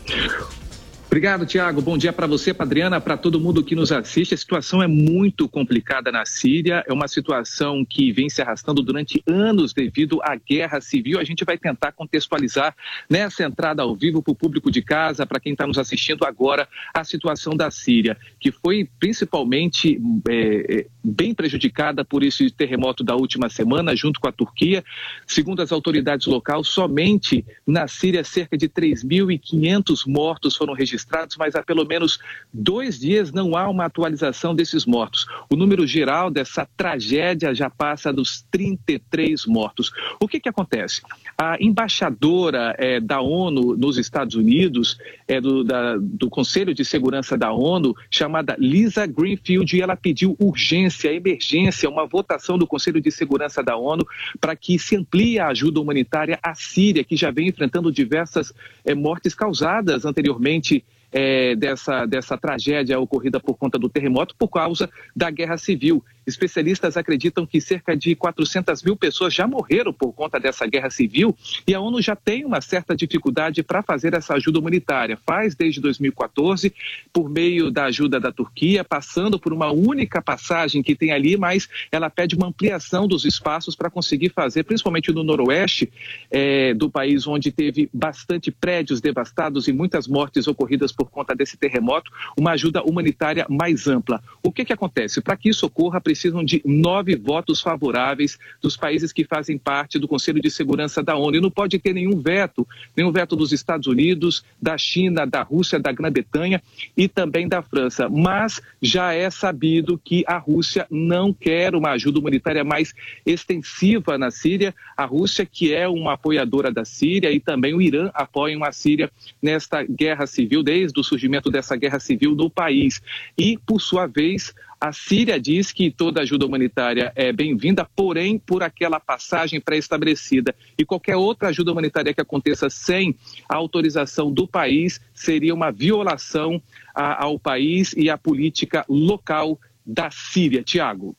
Obrigado, Tiago. Bom dia para você, Adriana, para todo mundo que nos assiste. A situação é muito complicada na Síria. É uma situação que vem se arrastando durante anos devido à guerra civil. A gente vai tentar contextualizar nessa entrada ao vivo para o público de casa, para quem está nos assistindo agora, a situação da Síria, que foi principalmente é, bem prejudicada por esse terremoto da última semana, junto com a Turquia. Segundo as autoridades locais, somente na Síria cerca de 3.500 mortos foram registrados registrados, mas há pelo menos dois dias não há uma atualização desses mortos. O número geral dessa tragédia já passa dos 33 mortos. O que, que acontece? A embaixadora é, da ONU nos Estados Unidos, é, do, da, do Conselho de Segurança da ONU, chamada Lisa Greenfield, ela pediu urgência, emergência, uma votação do Conselho de Segurança da ONU para que se amplie a ajuda humanitária à Síria, que já vem enfrentando diversas é, mortes causadas anteriormente é, dessa, dessa tragédia ocorrida por conta do terremoto por causa da guerra civil. Especialistas acreditam que cerca de 400 mil pessoas já morreram por conta dessa guerra civil e a ONU já tem uma certa dificuldade para fazer essa ajuda humanitária. Faz desde 2014 por meio da ajuda da Turquia, passando por uma única passagem que tem ali, mas ela pede uma ampliação dos espaços para conseguir fazer, principalmente no noroeste é, do país, onde teve bastante prédios devastados e muitas mortes ocorridas por conta desse terremoto, uma ajuda humanitária mais ampla. O que, que acontece? Para que isso ocorra, precisam de nove votos favoráveis dos países que fazem parte do Conselho de Segurança da ONU. E não pode ter nenhum veto, nenhum veto dos Estados Unidos, da China, da Rússia, da Grã-Bretanha e também da França. Mas já é sabido que a Rússia não quer uma ajuda humanitária mais extensiva na Síria. A Rússia, que é uma apoiadora da Síria, e também o Irã apoiam a Síria nesta guerra civil, desde o surgimento dessa guerra civil no país. E, por sua vez, a Síria diz que toda ajuda humanitária é bem-vinda, porém por aquela passagem pré-estabelecida. E qualquer outra ajuda humanitária que aconteça sem a autorização do país seria uma violação a, ao país e à política local da Síria. Tiago.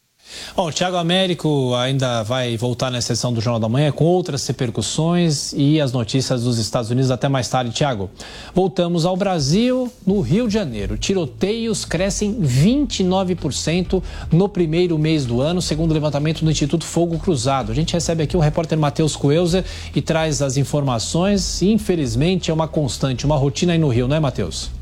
Bom, o Tiago Américo ainda vai voltar na sessão do Jornal da Manhã com outras repercussões e as notícias dos Estados Unidos até mais tarde. Tiago, voltamos ao Brasil, no Rio de Janeiro. Tiroteios crescem 29% no primeiro mês do ano, segundo o levantamento do Instituto Fogo Cruzado. A gente recebe aqui o repórter Matheus Coelzer e traz as informações. Infelizmente, é uma constante, uma rotina aí no Rio, não é, Matheus?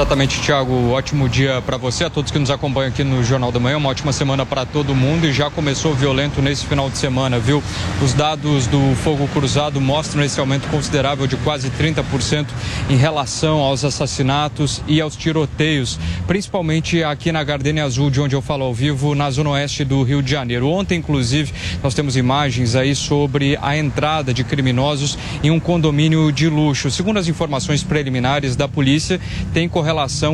Exatamente, Tiago. Ótimo dia para você, a todos que nos acompanham aqui no Jornal da Manhã. Uma ótima semana para todo mundo e já começou violento nesse final de semana, viu? Os dados do fogo cruzado mostram esse aumento considerável de quase 30% em relação aos assassinatos e aos tiroteios, principalmente aqui na Gardenia Azul, de onde eu falo ao vivo, na zona oeste do Rio de Janeiro. Ontem, inclusive, nós temos imagens aí sobre a entrada de criminosos em um condomínio de luxo. Segundo as informações preliminares da polícia, tem correlação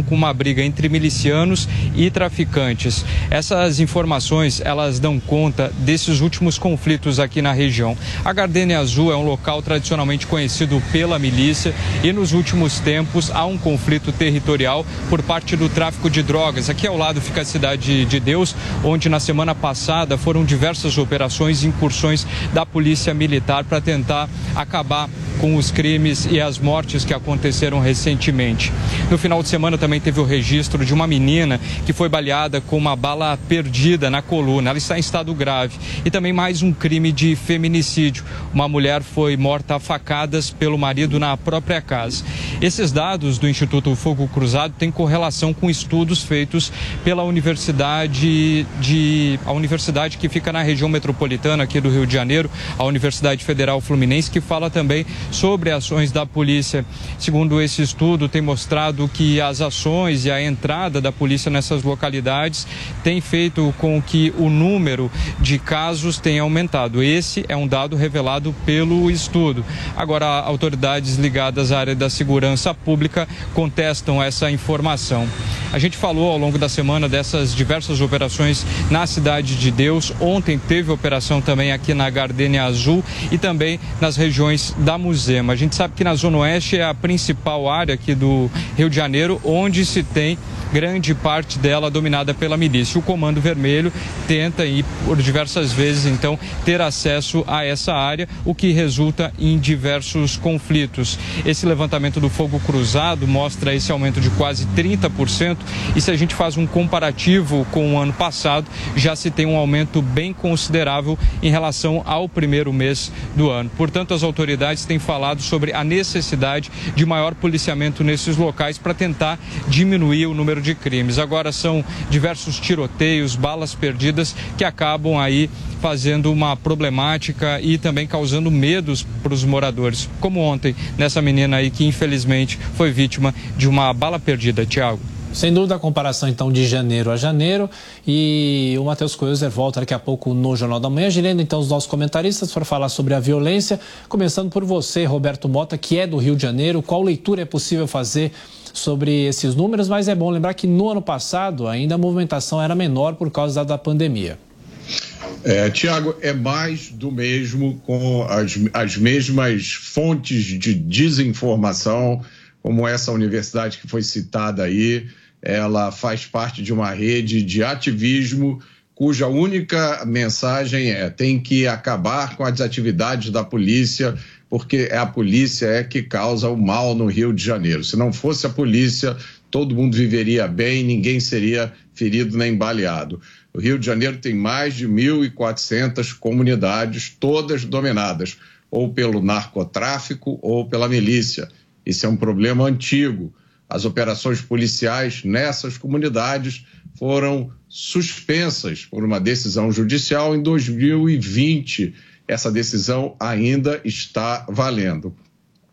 com uma briga entre milicianos e traficantes. Essas informações, elas dão conta desses últimos conflitos aqui na região. A Gardenia Azul é um local tradicionalmente conhecido pela milícia e nos últimos tempos há um conflito territorial por parte do tráfico de drogas. Aqui ao lado fica a cidade de Deus, onde na semana passada foram diversas operações e incursões da Polícia Militar para tentar acabar com os crimes e as mortes que aconteceram recentemente. No final de semana também teve o registro de uma menina que foi baleada com uma bala perdida na coluna. Ela está em estado grave. E também mais um crime de feminicídio. Uma mulher foi morta a facadas pelo marido na própria casa. Esses dados do Instituto Fogo Cruzado têm correlação com estudos feitos pela Universidade de a universidade que fica na região metropolitana aqui do Rio de Janeiro, a Universidade Federal Fluminense, que fala também sobre ações da polícia. Segundo esse estudo, tem mostrado que as ações e a entrada da polícia nessas localidades tem feito com que o número de casos tenha aumentado. Esse é um dado revelado pelo estudo. Agora, autoridades ligadas à área da segurança pública contestam essa informação. A gente falou ao longo da semana dessas diversas operações na Cidade de Deus. Ontem teve operação também aqui na Gardenia Azul e também nas regiões da Musema. A gente sabe que na Zona Oeste é a principal área aqui do Rio de Janeiro, onde se tem grande parte dela dominada pela milícia. O Comando Vermelho tenta ir por diversas vezes, então, ter acesso a essa área, o que resulta em diversos conflitos. Esse levantamento do fogo cruzado mostra esse aumento de quase 30%, e se a gente faz um comparativo com o ano passado, já se tem um aumento bem considerável em relação ao primeiro mês do ano. Portanto, as autoridades têm falado sobre a necessidade de maior policiamento nesses locais para tentar diminuir o número de crimes. Agora são diversos tiroteios, balas perdidas que acabam aí fazendo uma problemática e também causando medos para os moradores, como ontem nessa menina aí que infelizmente foi vítima de uma bala perdida, Tiago. Sem dúvida a comparação então de janeiro a janeiro. E o Matheus Coelzer volta daqui a pouco no Jornal da Manhã, girando então os nossos comentaristas para falar sobre a violência, começando por você, Roberto Mota, que é do Rio de Janeiro, qual leitura é possível fazer sobre esses números, mas é bom lembrar que no ano passado ainda a movimentação era menor por causa da pandemia. É, Tiago, é mais do mesmo com as, as mesmas fontes de desinformação, como essa universidade que foi citada aí. Ela faz parte de uma rede de ativismo cuja única mensagem é tem que acabar com as atividades da polícia porque é a polícia é que causa o mal no Rio de Janeiro. Se não fosse a polícia, todo mundo viveria bem, ninguém seria ferido nem baleado. O Rio de Janeiro tem mais de 1.400 comunidades, todas dominadas ou pelo narcotráfico ou pela milícia. Isso é um problema antigo. As operações policiais nessas comunidades foram suspensas por uma decisão judicial em 2020. Essa decisão ainda está valendo.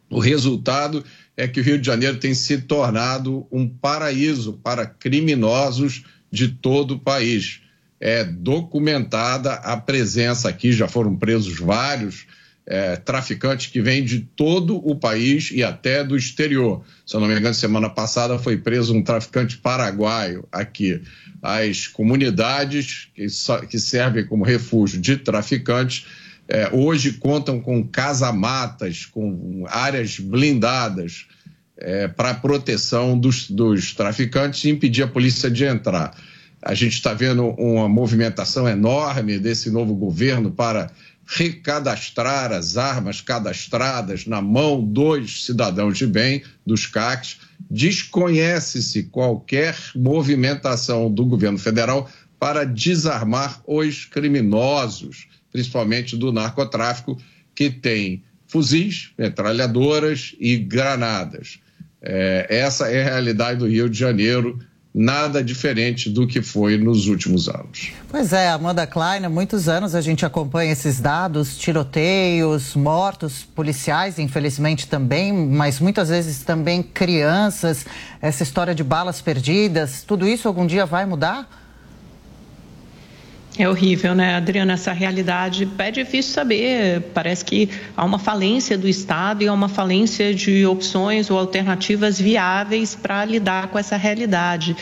O resultado é que o Rio de Janeiro tem se tornado um paraíso para criminosos de todo o país. É documentada a presença aqui, já foram presos vários é, traficantes que vêm de todo o país e até do exterior. Se eu não me engano, semana passada foi preso um traficante paraguaio aqui. As comunidades que, que servem como refúgio de traficantes é, hoje contam com casamatas, com áreas blindadas é, para proteção dos, dos traficantes e impedir a polícia de entrar. A gente está vendo uma movimentação enorme desse novo governo para recadastrar as armas cadastradas na mão dos cidadãos de bem, dos CACs. Desconhece-se qualquer movimentação do governo federal para desarmar os criminosos, principalmente do narcotráfico, que tem fuzis, metralhadoras e granadas. É, essa é a realidade do Rio de Janeiro nada diferente do que foi nos últimos anos. Pois é, Amanda Klein, há muitos anos a gente acompanha esses dados, tiroteios, mortos policiais, infelizmente também, mas muitas vezes também crianças, essa história de balas perdidas, tudo isso algum dia vai mudar? É horrível, né, Adriana? Essa realidade é difícil saber. Parece que há uma falência do Estado e há uma falência de opções ou alternativas viáveis para lidar com essa realidade.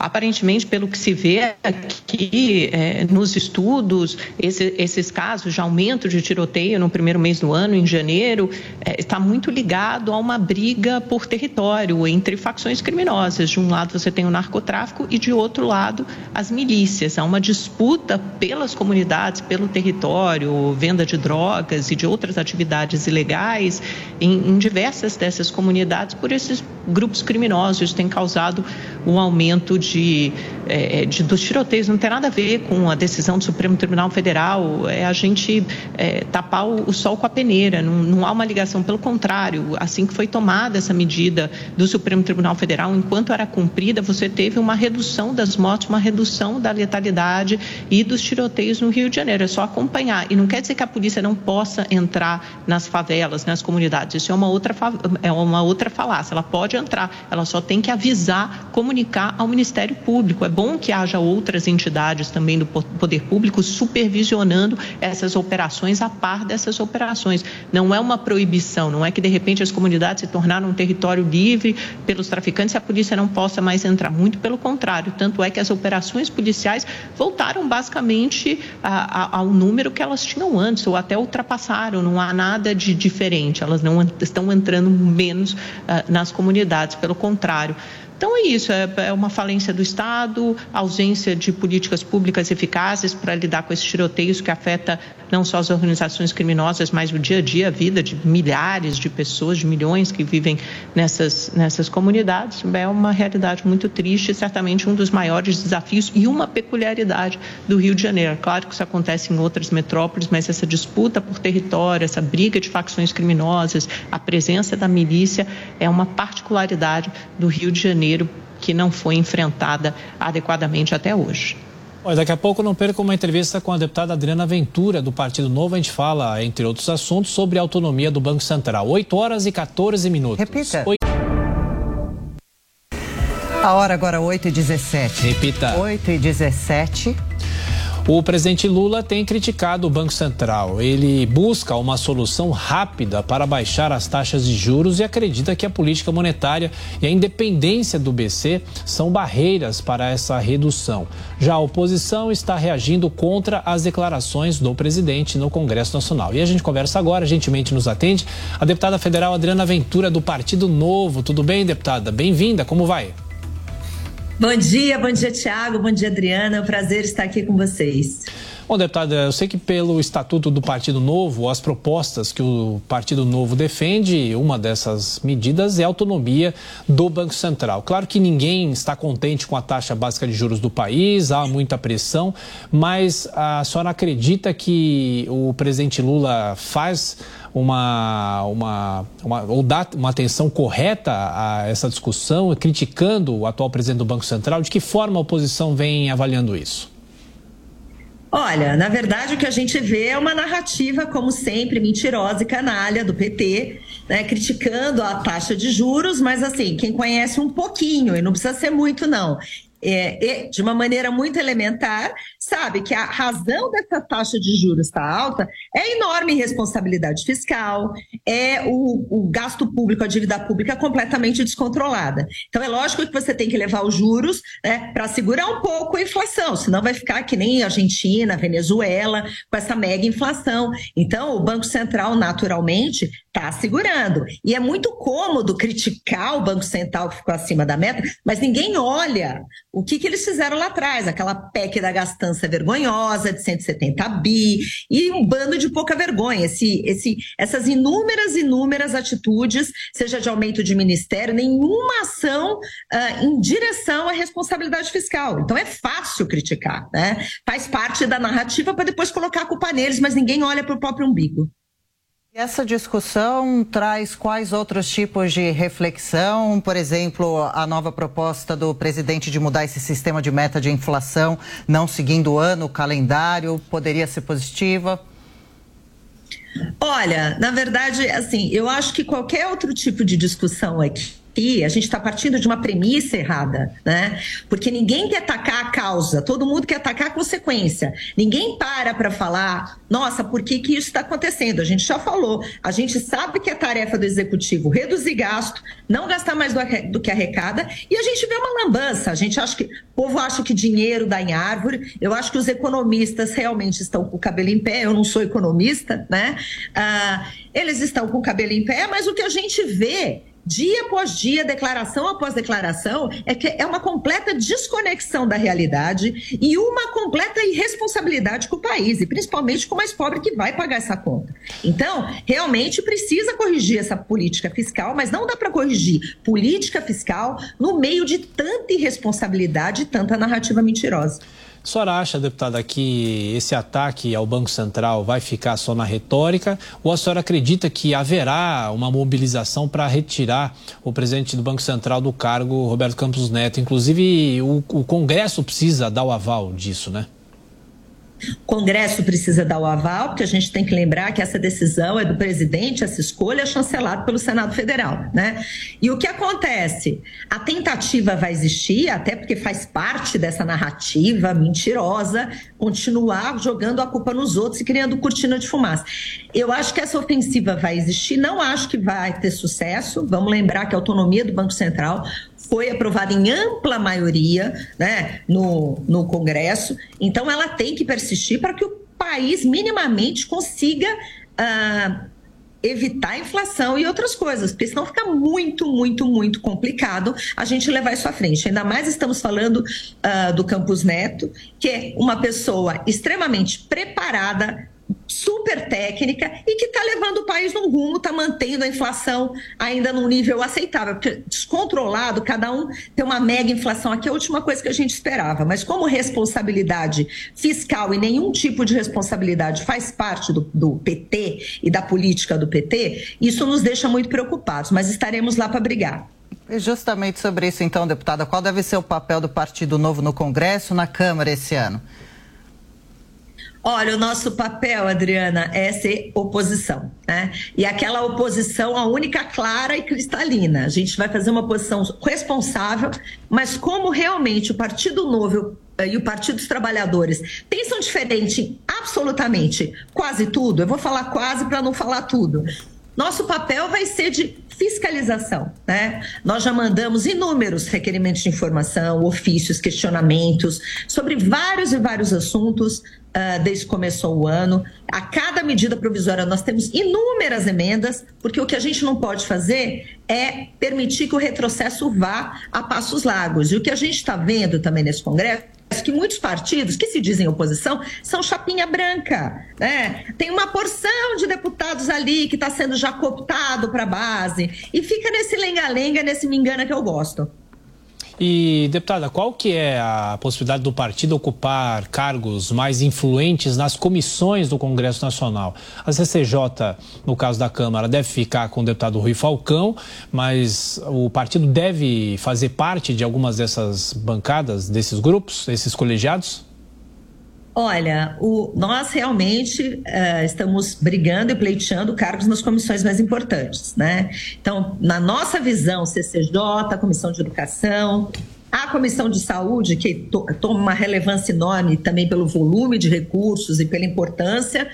Aparentemente, pelo que se vê aqui é, nos estudos, esse, esses casos de aumento de tiroteio no primeiro mês do ano, em janeiro, é, está muito ligado a uma briga por território entre facções criminosas. De um lado você tem o narcotráfico e de outro lado as milícias. Há uma disputa pelas comunidades, pelo território, venda de drogas e de outras atividades ilegais em, em diversas dessas comunidades por esses grupos criminosos. Tem causado um aumento de, é, de, dos tiroteios. Não tem nada a ver com a decisão do Supremo Tribunal Federal. É a gente é, tapar o, o, sol com a peneira. Não, não há uma ligação. Pelo contrário, assim que foi tomada essa medida do Supremo Tribunal Federal, enquanto era cumprida, você teve uma redução das mortes, uma redução da letalidade e dos tiroteios no Rio de Janeiro. É só acompanhar. E não quer dizer que a polícia não possa entrar nas favelas, nas comunidades. Isso é uma outra, é uma outra falácia. Ela pode entrar, ela só tem que avisar como comunicar ao Ministério Público. É bom que haja outras entidades também do poder público supervisionando essas operações a par dessas operações. Não é uma proibição, não é que de repente as comunidades se tornaram um território livre pelos traficantes e a polícia não possa mais entrar. Muito pelo contrário, tanto é que as operações policiais voltaram basicamente a, a, ao número que elas tinham antes, ou até ultrapassaram, não há nada de diferente, elas não estão entrando menos uh, nas comunidades, pelo contrário. Então é isso, é, é uma falência do Estado, ausência de políticas públicas eficazes para lidar com esses tiroteios que afeta não só as organizações criminosas, mas o dia a dia, a vida de milhares de pessoas, de milhões que vivem nessas, nessas comunidades. É uma realidade muito triste, certamente um dos maiores desafios e uma peculiaridade do Rio de Janeiro. Claro que isso acontece em outras metrópoles, mas essa disputa por território, essa briga de facções criminosas, a presença da milícia é uma particularidade do Rio de Janeiro Janeiro que não foi enfrentada adequadamente até hoje. Olha, daqui a pouco não perca uma entrevista com a deputada Adriana Ventura, do Partido Novo. A gente fala, entre outros assuntos, sobre a autonomia do Banco Central. 8 horas e 14 minutos. Repita. 8... A hora agora 8 e 17. Repita. 8 e 17. O presidente Lula tem criticado o Banco Central. Ele busca uma solução rápida para baixar as taxas de juros e acredita que a política monetária e a independência do BC são barreiras para essa redução. Já a oposição está reagindo contra as declarações do presidente no Congresso Nacional. E a gente conversa agora, gentilmente nos atende, a deputada federal Adriana Ventura, do Partido Novo. Tudo bem, deputada? Bem-vinda, como vai? Bom dia, bom dia, Tiago, bom dia, Adriana. É um prazer estar aqui com vocês. Bom, deputada, eu sei que pelo Estatuto do Partido Novo, as propostas que o Partido Novo defende, uma dessas medidas é a autonomia do Banco Central. Claro que ninguém está contente com a taxa básica de juros do país, há muita pressão, mas a senhora acredita que o presidente Lula faz uma, uma, uma, ou dá uma atenção correta a essa discussão, criticando o atual presidente do Banco Central? De que forma a oposição vem avaliando isso? Olha, na verdade o que a gente vê é uma narrativa, como sempre, mentirosa e canalha do PT, né, criticando a taxa de juros, mas assim, quem conhece um pouquinho, e não precisa ser muito não, é, de uma maneira muito elementar, sabe que a razão dessa taxa de juros estar tá alta é enorme responsabilidade fiscal, é o, o, gasto público, a dívida pública completamente descontrolada. Então, é lógico que você tem que levar os juros né, para segurar um pouco a inflação, senão vai ficar que nem Argentina, Venezuela, com essa mega inflação. Então, o Banco Central, naturalmente, está segurando. E é muito cômodo criticar o Banco Central que ficou acima da meta, mas ninguém olha o que, que eles fizeram lá atrás, aquela PEC da gastança vergonhosa de 170 bi e um bando de pouca vergonha. Esse, esse, essas inúmeras, inúmeras atitudes, seja de aumento de ministério, nenhuma ação uh, em direção à responsabilidade fiscal. Então é fácil criticar, né? Faz parte da narrativa para depois colocar a culpa neles, mas ninguém olha para o próprio umbigo. Essa discussão traz quais outros tipos de reflexão? Por exemplo, a nova proposta do presidente de mudar esse sistema de meta de inflação, não seguindo o ano, o calendário, poderia ser positiva? Olha, na verdade, assim, eu acho que qualquer outro tipo de discussão aqui a gente está partindo de uma premissa errada, né? Porque ninguém quer atacar a causa, todo mundo quer atacar a consequência. Ninguém para para falar, nossa, por que, que isso está acontecendo? A gente já falou, a gente sabe que é tarefa do executivo reduzir gasto, não gastar mais do, do que arrecada, e a gente vê uma lambança. A gente acha que o povo acha que dinheiro dá em árvore. Eu acho que os economistas realmente estão com o cabelo em pé. Eu não sou economista, né? Ah, eles estão com o cabelo em pé, mas o que a gente vê dia após dia, declaração após declaração, é que é uma completa desconexão da realidade e uma completa irresponsabilidade com o país, e principalmente com o mais pobre que vai pagar essa conta. Então, realmente precisa corrigir essa política fiscal, mas não dá para corrigir política fiscal no meio de tanta irresponsabilidade e tanta narrativa mentirosa. A senhora acha, deputada, que esse ataque ao Banco Central vai ficar só na retórica ou a senhora acredita que haverá uma mobilização para retirar o presidente do Banco Central do cargo, Roberto Campos Neto? Inclusive, o, o Congresso precisa dar o aval disso, né? O Congresso precisa dar o aval, porque a gente tem que lembrar que essa decisão é do presidente, essa escolha é chancelada pelo Senado Federal, né? E o que acontece? A tentativa vai existir, até porque faz parte dessa narrativa mentirosa, continuar jogando a culpa nos outros e criando cortina de fumaça. Eu acho que essa ofensiva vai existir, não acho que vai ter sucesso. Vamos lembrar que a autonomia do Banco Central foi aprovada em ampla maioria né, no, no Congresso, então ela tem que persistir para que o país minimamente consiga. Uh, evitar a inflação e outras coisas, porque senão fica muito, muito, muito complicado a gente levar isso à frente. Ainda mais estamos falando uh, do Campus Neto, que é uma pessoa extremamente preparada, super técnica e que está levando o país num rumo, está mantendo a inflação ainda num nível aceitável. Porque descontrolado, cada um tem uma mega inflação. Aqui é a última coisa que a gente esperava. Mas como responsabilidade fiscal e nenhum tipo de responsabilidade faz parte do, do PT e da política do PT, isso nos deixa muito preocupados. Mas estaremos lá para brigar. E justamente sobre isso, então, deputada, qual deve ser o papel do Partido Novo no Congresso, na Câmara esse ano? Olha, o nosso papel, Adriana, é ser oposição, né? E aquela oposição, a única clara e cristalina. A gente vai fazer uma oposição responsável, mas como realmente o Partido Novo eh, e o Partido dos Trabalhadores pensam diferente absolutamente quase tudo, eu vou falar quase para não falar tudo. Nosso papel vai ser de fiscalização, né? Nós já mandamos inúmeros requerimentos de informação, ofícios, questionamentos sobre vários e vários assuntos uh, desde que começou o ano. A cada medida provisória nós temos inúmeras emendas, porque o que a gente não pode fazer é permitir que o retrocesso vá a passos largos. E o que a gente está vendo também nesse Congresso que muitos partidos que se dizem oposição são chapinha branca, né? Tem uma porção de deputados ali que está sendo já cooptado para a base e fica nesse lenga-lenga, nesse me engana que eu gosto. E, deputada, qual que é a possibilidade do partido ocupar cargos mais influentes nas comissões do Congresso Nacional? A CCJ, no caso da Câmara, deve ficar com o deputado Rui Falcão, mas o partido deve fazer parte de algumas dessas bancadas, desses grupos, desses colegiados? Olha, o, nós realmente uh, estamos brigando e pleiteando cargos nas comissões mais importantes, né? Então, na nossa visão, CCJ, Comissão de Educação, a Comissão de Saúde, que to, toma uma relevância enorme também pelo volume de recursos e pela importância,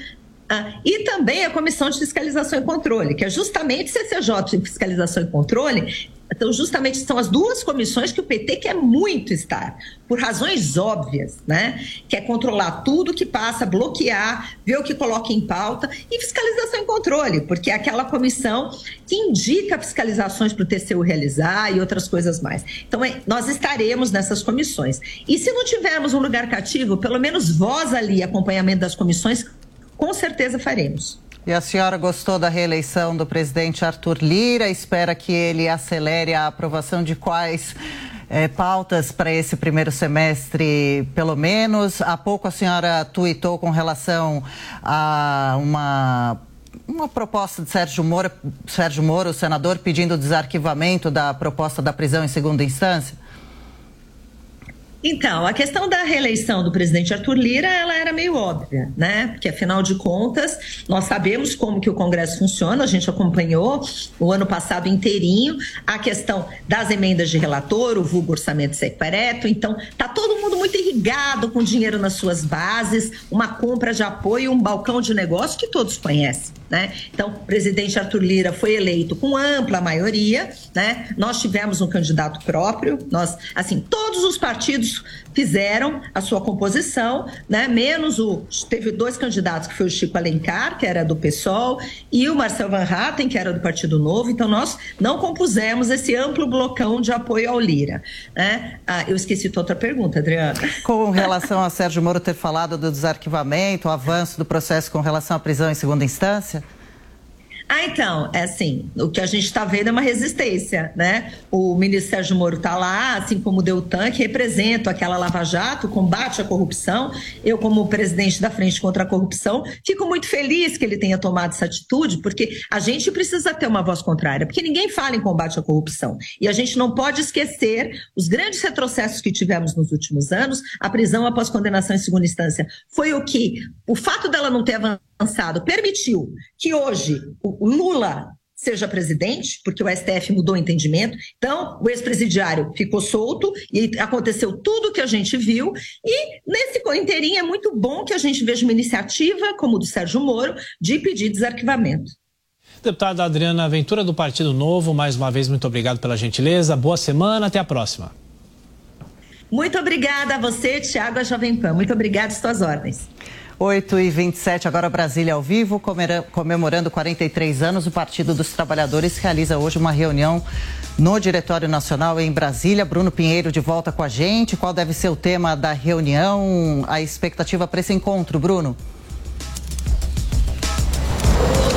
uh, e também a Comissão de Fiscalização e Controle, que é justamente CCJ de Fiscalização e Controle, então, justamente são as duas comissões que o PT quer muito estar, por razões óbvias, né? Quer controlar tudo que passa, bloquear, ver o que coloca em pauta e fiscalização e controle, porque é aquela comissão que indica fiscalizações para o TCU realizar e outras coisas mais. Então, é, nós estaremos nessas comissões. E se não tivermos um lugar cativo, pelo menos voz ali, acompanhamento das comissões, com certeza faremos. E a senhora gostou da reeleição do presidente Arthur Lira? Espera que ele acelere a aprovação de quais é, pautas para esse primeiro semestre, pelo menos? Há pouco a senhora tuitou com relação a uma uma proposta de Sérgio Moro, Sérgio Moro, o senador, pedindo o desarquivamento da proposta da prisão em segunda instância? Então, a questão da reeleição do presidente Arthur Lira, ela era meio óbvia, né? Porque afinal de contas, nós sabemos como que o Congresso funciona, a gente acompanhou o ano passado inteirinho a questão das emendas de relator, o vulgo orçamento secreto, então tá todo mundo muito irrigado com dinheiro nas suas bases, uma compra de apoio, um balcão de negócio que todos conhecem. Né? Então, o presidente Arthur Lira foi eleito com ampla maioria, né? Nós tivemos um candidato próprio, nós, assim, todos os partidos fizeram a sua composição, né? Menos o teve dois candidatos que foi o Chico Alencar, que era do PSOL, e o Marcel Van Hatten, que era do Partido Novo. Então nós não compusemos esse amplo blocão de apoio ao Lira, né? Ah, eu esqueci tua outra pergunta, Adriana. Com relação a Sérgio Moro ter falado do desarquivamento, o avanço do processo com relação à prisão em segunda instância? Ah, então, é assim, o que a gente está vendo é uma resistência, né? O ministro Sérgio Moro está lá, assim como o Deltan, que representa aquela Lava Jato, combate à corrupção. Eu, como presidente da Frente contra a Corrupção, fico muito feliz que ele tenha tomado essa atitude, porque a gente precisa ter uma voz contrária, porque ninguém fala em combate à corrupção. E a gente não pode esquecer os grandes retrocessos que tivemos nos últimos anos, a prisão após condenação em segunda instância. Foi o que, o fato dela não ter avançado, avançado permitiu que hoje o Lula seja presidente, porque o STF mudou o entendimento. Então, o ex-presidiário ficou solto e aconteceu tudo o que a gente viu. E nesse inteirinho é muito bom que a gente veja uma iniciativa, como do Sérgio Moro, de pedir desarquivamento. Deputada Adriana Ventura, do Partido Novo, mais uma vez, muito obrigado pela gentileza. Boa semana, até a próxima. Muito obrigada a você, Tiago, a Jovem Pan. Muito obrigada, suas ordens. 8 e 27 agora Brasília ao vivo, comemorando 43 anos. O Partido dos Trabalhadores realiza hoje uma reunião no Diretório Nacional em Brasília. Bruno Pinheiro de volta com a gente. Qual deve ser o tema da reunião? A expectativa para esse encontro, Bruno?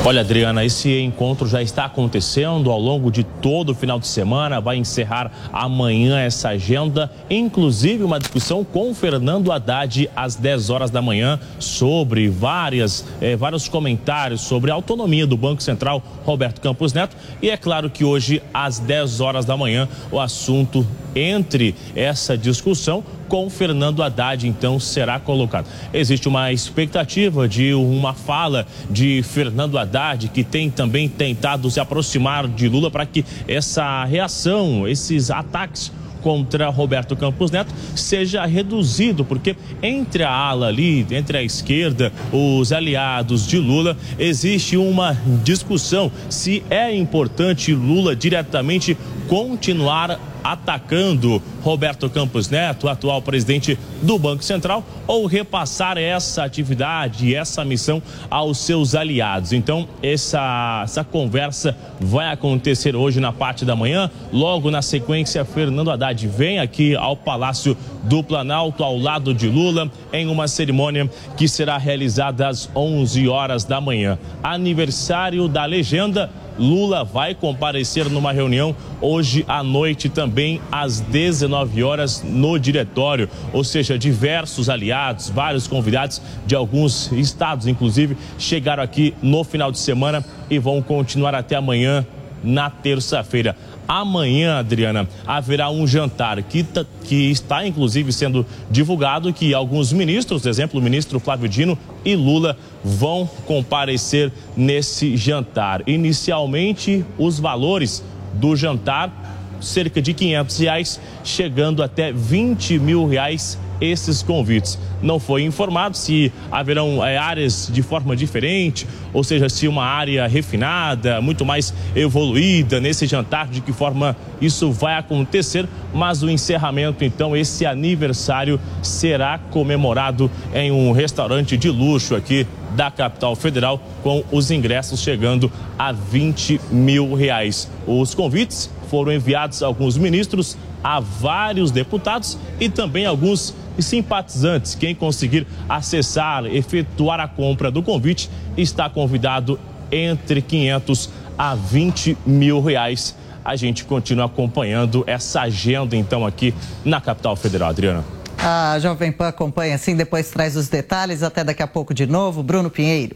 Olha, Adriana, esse encontro já está acontecendo ao longo de todo o final de semana. Vai encerrar amanhã essa agenda, inclusive uma discussão com Fernando Haddad às 10 horas da manhã sobre várias, eh, vários comentários sobre a autonomia do Banco Central, Roberto Campos Neto. E é claro que hoje, às 10 horas da manhã, o assunto entre essa discussão com Fernando Haddad, então, será colocado. Existe uma expectativa de uma fala de Fernando Haddad, que tem também tentado se aproximar de Lula para que essa reação, esses ataques contra Roberto Campos Neto seja reduzido, porque entre a ala ali, entre a esquerda, os aliados de Lula, existe uma discussão se é importante Lula diretamente continuar atacando Roberto Campos Neto, atual presidente do Banco Central, ou repassar essa atividade, essa missão aos seus aliados. Então, essa, essa conversa vai acontecer hoje na parte da manhã. Logo na sequência, Fernando Haddad vem aqui ao Palácio do Planalto, ao lado de Lula, em uma cerimônia que será realizada às 11 horas da manhã. Aniversário da legenda Lula vai comparecer numa reunião hoje à noite também às 19 horas no diretório, ou seja, diversos aliados, vários convidados de alguns estados, inclusive, chegaram aqui no final de semana e vão continuar até amanhã na terça-feira. Amanhã, Adriana, haverá um jantar que, que está inclusive sendo divulgado que alguns ministros, por exemplo, o ministro Flávio Dino e Lula, vão comparecer nesse jantar. Inicialmente, os valores do jantar, cerca de 500 reais, chegando até 20 mil reais esses convites. Não foi informado se haverão é, áreas de forma diferente, ou seja, se uma área refinada, muito mais evoluída nesse jantar, de que forma isso vai acontecer, mas o encerramento, então, esse aniversário será comemorado em um restaurante de luxo aqui da capital federal, com os ingressos chegando a 20 mil reais. Os convites foram enviados a alguns ministros, a vários deputados e também alguns simpatizantes. Quem conseguir acessar, efetuar a compra do convite, está convidado entre 500 a 20 mil reais. A gente continua acompanhando essa agenda, então, aqui na capital federal, Adriana. A Jovem Pan acompanha assim, depois traz os detalhes. Até daqui a pouco de novo. Bruno Pinheiro.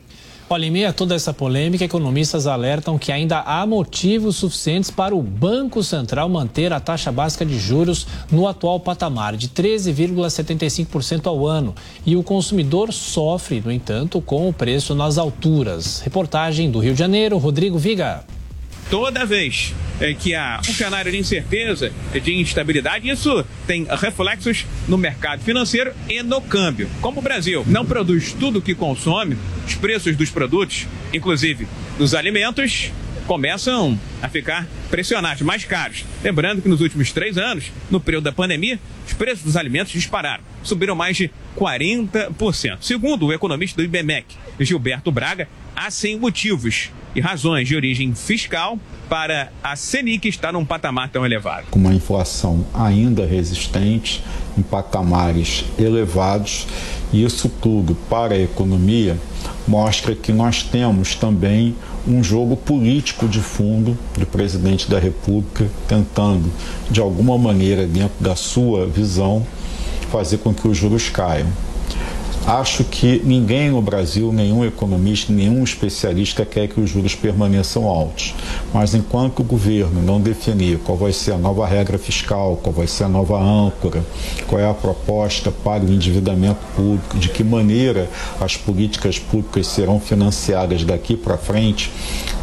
Olha, em meio a toda essa polêmica, economistas alertam que ainda há motivos suficientes para o Banco Central manter a taxa básica de juros no atual patamar de 13,75% ao ano. E o consumidor sofre, no entanto, com o preço nas alturas. Reportagem do Rio de Janeiro, Rodrigo Viga toda vez é, que há um cenário de incerteza, de instabilidade, isso tem reflexos no mercado financeiro e no câmbio. Como o Brasil não produz tudo o que consome, os preços dos produtos, inclusive dos alimentos, começam a ficar pressionados, mais caros. Lembrando que nos últimos três anos, no período da pandemia, os preços dos alimentos dispararam, subiram mais de 40%. Segundo o economista do IBMEC, Gilberto Braga, há sim motivos e razões de origem fiscal para a Selic estar num patamar tão elevado. Com uma inflação ainda resistente, em patamares elevados, e isso tudo para a economia mostra que nós temos também um jogo político de fundo do presidente da República tentando, de alguma maneira, dentro da sua visão, fazer com que os juros caiam. Acho que ninguém no Brasil, nenhum economista, nenhum especialista quer que os juros permaneçam altos. Mas enquanto o governo não definir qual vai ser a nova regra fiscal, qual vai ser a nova âncora, qual é a proposta para o endividamento público, de que maneira as políticas públicas serão financiadas daqui para frente,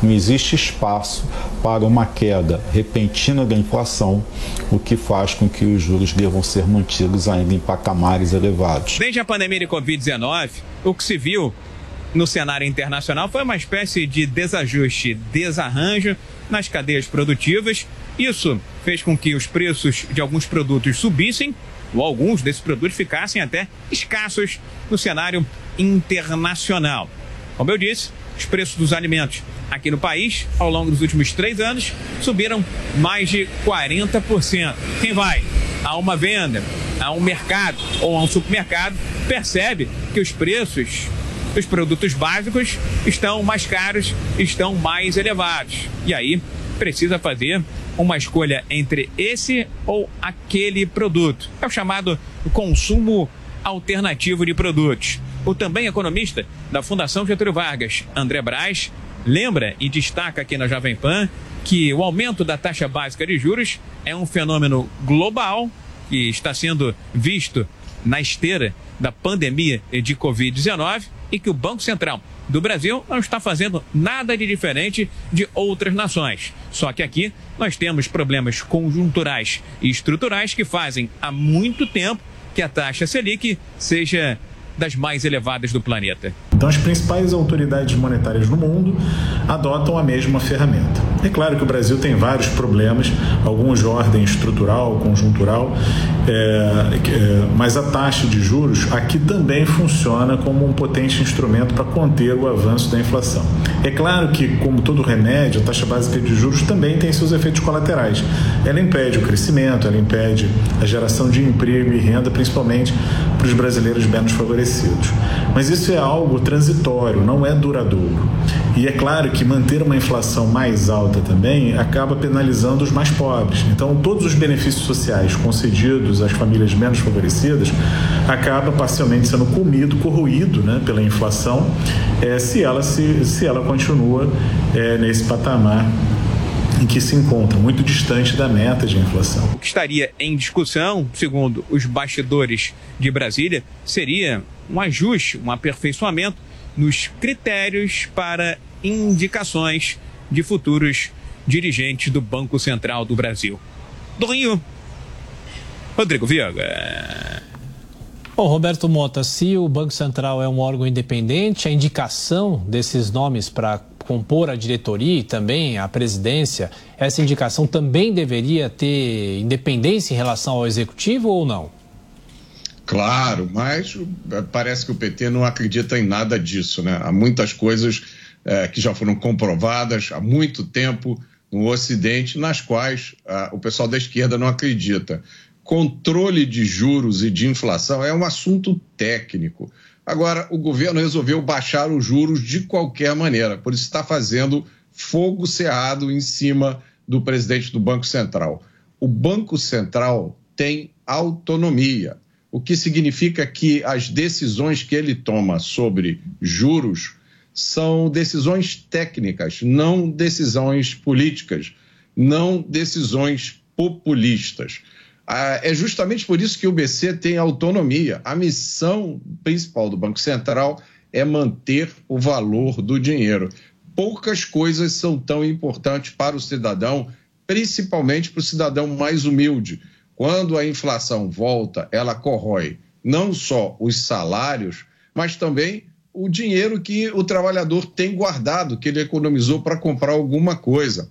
não existe espaço para uma queda repentina da inflação, o que faz com que os juros devam ser mantidos ainda em patamares elevados. Desde a pandemia de Covid, Covid-19, o que se viu no cenário internacional foi uma espécie de desajuste, desarranjo nas cadeias produtivas. Isso fez com que os preços de alguns produtos subissem, ou alguns desses produtos ficassem até escassos no cenário internacional. Como eu disse, os preços dos alimentos aqui no país, ao longo dos últimos três anos, subiram mais de 40%. Quem vai a uma venda, a um mercado ou a um supermercado, percebe que os preços dos produtos básicos estão mais caros, estão mais elevados. E aí precisa fazer uma escolha entre esse ou aquele produto. É o chamado consumo alternativo de produtos. O também economista da Fundação Getúlio Vargas, André Braz, lembra e destaca aqui na Jovem Pan que o aumento da taxa básica de juros é um fenômeno global que está sendo visto na esteira da pandemia de Covid-19 e que o Banco Central do Brasil não está fazendo nada de diferente de outras nações. Só que aqui nós temos problemas conjunturais e estruturais que fazem há muito tempo que a taxa Selic seja das mais elevadas do planeta. Então, as principais autoridades monetárias no mundo adotam a mesma ferramenta. É claro que o Brasil tem vários problemas, alguns de ordem estrutural, conjuntural, é, é, mas a taxa de juros aqui também funciona como um potente instrumento para conter o avanço da inflação. É claro que, como todo remédio, a taxa básica de juros também tem seus efeitos colaterais. Ela impede o crescimento, ela impede a geração de emprego e renda, principalmente para os brasileiros menos favorecidos. Mas isso é algo transitório, não é duradouro. E é claro que manter uma inflação mais alta também acaba penalizando os mais pobres. Então, todos os benefícios sociais concedidos às famílias menos favorecidas acaba parcialmente sendo comido, corroído né, pela inflação, é, se, ela se, se ela continua é, nesse patamar em que se encontra, muito distante da meta de inflação. O que estaria em discussão, segundo os bastidores de Brasília, seria um ajuste, um aperfeiçoamento nos critérios para indicações de futuros dirigentes do Banco Central do Brasil. Do Rio, Rodrigo Viaga. Bom, Roberto Mota, se o Banco Central é um órgão independente, a indicação desses nomes para compor a diretoria e também a presidência, essa indicação também deveria ter independência em relação ao executivo ou não? Claro, mas parece que o PT não acredita em nada disso, né? Há muitas coisas é, que já foram comprovadas há muito tempo no Ocidente, nas quais o pessoal da esquerda não acredita. Controle de juros e de inflação é um assunto técnico. Agora, o governo resolveu baixar os juros de qualquer maneira, por isso está fazendo fogo cerrado em cima do presidente do Banco Central. O Banco Central tem autonomia o que significa que as decisões que ele toma sobre juros são decisões técnicas, não decisões políticas, não decisões populistas. Ah, é justamente por isso que o BC tem autonomia. A missão principal do Banco Central é manter o valor do dinheiro. Poucas coisas são tão importantes para o cidadão, principalmente para o cidadão mais humilde quando a inflação volta, ela corrói não só os salários, mas também o dinheiro que o trabalhador tem guardado, que ele economizou para comprar alguma coisa.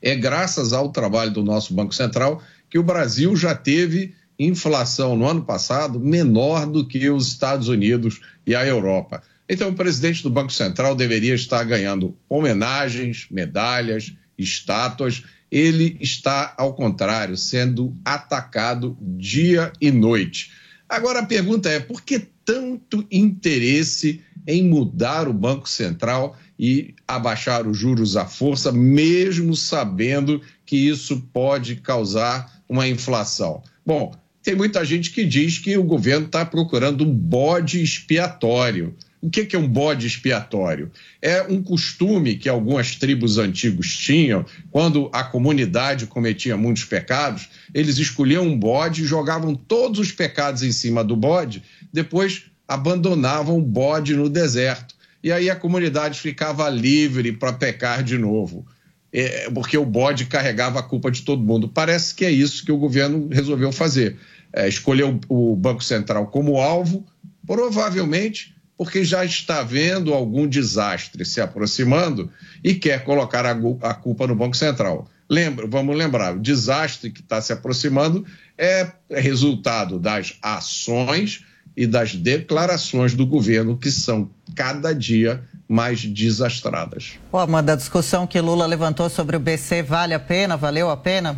É graças ao trabalho do nosso Banco Central que o Brasil já teve inflação no ano passado menor do que os Estados Unidos e a Europa. Então, o presidente do Banco Central deveria estar ganhando homenagens, medalhas, estátuas ele está, ao contrário, sendo atacado dia e noite. Agora a pergunta é: por que tanto interesse em mudar o Banco Central e abaixar os juros à força, mesmo sabendo que isso pode causar uma inflação? Bom, tem muita gente que diz que o governo está procurando um bode expiatório. O que é um bode expiatório? É um costume que algumas tribos antigos tinham, quando a comunidade cometia muitos pecados, eles escolhiam um bode e jogavam todos os pecados em cima do bode, depois abandonavam o bode no deserto. E aí a comunidade ficava livre para pecar de novo. É, porque o bode carregava a culpa de todo mundo. Parece que é isso que o governo resolveu fazer. É, escolheu o Banco Central como alvo, provavelmente porque já está vendo algum desastre se aproximando e quer colocar a, culpa no Banco Central. Lembra, vamos lembrar, o desastre que está se aproximando é resultado das ações e das declarações do governo que são cada dia mais desastradas. Uma da discussão que Lula levantou sobre o BC vale a pena, valeu a pena?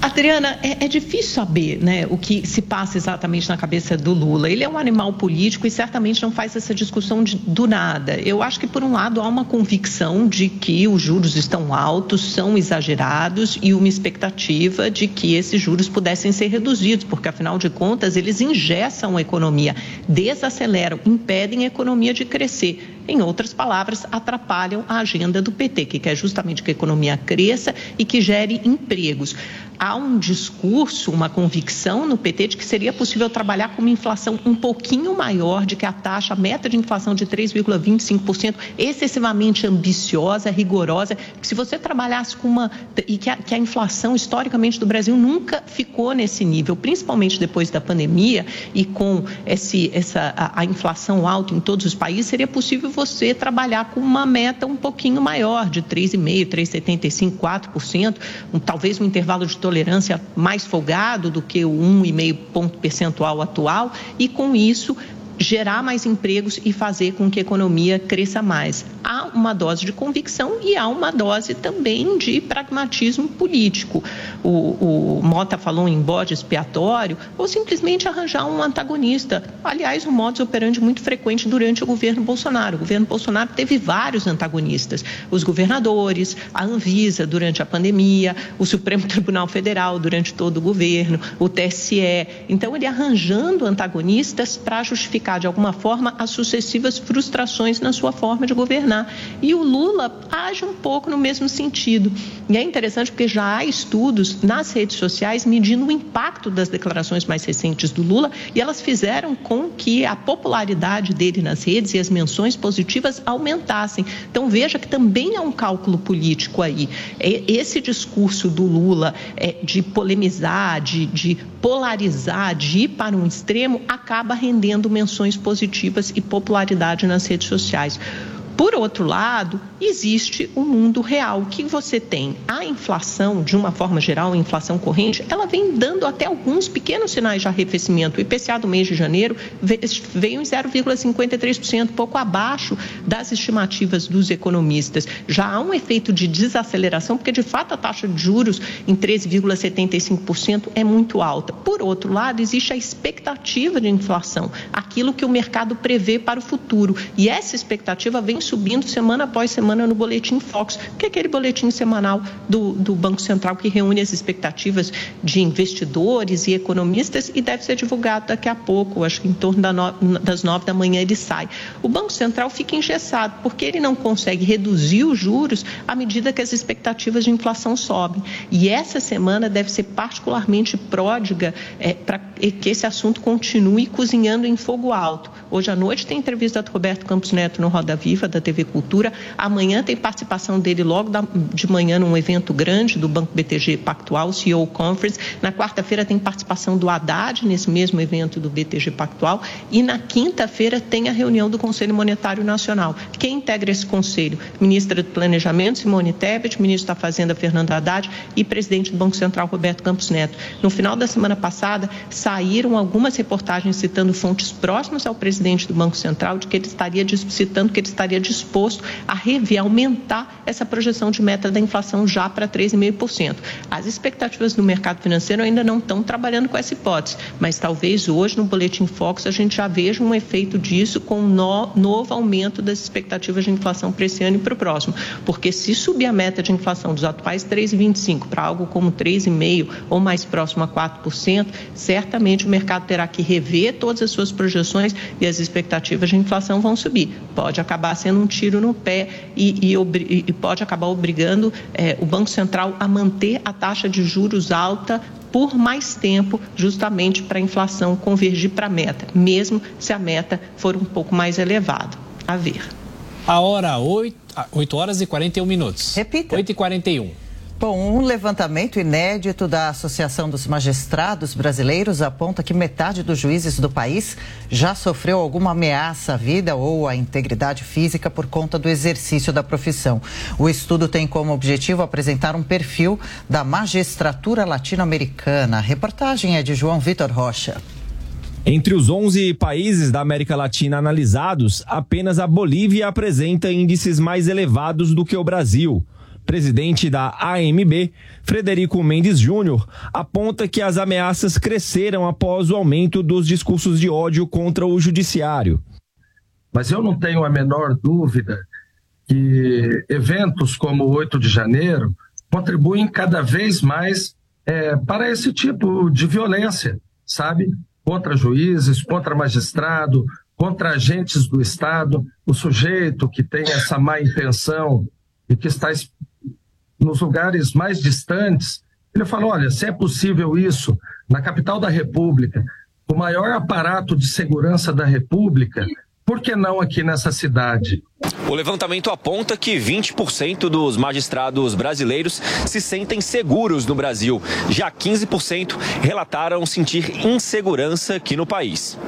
Adriana, é, é, difícil saber né, o que se passa exatamente na cabeça do Lula. Ele é um animal político e certamente não faz essa discussão de, do nada. Eu acho que, por um lado, há uma convicção de que os juros estão altos, são exagerados e uma expectativa de que esses juros pudessem ser reduzidos, porque, afinal de contas, eles ingessam a economia, desaceleram, impedem a economia de crescer. Em outras palavras, atrapalham a agenda do PT, que quer justamente que a economia cresça e que gere empregos há um discurso, uma convicção no PT de que seria possível trabalhar com uma inflação um pouquinho maior de que a taxa, a meta de inflação de 3,25%, excessivamente ambiciosa, rigorosa, que se você trabalhasse com uma. e que a, que a inflação historicamente do Brasil nunca ficou nesse nível, principalmente depois da pandemia e com esse, essa, a, a inflação alta em todos os países, seria possível você trabalhar com uma meta um pouquinho maior, de 3,5%, 3,75%, 4%, um, talvez um intervalo de tolerância mais folgado do que o 1,5 ponto percentual atual, e com isso gerar mais empregos e fazer com que a economia cresça mais. Há uma dose de convicção e há uma dose também de pragmatismo político. O, o Mota falou em bode expiatório ou simplesmente arranjar um antagonista. Aliás, um modus operandi muito frequente durante o governo Bolsonaro. O governo Bolsonaro teve vários antagonistas: os governadores, a Anvisa durante a pandemia, o Supremo Tribunal Federal durante todo o governo, o TSE. Então, ele arranjando antagonistas para justificar de alguma forma as sucessivas frustrações na sua forma de governar. E o Lula age um pouco no mesmo sentido. E é interessante porque já há estudos nas redes sociais medindo o impacto das declarações mais recentes do Lula e elas fizeram com que a popularidade dele nas redes e as menções positivas aumentassem. Então veja que também há um cálculo político aí. Esse discurso do Lula é, de polemizar, de, de polarizar, de ir para um extremo, acaba rendendo menções positivas e popularidade nas redes sociais. Por outro lado, existe o mundo real que você tem. A inflação, de uma forma geral, a inflação corrente, ela vem dando até alguns pequenos sinais de arrefecimento. O IPCA do mês de janeiro veio em 0,53%, pouco abaixo das estimativas dos economistas. Já há um efeito de desaceleração, porque de fato a taxa de juros em 13,75% é muito alta. Por outro lado, existe a expectativa de inflação, aquilo que o mercado prevê para o futuro. E essa expectativa vem subindo semana após semana no Boletim Fox, que é aquele boletim semanal do, do Banco Central que reúne as expectativas de investidores e economistas e deve ser divulgado daqui a pouco, acho que em torno das nove da manhã ele sai. O Banco Central fica engessado, porque ele não consegue reduzir os juros à medida que as expectativas de inflação sobem. E essa semana deve ser particularmente pródiga é, para que esse assunto continue cozinhando em fogo alto. Hoje à noite tem entrevista do Roberto Campos Neto no Roda Viva, da TV Cultura. Amanhã tem participação dele logo de manhã num evento grande do Banco BTG Pactual, CEO Conference. Na quarta-feira tem participação do Haddad nesse mesmo evento do BTG Pactual. E na quinta-feira tem a reunião do Conselho Monetário Nacional. Quem integra esse conselho? Ministra do Planejamento, Simone Tebet, ministro da Fazenda, Fernando Haddad e presidente do Banco Central, Roberto Campos Neto. No final da semana passada, saíram algumas reportagens citando fontes próximas ao presidente do Banco Central de que ele estaria citando que ele estaria disposto a rever, aumentar essa projeção de meta da inflação já para 3,5%. As expectativas do mercado financeiro ainda não estão trabalhando com essa hipótese, mas talvez hoje no Boletim Fox a gente já veja um efeito disso com um no, novo aumento das expectativas de inflação para esse ano e para o próximo. Porque se subir a meta de inflação dos atuais 3,25% para algo como 3,5% ou mais próximo a 4%, certamente o mercado terá que rever todas as suas projeções e as expectativas de inflação vão subir. Pode acabar sendo um tiro no pé e, e, e pode acabar obrigando é, o Banco Central a manter a taxa de juros alta por mais tempo, justamente para a inflação convergir para a meta, mesmo se a meta for um pouco mais elevada. A ver. A hora 8, 8 horas e 41 minutos. Repita. 8 e 41. Bom, um levantamento inédito da Associação dos Magistrados Brasileiros aponta que metade dos juízes do país já sofreu alguma ameaça à vida ou à integridade física por conta do exercício da profissão. O estudo tem como objetivo apresentar um perfil da magistratura latino-americana. A reportagem é de João Vitor Rocha. Entre os 11 países da América Latina analisados, apenas a Bolívia apresenta índices mais elevados do que o Brasil presidente da AMB, Frederico Mendes Júnior, aponta que as ameaças cresceram após o aumento dos discursos de ódio contra o judiciário. Mas eu não tenho a menor dúvida que eventos como o 8 de janeiro contribuem cada vez mais é, para esse tipo de violência, sabe? Contra juízes, contra magistrado, contra agentes do Estado, o sujeito que tem essa má intenção e que está nos lugares mais distantes, ele falou: olha, se é possível isso na capital da República, o maior aparato de segurança da República, por que não aqui nessa cidade? O levantamento aponta que 20% dos magistrados brasileiros se sentem seguros no Brasil. Já 15% relataram sentir insegurança aqui no país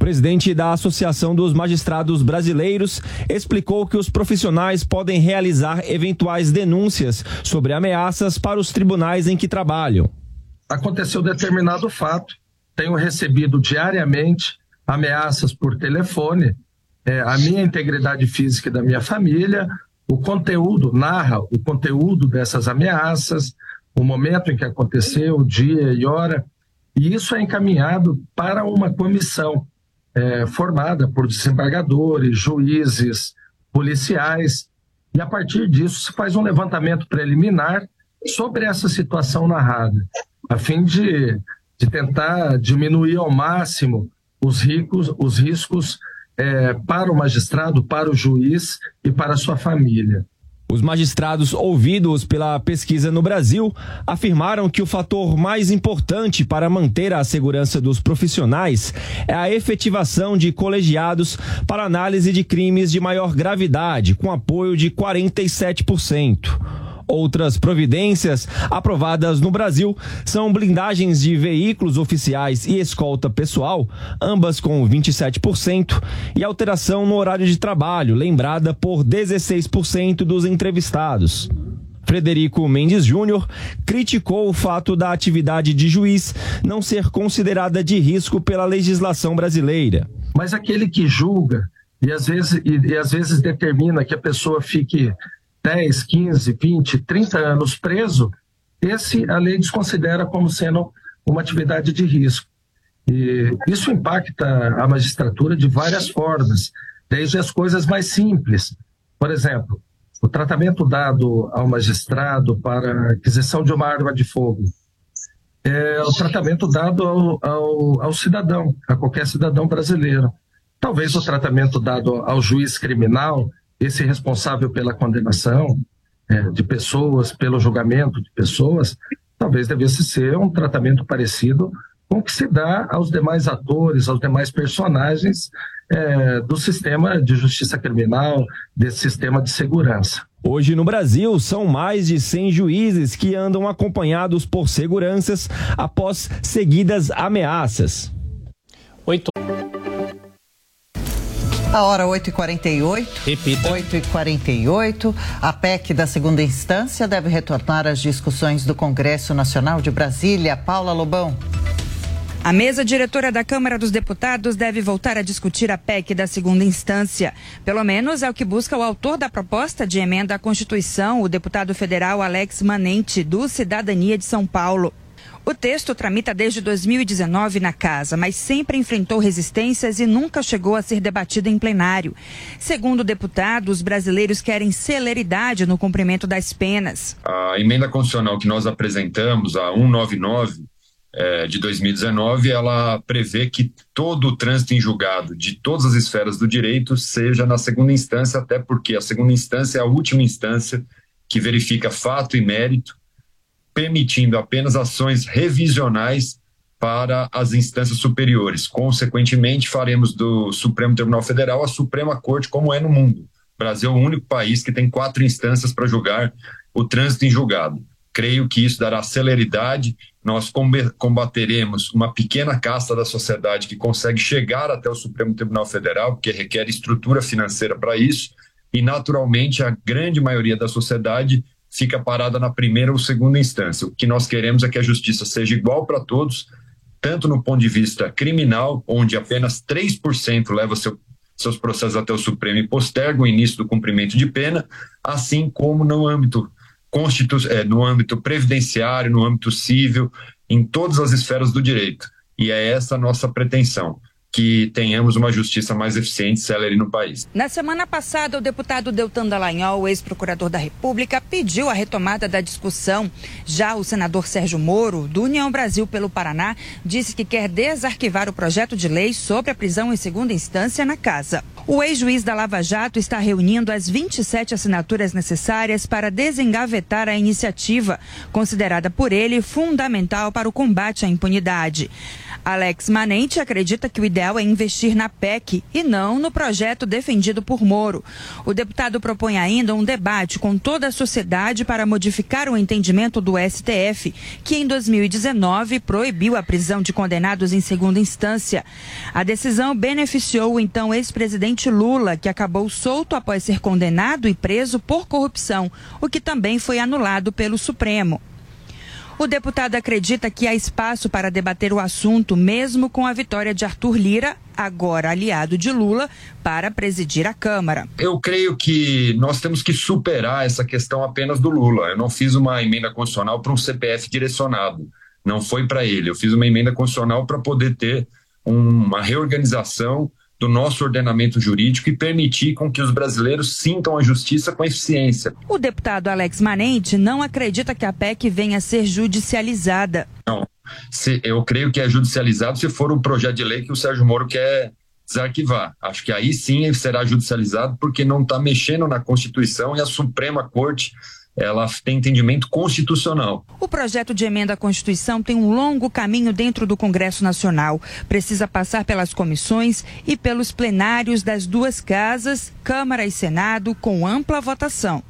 presidente da Associação dos Magistrados Brasileiros explicou que os profissionais podem realizar eventuais denúncias sobre ameaças para os tribunais em que trabalham. Aconteceu determinado fato, tenho recebido diariamente ameaças por telefone, é, a minha integridade física e da minha família, o conteúdo, narra o conteúdo dessas ameaças, o momento em que aconteceu, o dia e hora, e isso é encaminhado para uma comissão é, formada por desembargadores, juízes, policiais, e a partir disso se faz um levantamento preliminar sobre essa situação narrada, a fim de, de tentar diminuir ao máximo os, ricos, os riscos é, para o magistrado, para o juiz e para a sua família. Os magistrados ouvidos pela pesquisa no Brasil afirmaram que o fator mais importante para manter a segurança dos profissionais é a efetivação de colegiados para análise de crimes de maior gravidade, com apoio de 47%. Outras providências aprovadas no Brasil são blindagens de veículos oficiais e escolta pessoal, ambas com 27%, e alteração no horário de trabalho, lembrada por 16% dos entrevistados. Frederico Mendes Júnior criticou o fato da atividade de juiz não ser considerada de risco pela legislação brasileira. Mas aquele que julga e às vezes, e, e às vezes determina que a pessoa fique 10, 15, 20, 30 anos preso, esse a lei desconsidera como sendo uma atividade de risco. E isso impacta a magistratura de várias formas, desde as coisas mais simples. Por exemplo, o tratamento dado ao magistrado para aquisição de uma arma de fogo é o tratamento dado ao, ao, ao cidadão, a qualquer cidadão brasileiro. Talvez o tratamento dado ao juiz criminal esse responsável pela condenação é, de pessoas, pelo julgamento de pessoas, talvez devesse ser um tratamento parecido com o que se dá aos demais atores, aos demais personagens é, do sistema de justiça criminal, desse sistema de segurança. Hoje no Brasil, são mais de 100 juízes que andam acompanhados por seguranças após seguidas ameaças. A hora 8h48. Repita. 8h48. A PEC da segunda instância deve retornar às discussões do Congresso Nacional de Brasília. Paula Lobão. A mesa diretora da Câmara dos Deputados deve voltar a discutir a PEC da segunda instância. Pelo menos é o que busca o autor da proposta de emenda à Constituição, o deputado federal Alex Manente, do Cidadania de São Paulo. O texto tramita desde 2019 na casa, mas sempre enfrentou resistências e nunca chegou a ser debatido em plenário. Segundo o deputado, os brasileiros querem celeridade no cumprimento das penas. A emenda constitucional que nós apresentamos, a 199 é, de 2019, ela prevê que todo o trânsito em julgado de todas as esferas do direito seja na segunda instância, até porque a segunda instância é a última instância que verifica fato e mérito permitindo apenas ações revisionais para as instâncias superiores. Consequentemente, faremos do Supremo Tribunal Federal a Suprema Corte, como é no mundo. O Brasil é o único país que tem quatro instâncias para julgar o trânsito em julgado. Creio que isso dará celeridade. Nós combateremos uma pequena casta da sociedade que consegue chegar até o Supremo Tribunal Federal, porque requer estrutura financeira para isso, e naturalmente a grande maioria da sociedade fica parada na primeira ou segunda instância. O que nós queremos é que a justiça seja igual para todos, tanto no ponto de vista criminal, onde apenas 3% leva seu, seus processos até o Supremo e posterga o início do cumprimento de pena, assim como no âmbito constitu é, no âmbito previdenciário, no âmbito civil, em todas as esferas do direito. E é essa a nossa pretensão que tenhamos uma justiça mais eficiente e célere no país. Na semana passada, o deputado Deltan Dallagnol, ex-procurador da República, pediu a retomada da discussão. Já o senador Sérgio Moro, do União Brasil pelo Paraná, disse que quer desarquivar o projeto de lei sobre a prisão em segunda instância na casa. O ex-juiz da Lava Jato está reunindo as 27 assinaturas necessárias para desengavetar a iniciativa, considerada por ele fundamental para o combate à impunidade. Alex Manente acredita que o ideal é investir na PEC e não no projeto defendido por Moro. O deputado propõe ainda um debate com toda a sociedade para modificar o entendimento do STF, que em 2019 proibiu a prisão de condenados em segunda instância. A decisão beneficiou então ex-presidente Lula, que acabou solto após ser condenado e preso por corrupção, o que também foi anulado pelo Supremo. O deputado acredita que há espaço para debater o assunto, mesmo com a vitória de Arthur Lira, agora aliado de Lula, para presidir a Câmara. Eu creio que nós temos que superar essa questão apenas do Lula. Eu não fiz uma emenda constitucional para um CPF direcionado. Não foi para ele. Eu fiz uma emenda constitucional para poder ter uma reorganização do nosso ordenamento jurídico e permitir com que os brasileiros sintam a justiça com eficiência. O deputado Alex Manente não acredita que a PEC venha a ser judicializada. Não, se, eu creio que é judicializado se for o projeto de lei que o Sérgio Moro quer desarquivar. Acho que aí sim ele será judicializado porque não está mexendo na Constituição e a Suprema Corte ela tem entendimento constitucional. O projeto de emenda à Constituição tem um longo caminho dentro do Congresso Nacional. Precisa passar pelas comissões e pelos plenários das duas casas, Câmara e Senado, com ampla votação.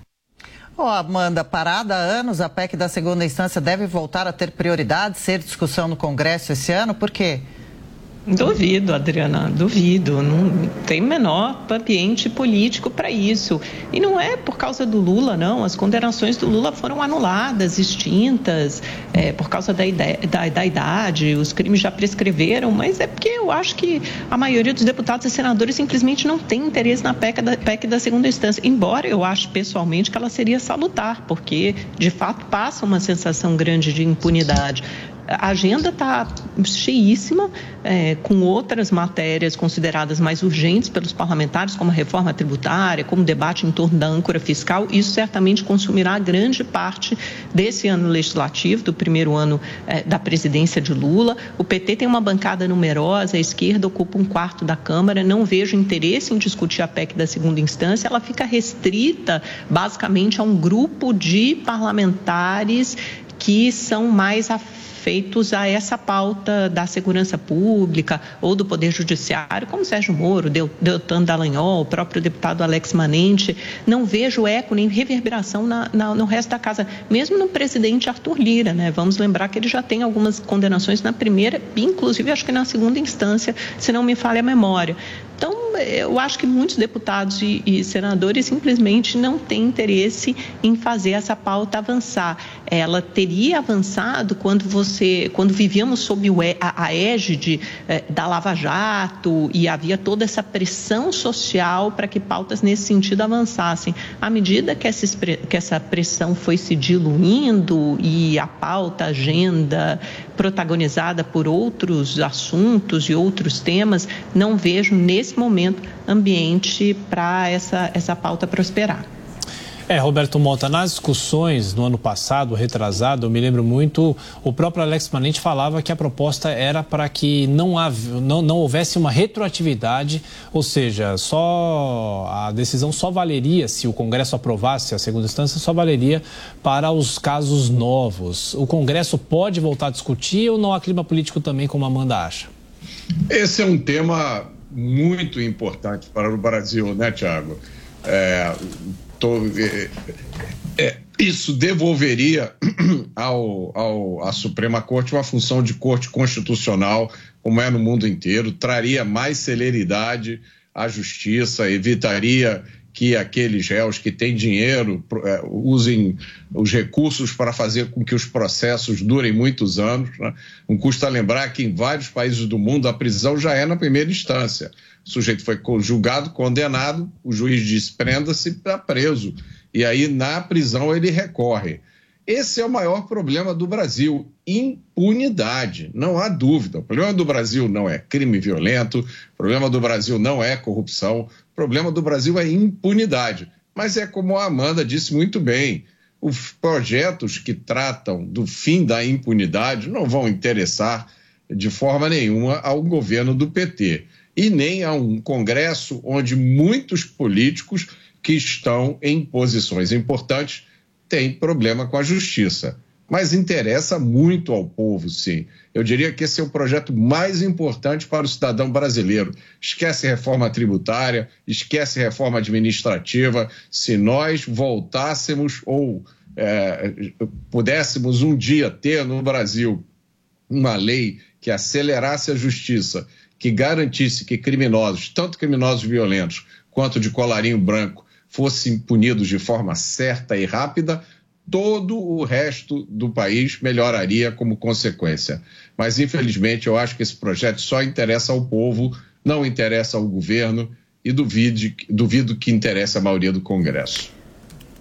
Oh, Amanda, parada há anos, a PEC da segunda instância deve voltar a ter prioridade, ser discussão no Congresso esse ano, por quê? Duvido, Adriana, duvido. Não tem menor ambiente político para isso. E não é por causa do Lula, não. As condenações do Lula foram anuladas, extintas, é, por causa da, ideia, da, da, idade, os crimes já prescreveram, mas é porque eu acho que a maioria dos deputados e senadores simplesmente não tem interesse na PEC da, PEC da segunda instância. Embora eu ache pessoalmente que ela seria salutar, porque de fato passa uma sensação grande de impunidade a agenda está cheíssima, é, com outras matérias consideradas mais urgentes pelos parlamentares, como a reforma tributária, como o debate em torno da âncora fiscal. Isso certamente consumirá grande parte desse ano legislativo, do primeiro ano é, da presidência de Lula. O PT tem uma bancada numerosa, a esquerda ocupa um quarto da Câmara. Não vejo interesse em discutir a PEC da segunda instância. Ela fica restrita, basicamente, a um grupo de parlamentares que são mais afetos feitos a essa pauta da segurança pública ou do Poder Judiciário, como Sérgio Moro, Deltan Dallagnol, o próprio deputado Alex Manente. Não vejo eco nem reverberação na, na, no resto da casa, mesmo no presidente Arthur Lira. Né? Vamos lembrar que ele já tem algumas condenações na primeira, inclusive acho que na segunda instância, se não me falha a memória. Então, eu acho que muitos deputados e, e, senadores simplesmente não têm interesse em fazer essa pauta avançar. Ela teria avançado quando você, quando vivíamos sob o, a, a égide eh, da Lava Jato e havia toda essa pressão social para que pautas nesse sentido avançassem. À medida que essa, que essa pressão foi se diluindo e a pauta, a agenda protagonizada por outros assuntos e outros temas, não vejo nesse momento ambiente para essa, essa pauta prosperar. É, Roberto Mota, nas discussões no ano passado, retrasado, eu me lembro muito, o próprio Alex Manente falava que a proposta era para que não, não, não houvesse uma retroatividade, ou seja, só a decisão só valeria, se o Congresso aprovasse a segunda instância, só valeria para os casos novos. O Congresso pode voltar a discutir ou não há clima político também, como a Amanda acha? Esse é um tema muito importante para o Brasil, né, Tiago? É, tô, é, é, isso devolveria (clears throat) ao, ao, à Suprema Corte uma função de corte constitucional, como é no mundo inteiro, traria mais celeridade à justiça, evitaria que aqueles réus que têm dinheiro é, usem os recursos para fazer com que os processos durem muitos anos. Né? Não custa lembrar que em vários países do mundo a prisão já é na primeira instância. O sujeito foi julgado, condenado, o juiz diz prenda-se, está preso. E aí na prisão ele recorre. Esse é o maior problema do Brasil, impunidade, não há dúvida. O problema do Brasil não é crime violento, o problema do Brasil não é corrupção, o problema do Brasil é impunidade. Mas é como a Amanda disse muito bem, os projetos que tratam do fim da impunidade não vão interessar de forma nenhuma ao governo do PT e nem a um Congresso onde muitos políticos que estão em posições importantes tem problema com a justiça. Mas interessa muito ao povo, sim. Eu diria que esse é o projeto mais importante para o cidadão brasileiro. Esquece reforma tributária, esquece reforma administrativa. Se nós voltássemos ou é, pudéssemos um dia ter no Brasil uma lei que acelerasse a justiça, que garantisse que criminosos, tanto criminosos violentos quanto de colarinho branco, fossem punidos de forma certa e rápida, todo o resto do país melhoraria como consequência. Mas, infelizmente, eu acho que esse projeto só interessa ao povo, não interessa ao governo e duvido, duvido que interesse a maioria do Congresso.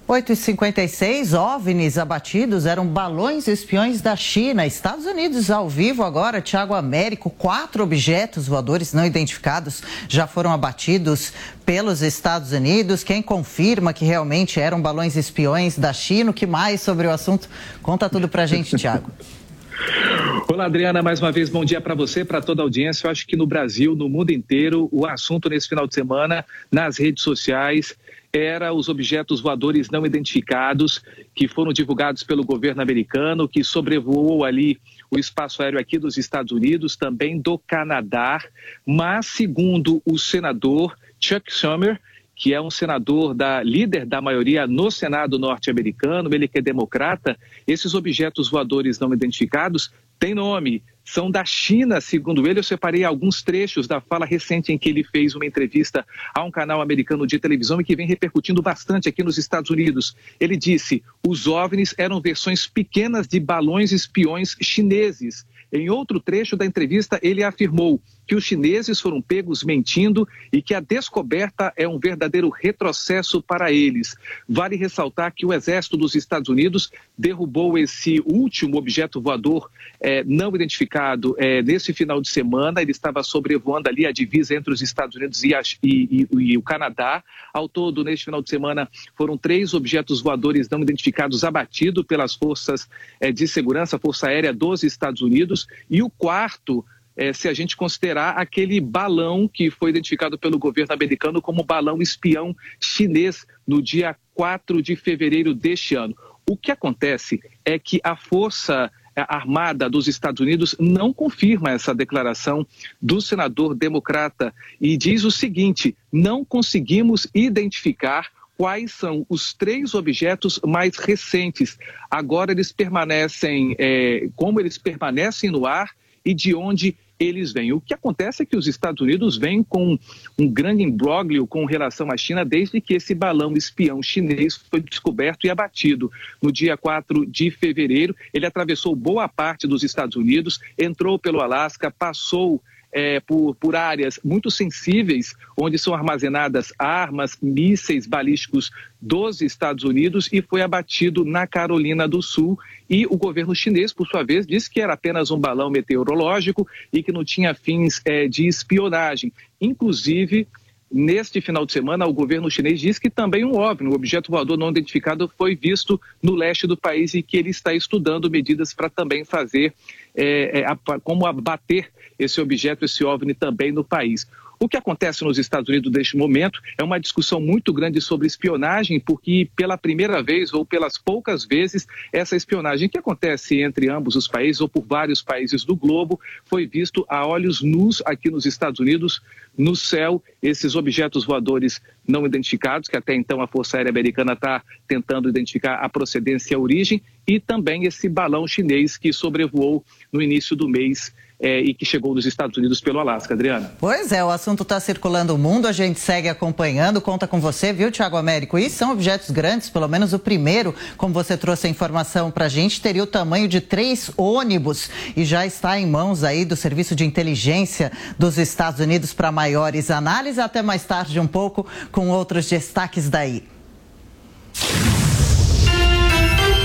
8h56, OVNIs abatidos eram balões espiões da China. Estados Unidos ao vivo agora, Tiago Américo, quatro objetos voadores não identificados já foram abatidos pelos Estados Unidos. Quem confirma que realmente eram balões espiões da China? O que mais sobre o assunto? Conta tudo pra gente, Tiago. (laughs) Olá, Adriana, mais uma vez bom dia para você, para toda a audiência. Eu acho que no Brasil, no mundo inteiro, o assunto nesse final de semana, nas redes sociais, era os objetos voadores não identificados que foram divulgados pelo governo americano, que sobrevoou ali o espaço aéreo aqui dos Estados Unidos, também do Canadá, mas segundo o senador Chuck Schumer, que é um senador da líder da maioria no Senado norte-americano, ele que é democrata, esses objetos voadores não identificados têm nome, são da China, segundo ele. Eu separei alguns trechos da fala recente em que ele fez uma entrevista a um canal americano de televisão e que vem repercutindo bastante aqui nos Estados Unidos. Ele disse: os OVNIs eram versões pequenas de balões espiões chineses. Em outro trecho da entrevista, ele afirmou que os chineses foram pegos mentindo e que a descoberta é um verdadeiro retrocesso para eles. Vale ressaltar que o exército dos Estados Unidos derrubou esse último objeto voador é, não identificado é, nesse final de semana. Ele estava sobrevoando ali a divisa entre os Estados Unidos e, a, e, e, e o Canadá. Ao todo, neste final de semana, foram três objetos voadores não identificados abatidos pelas forças é, de segurança, Força Aérea dos Estados Unidos. E o quarto é, se a gente considerar aquele balão que foi identificado pelo governo americano como balão espião chinês no dia 4 de fevereiro deste ano. O que acontece é que a Força Armada dos Estados Unidos não confirma essa declaração do senador democrata e diz o seguinte: não conseguimos identificar quais são os três objetos mais recentes. Agora eles permanecem, é, como eles permanecem no ar e de onde eles vêm. O que acontece é que os Estados Unidos vêm com um grande imbróglio com relação à China desde que esse balão espião chinês foi descoberto e abatido no dia 4 de fevereiro. Ele atravessou boa parte dos Estados Unidos, entrou pelo Alasca, passou é, por, por áreas muito sensíveis, onde são armazenadas armas, mísseis balísticos dos Estados Unidos e foi abatido na Carolina do Sul. E o governo chinês, por sua vez, disse que era apenas um balão meteorológico e que não tinha fins é, de espionagem. Inclusive, Neste final de semana, o governo chinês diz que também um OVNI, um objeto voador não identificado, foi visto no leste do país e que ele está estudando medidas para também fazer, é, é, como abater esse objeto, esse OVNI também no país. O que acontece nos Estados Unidos neste momento é uma discussão muito grande sobre espionagem, porque pela primeira vez ou pelas poucas vezes essa espionagem que acontece entre ambos os países ou por vários países do globo foi visto a olhos nus aqui nos Estados Unidos, no céu, esses objetos voadores não identificados, que até então a Força Aérea Americana está tentando identificar a procedência e a origem, e também esse balão chinês que sobrevoou no início do mês é, e que chegou dos Estados Unidos pelo Alasca, Adriana. Pois é, o assunto está circulando o mundo, a gente segue acompanhando, conta com você, viu, Tiago Américo? E são objetos grandes, pelo menos o primeiro, como você trouxe a informação para a gente, teria o tamanho de três ônibus e já está em mãos aí do Serviço de Inteligência dos Estados Unidos para maiores análises. Até mais tarde um pouco com outros destaques daí.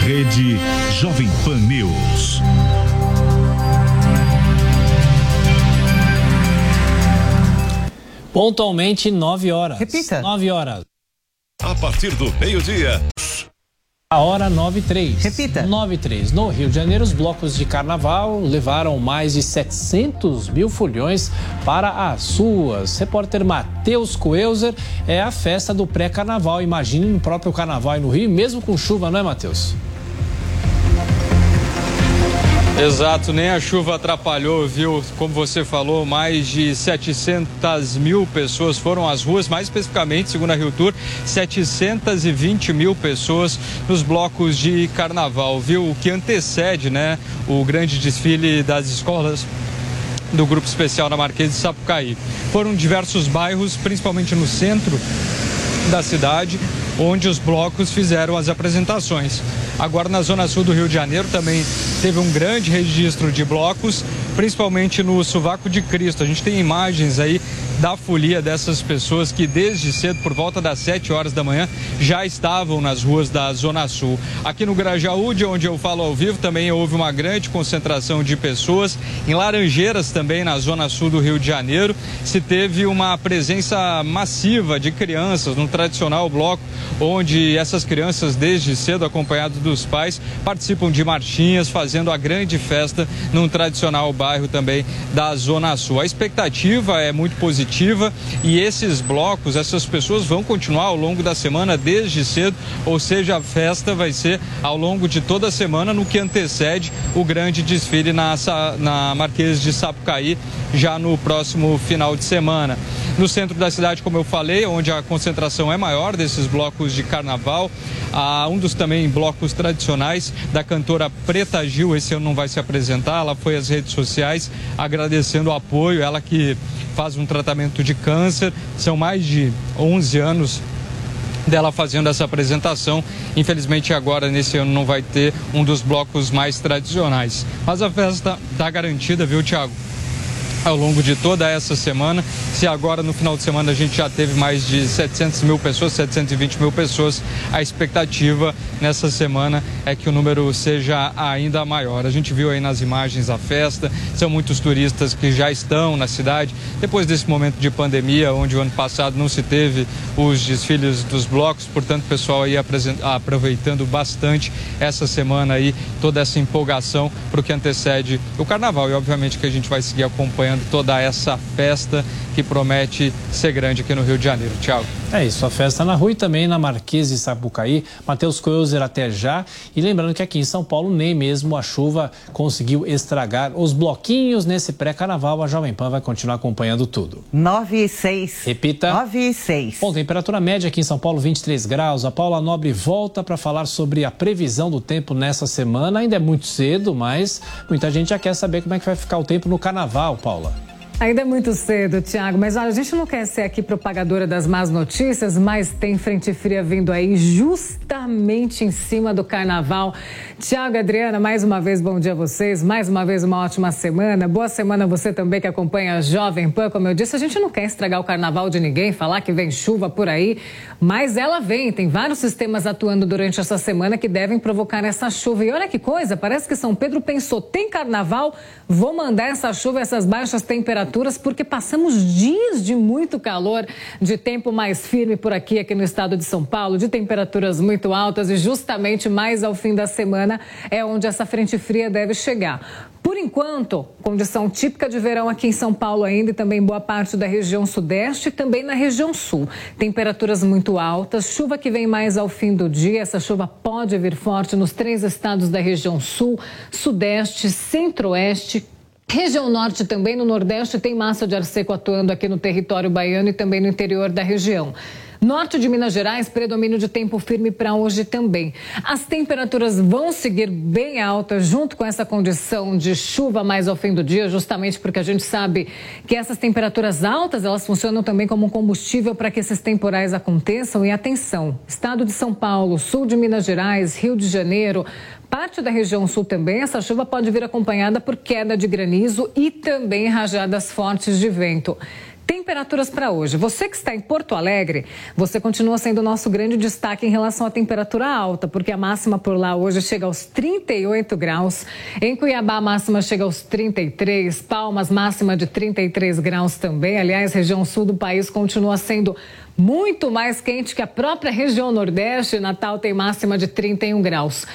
Rede Jovem Pan News. Pontualmente 9 horas. Repita. 9 horas. A partir do meio-dia. A hora 9 3. Repita. 9 3. No Rio de Janeiro, os blocos de carnaval levaram mais de 700 mil folhões para as ruas. Repórter Matheus Coelzer é a festa do pré-carnaval. Imagine no próprio carnaval e no Rio, mesmo com chuva, não é, Matheus? Exato, nem a chuva atrapalhou, viu? Como você falou, mais de 700 mil pessoas foram às ruas, mais especificamente, segundo a Rio Tour, 720 mil pessoas nos blocos de carnaval, viu? O que antecede, né, o grande desfile das escolas do Grupo Especial na Marquês de Sapucaí. Foram diversos bairros, principalmente no centro da cidade, onde os blocos fizeram as apresentações. Agora na zona sul do Rio de Janeiro também teve um grande registro de blocos, principalmente no Sovaco de Cristo. A gente tem imagens aí da folia dessas pessoas que desde cedo, por volta das 7 horas da manhã, já estavam nas ruas da Zona Sul. Aqui no Grajaú, de onde eu falo ao vivo, também houve uma grande concentração de pessoas. Em Laranjeiras, também na Zona Sul do Rio de Janeiro, se teve uma presença massiva de crianças no tradicional bloco, onde essas crianças, desde cedo, acompanhadas dos pais, participam de marchinhas, fazendo a grande festa num tradicional bairro também da Zona Sul. A expectativa é muito positiva e esses blocos, essas pessoas vão continuar ao longo da semana desde cedo, ou seja, a festa vai ser ao longo de toda a semana no que antecede o grande desfile na, na Marquês de Sapucaí já no próximo final de semana. No centro da cidade, como eu falei, onde a concentração é maior desses blocos de carnaval, há um dos também blocos tradicionais da cantora Preta Gil, esse ano não vai se apresentar, ela foi às redes sociais agradecendo o apoio, ela que faz um tratamento de câncer, são mais de 11 anos dela fazendo essa apresentação. Infelizmente agora nesse ano não vai ter um dos blocos mais tradicionais. Mas a festa está garantida, viu, Tiago? Ao longo de toda essa semana. Se agora no final de semana a gente já teve mais de 700 mil pessoas, 720 mil pessoas, a expectativa nessa semana é que o número seja ainda maior. A gente viu aí nas imagens a festa, são muitos turistas que já estão na cidade. Depois desse momento de pandemia, onde o ano passado não se teve os desfiles dos blocos, portanto, o pessoal aí aproveitando bastante essa semana aí, toda essa empolgação para o que antecede o carnaval. E obviamente que a gente vai seguir acompanhando acompanhando toda essa festa que promete ser grande aqui no Rio de Janeiro. Tchau. É isso, a festa na rua e também na Marquês de Sapucaí. Matheus Coelzer até já. E lembrando que aqui em São Paulo nem mesmo a chuva conseguiu estragar os bloquinhos nesse pré-carnaval. A Jovem Pan vai continuar acompanhando tudo. 9 e 6. Repita. 9 e 6. Bom, temperatura média aqui em São Paulo 23 graus. A Paula Nobre volta para falar sobre a previsão do tempo nessa semana. Ainda é muito cedo, mas muita gente já quer saber como é que vai ficar o tempo no carnaval, Paula. Ainda é muito cedo, Tiago, mas olha, a gente não quer ser aqui propagadora das más notícias, mas tem frente fria vindo aí justamente em cima do carnaval. Tiago Adriana, mais uma vez, bom dia a vocês, mais uma vez uma ótima semana. Boa semana a você também que acompanha a Jovem Pan. Como eu disse, a gente não quer estragar o carnaval de ninguém, falar que vem chuva por aí, mas ela vem. Tem vários sistemas atuando durante essa semana que devem provocar essa chuva. E olha que coisa, parece que São Pedro pensou: tem carnaval, vou mandar essa chuva, essas baixas temperaturas temperaturas, porque passamos dias de muito calor, de tempo mais firme por aqui, aqui no estado de São Paulo, de temperaturas muito altas e justamente mais ao fim da semana é onde essa frente fria deve chegar. Por enquanto, condição típica de verão aqui em São Paulo ainda e também boa parte da região sudeste e também na região sul. Temperaturas muito altas, chuva que vem mais ao fim do dia. Essa chuva pode vir forte nos três estados da região sul, sudeste, centro-oeste, Região Norte também, no Nordeste, tem massa de ar seco atuando aqui no território baiano e também no interior da região. Norte de Minas Gerais, predomínio de tempo firme para hoje também. As temperaturas vão seguir bem altas, junto com essa condição de chuva mais ao fim do dia, justamente porque a gente sabe que essas temperaturas altas, elas funcionam também como um combustível para que esses temporais aconteçam. E atenção, estado de São Paulo, sul de Minas Gerais, Rio de Janeiro, parte da região sul também, essa chuva pode vir acompanhada por queda de granizo e também rajadas fortes de vento. Temperaturas para hoje. Você que está em Porto Alegre, você continua sendo o nosso grande destaque em relação à temperatura alta, porque a máxima por lá hoje chega aos 38 graus. Em Cuiabá, a máxima chega aos 33. Palmas, máxima de 33 graus também. Aliás, região sul do país continua sendo muito mais quente que a própria região Nordeste. Natal tem máxima de 31 graus.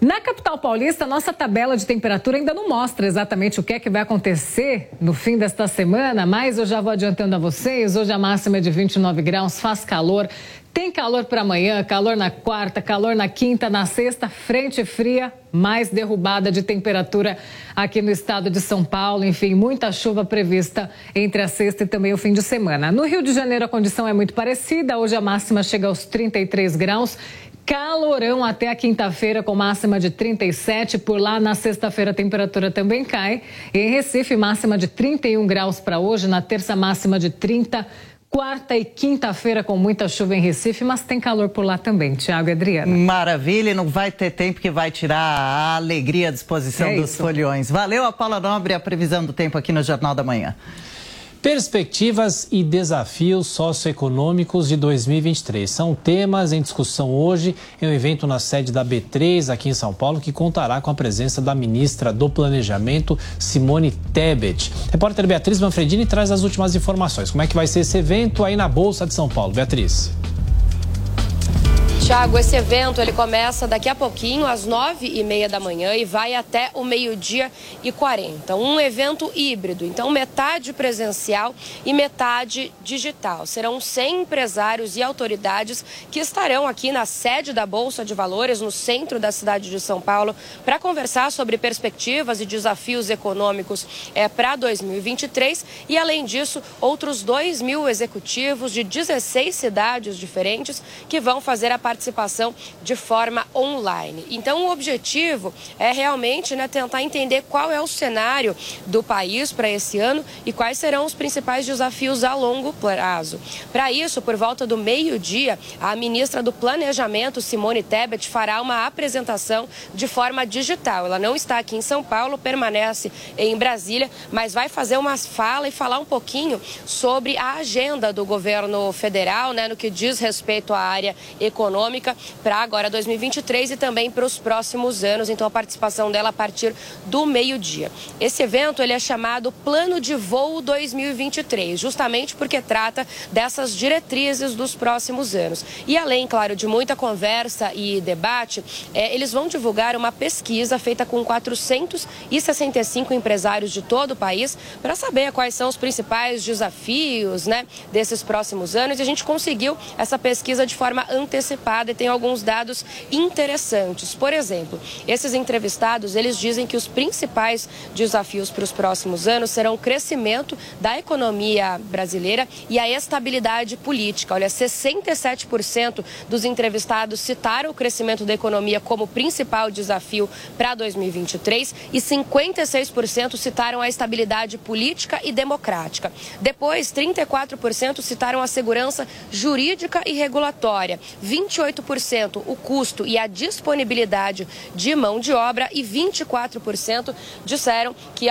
Na capital paulista, nossa tabela de temperatura ainda não mostra exatamente o que é que vai acontecer no fim desta semana, mas eu já vou adiantando a vocês. Hoje a máxima é de 29 graus, faz calor. Tem calor para amanhã, calor na quarta, calor na quinta, na sexta, frente fria, mais derrubada de temperatura aqui no estado de São Paulo. Enfim, muita chuva prevista entre a sexta e também o fim de semana. No Rio de Janeiro, a condição é muito parecida. Hoje a máxima chega aos 33 graus calorão até a quinta-feira, com máxima de 37. Por lá, na sexta-feira, a temperatura também cai. E em Recife, máxima de 31 graus para hoje. Na terça, máxima de 30. Quarta e quinta-feira com muita chuva em Recife, mas tem calor por lá também, Tiago e Adriana. Maravilha, e não vai ter tempo que vai tirar a alegria, a disposição é dos isso. folhões. Valeu a Paula Nobre, a previsão do tempo aqui no Jornal da Manhã. Perspectivas e desafios socioeconômicos de 2023 são temas em discussão hoje em um evento na sede da B3 aqui em São Paulo que contará com a presença da ministra do Planejamento, Simone Tebet. repórter Beatriz Manfredini traz as últimas informações. Como é que vai ser esse evento aí na Bolsa de São Paulo? Beatriz. Tiago, esse evento ele começa daqui a pouquinho, às nove e meia da manhã, e vai até o meio-dia e quarenta. Um evento híbrido, então metade presencial e metade digital. Serão 100 empresários e autoridades que estarão aqui na sede da Bolsa de Valores, no centro da cidade de São Paulo, para conversar sobre perspectivas e desafios econômicos é, para 2023. E, além disso, outros 2 mil executivos de 16 cidades diferentes que vão fazer a participação de forma online. Então, o objetivo é realmente né, tentar entender qual é o cenário do país para esse ano e quais serão os principais desafios a longo prazo. Para isso, por volta do meio-dia, a ministra do Planejamento, Simone Tebet, fará uma apresentação de forma digital. Ela não está aqui em São Paulo, permanece em Brasília, mas vai fazer uma fala e falar um pouquinho sobre a agenda do governo federal, né, no que diz respeito à área econômica para agora 2023 e também para os próximos anos. Então a participação dela a partir do meio-dia. Esse evento ele é chamado Plano de Voo 2023, justamente porque trata dessas diretrizes dos próximos anos. E além, claro, de muita conversa e debate, é, eles vão divulgar uma pesquisa feita com 465 empresários de todo o país para saber quais são os principais desafios né, desses próximos anos. E a gente conseguiu essa pesquisa de forma antecipada e tem alguns dados interessantes. Por exemplo, esses entrevistados, eles dizem que os principais desafios para os próximos anos serão o crescimento da economia brasileira e a estabilidade política. Olha, 67% dos entrevistados citaram o crescimento da economia como principal desafio para 2023 e 56% citaram a estabilidade política e democrática. Depois, 34% citaram a segurança jurídica e regulatória. 28 18% o custo e a disponibilidade de mão de obra e 24% disseram que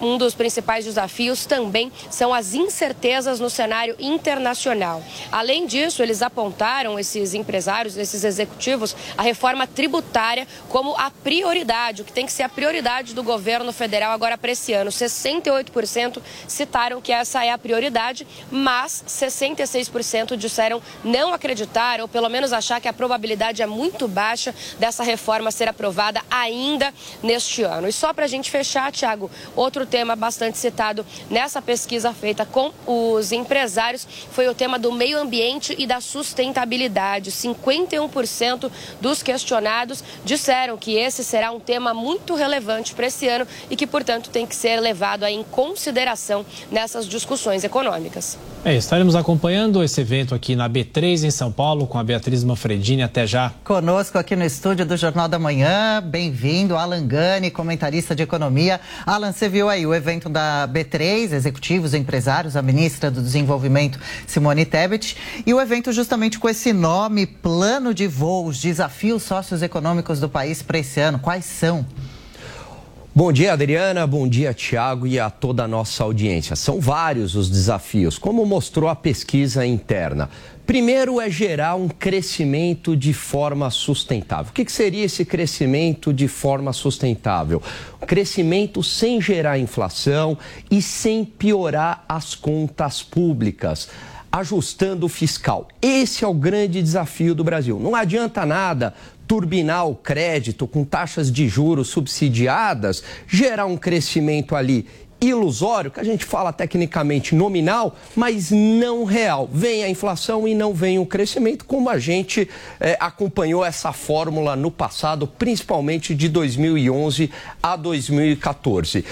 um dos principais desafios também são as incertezas no cenário internacional. Além disso, eles apontaram, esses empresários, esses executivos, a reforma tributária como a prioridade, o que tem que ser a prioridade do governo federal agora para esse ano. 68% citaram que essa é a prioridade, mas 66% disseram não acreditar ou pelo menos achar que a probabilidade é muito baixa dessa reforma ser aprovada ainda neste ano. E só para a gente fechar, Tiago, outro tema bastante citado nessa pesquisa feita com os empresários foi o tema do meio ambiente e da sustentabilidade. 51% dos questionados disseram que esse será um tema muito relevante para esse ano e que, portanto, tem que ser levado em consideração nessas discussões econômicas. É, estaremos acompanhando esse evento aqui na B3 em São Paulo com a Beatriz Manfredini. Até já. Conosco aqui no estúdio do Jornal da Manhã, bem-vindo, Alan Gani, comentarista de economia. Alan, você viu aí o evento da B3, executivos, empresários, a ministra do Desenvolvimento, Simone Tebet, e o evento justamente com esse nome, Plano de Voos, Desafios Socioeconômicos do País para esse ano. Quais são? Bom dia, Adriana. Bom dia, Tiago, e a toda a nossa audiência. São vários os desafios, como mostrou a pesquisa interna. Primeiro é gerar um crescimento de forma sustentável. O que seria esse crescimento de forma sustentável? Crescimento sem gerar inflação e sem piorar as contas públicas ajustando o fiscal. Esse é o grande desafio do Brasil. Não adianta nada turbinar o crédito com taxas de juros subsidiadas, gerar um crescimento ali ilusório, que a gente fala tecnicamente nominal, mas não real. Vem a inflação e não vem o crescimento, como a gente é, acompanhou essa fórmula no passado, principalmente de 2011 a 2014.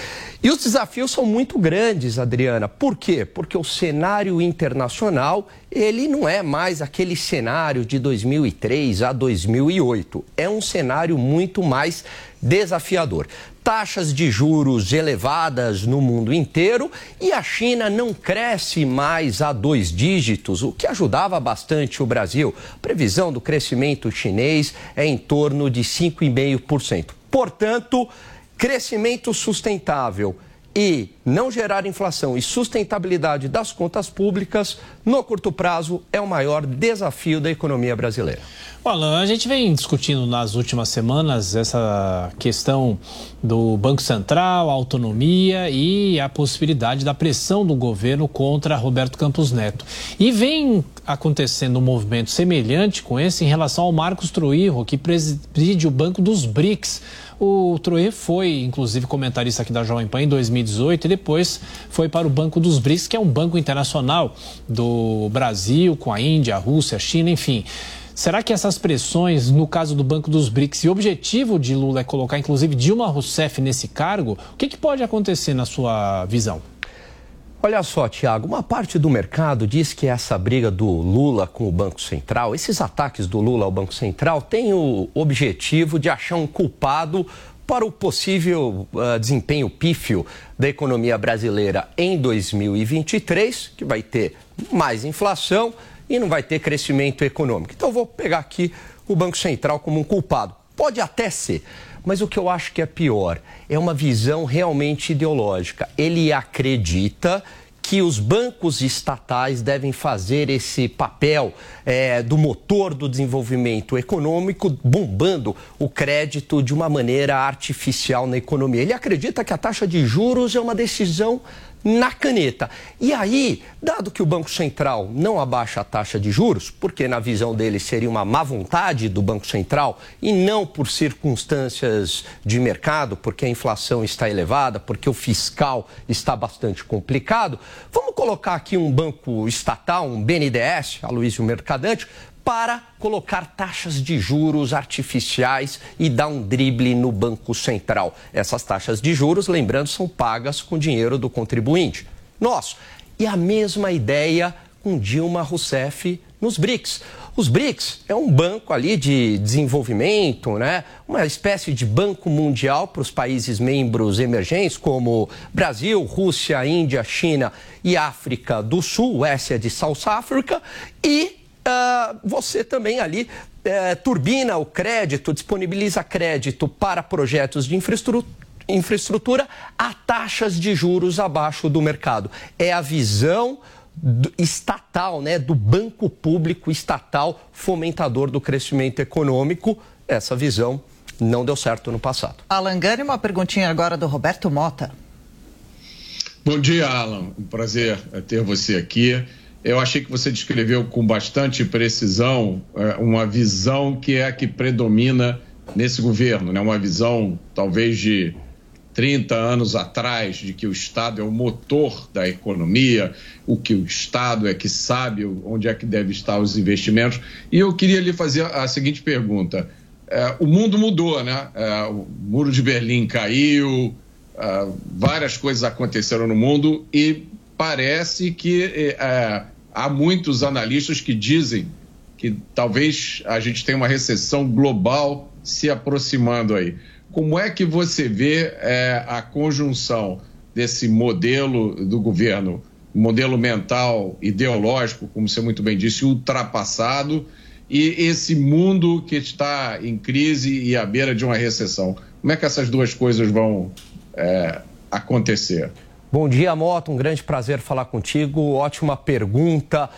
E os desafios são muito grandes, Adriana. Por quê? Porque o cenário internacional, ele não é mais aquele cenário de 2003 a 2008. É um cenário muito mais desafiador taxas de juros elevadas no mundo inteiro e a China não cresce mais a dois dígitos, o que ajudava bastante o Brasil. A previsão do crescimento chinês é em torno de 5,5%. Portanto, crescimento sustentável e não gerar inflação e sustentabilidade das contas públicas, no curto prazo, é o maior desafio da economia brasileira. Alan, a gente vem discutindo nas últimas semanas essa questão do Banco Central, a autonomia e a possibilidade da pressão do governo contra Roberto Campos Neto. E vem acontecendo um movimento semelhante com esse em relação ao Marcos Truirro, que preside o Banco dos BRICS. O Troê foi, inclusive, comentarista aqui da Jovem Pan em 2018 e depois foi para o Banco dos BRICS, que é um banco internacional do Brasil, com a Índia, a Rússia, a China, enfim. Será que essas pressões, no caso do Banco dos BRICS, e o objetivo de Lula é colocar, inclusive, Dilma Rousseff nesse cargo, o que, que pode acontecer na sua visão? Olha só, Tiago, uma parte do mercado diz que essa briga do Lula com o Banco Central, esses ataques do Lula ao Banco Central, tem o objetivo de achar um culpado para o possível uh, desempenho pífio da economia brasileira em 2023, que vai ter mais inflação e não vai ter crescimento econômico. Então, eu vou pegar aqui o Banco Central como um culpado. Pode até ser, mas o que eu acho que é pior é uma visão realmente ideológica. Ele acredita que os bancos estatais devem fazer esse papel é, do motor do desenvolvimento econômico, bombando o crédito de uma maneira artificial na economia. Ele acredita que a taxa de juros é uma decisão na caneta. E aí, dado que o Banco Central não abaixa a taxa de juros, porque na visão dele seria uma má vontade do Banco Central e não por circunstâncias de mercado, porque a inflação está elevada, porque o fiscal está bastante complicado, vamos colocar aqui um banco estatal, um BNDES, a Luiz Mercadante, para colocar taxas de juros artificiais e dar um drible no Banco Central. Essas taxas de juros, lembrando, são pagas com dinheiro do contribuinte. Nosso. E a mesma ideia com Dilma Rousseff nos BRICS. Os BRICS é um banco ali de desenvolvimento, né? uma espécie de banco mundial para os países membros emergentes, como Brasil, Rússia, Índia, China e África do Sul, essa é de South Africa, e uh, você também ali uh, turbina o crédito, disponibiliza crédito para projetos de infraestrutura infraestrutura a taxas de juros abaixo do mercado. É a visão estatal, né, do banco público estatal fomentador do crescimento econômico. Essa visão não deu certo no passado. Alan Gani, uma perguntinha agora do Roberto Mota. Bom dia, Alan. Um prazer ter você aqui. Eu achei que você descreveu com bastante precisão é, uma visão que é a que predomina nesse governo, né? uma visão talvez de 30 anos atrás, de que o Estado é o motor da economia, o que o Estado é que sabe onde é que deve estar os investimentos. E eu queria lhe fazer a seguinte pergunta. É, o mundo mudou, né? É, o muro de Berlim caiu, várias coisas aconteceram no mundo e parece que há muitos analistas que dizem que talvez a gente tenha uma recessão global se aproximando aí. Como é que você vê é, a conjunção desse modelo do governo, modelo mental, ideológico, como você muito bem disse, ultrapassado, e esse mundo que está em crise e à beira de uma recessão? Como é que essas duas coisas vão é, acontecer? Bom dia, Moto. Um grande prazer falar contigo. Ótima pergunta.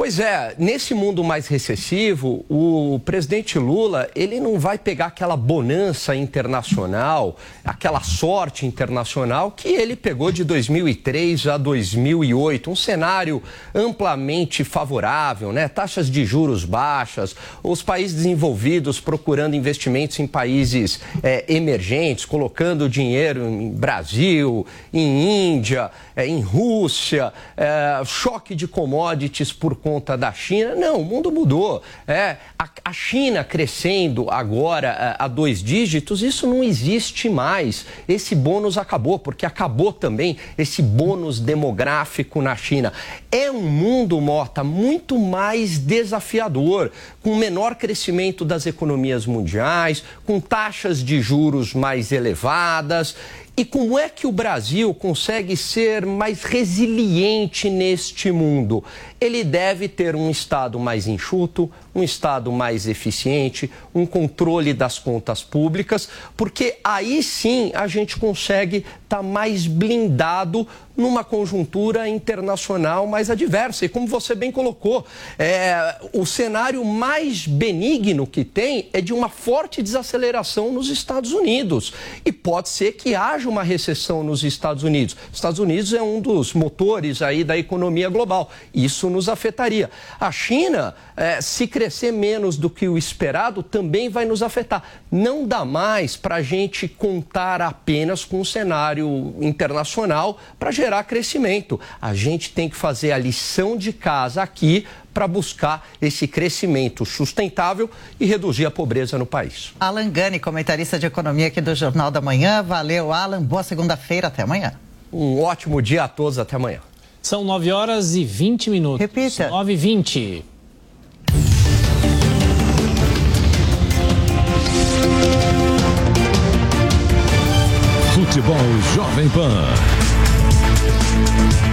Pois é, nesse mundo mais recessivo, o presidente Lula, ele não vai pegar aquela bonança internacional, aquela sorte internacional que ele pegou de 2003 a 2008, um cenário amplamente favorável, né? Taxas de juros baixas, os países desenvolvidos procurando investimentos em países é, emergentes, colocando dinheiro em Brasil, em Índia, é, em Rússia, é, choque de commodities por conta conta da China. Não, o mundo mudou. É, a, a China crescendo agora a, é, a dois dígitos, isso não existe mais. Esse bônus acabou, porque acabou também esse bônus demográfico na China. É um mundo, Mota, muito mais desafiador, com menor crescimento das economias mundiais, com taxas de juros mais elevadas. E como é que o Brasil consegue ser mais resiliente neste mundo? Ele deve ter um Estado mais enxuto, um Estado mais eficiente, um controle das contas públicas, porque aí sim a gente consegue estar tá mais blindado numa conjuntura internacional mais adversa. E como você bem colocou, é, o cenário mais benigno que tem é de uma forte desaceleração nos Estados Unidos. E pode ser que haja uma recessão nos Estados Unidos. Os Estados Unidos é um dos motores aí da economia global. Isso nos afetaria. A China, é, se crescer menos do que o esperado, também vai nos afetar. Não dá mais para a gente contar apenas com o cenário internacional para gerar crescimento. A gente tem que fazer a lição de casa aqui para buscar esse crescimento sustentável e reduzir a pobreza no país. Alan Gani, comentarista de economia aqui do Jornal da Manhã. Valeu, Alan. Boa segunda-feira. Até amanhã. Um ótimo dia a todos. Até amanhã. São 9 horas e 20 minutos. Repita. 9 e 20. Futebol Jovem Pan.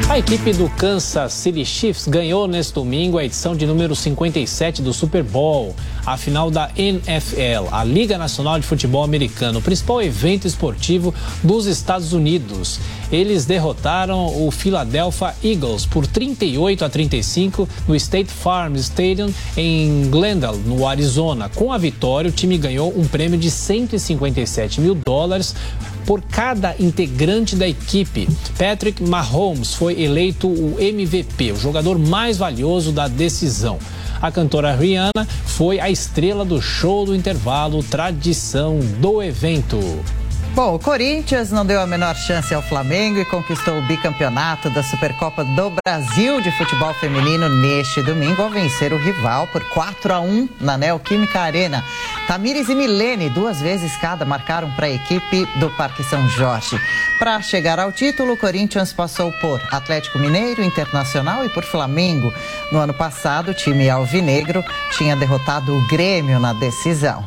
A equipe do Kansas City Chiefs ganhou neste domingo a edição de número 57 do Super Bowl, a final da NFL, a Liga Nacional de Futebol Americano, o principal evento esportivo dos Estados Unidos. Eles derrotaram o Philadelphia Eagles por 38 a 35 no State Farm Stadium em Glendale, no Arizona. Com a vitória, o time ganhou um prêmio de 157 mil dólares por cada integrante da equipe. Patrick Mahomes foi eleito o MVP, o jogador mais valioso da decisão. A cantora Rihanna foi a estrela do show do intervalo, tradição do evento. Bom, o Corinthians não deu a menor chance ao Flamengo e conquistou o bicampeonato da Supercopa do Brasil de futebol feminino neste domingo ao vencer o rival por 4 a 1 na Neoquímica Arena. Tamires e Milene, duas vezes cada, marcaram para a equipe do Parque São Jorge. Para chegar ao título, o Corinthians passou por Atlético Mineiro, Internacional e por Flamengo. No ano passado, o time alvinegro tinha derrotado o Grêmio na decisão.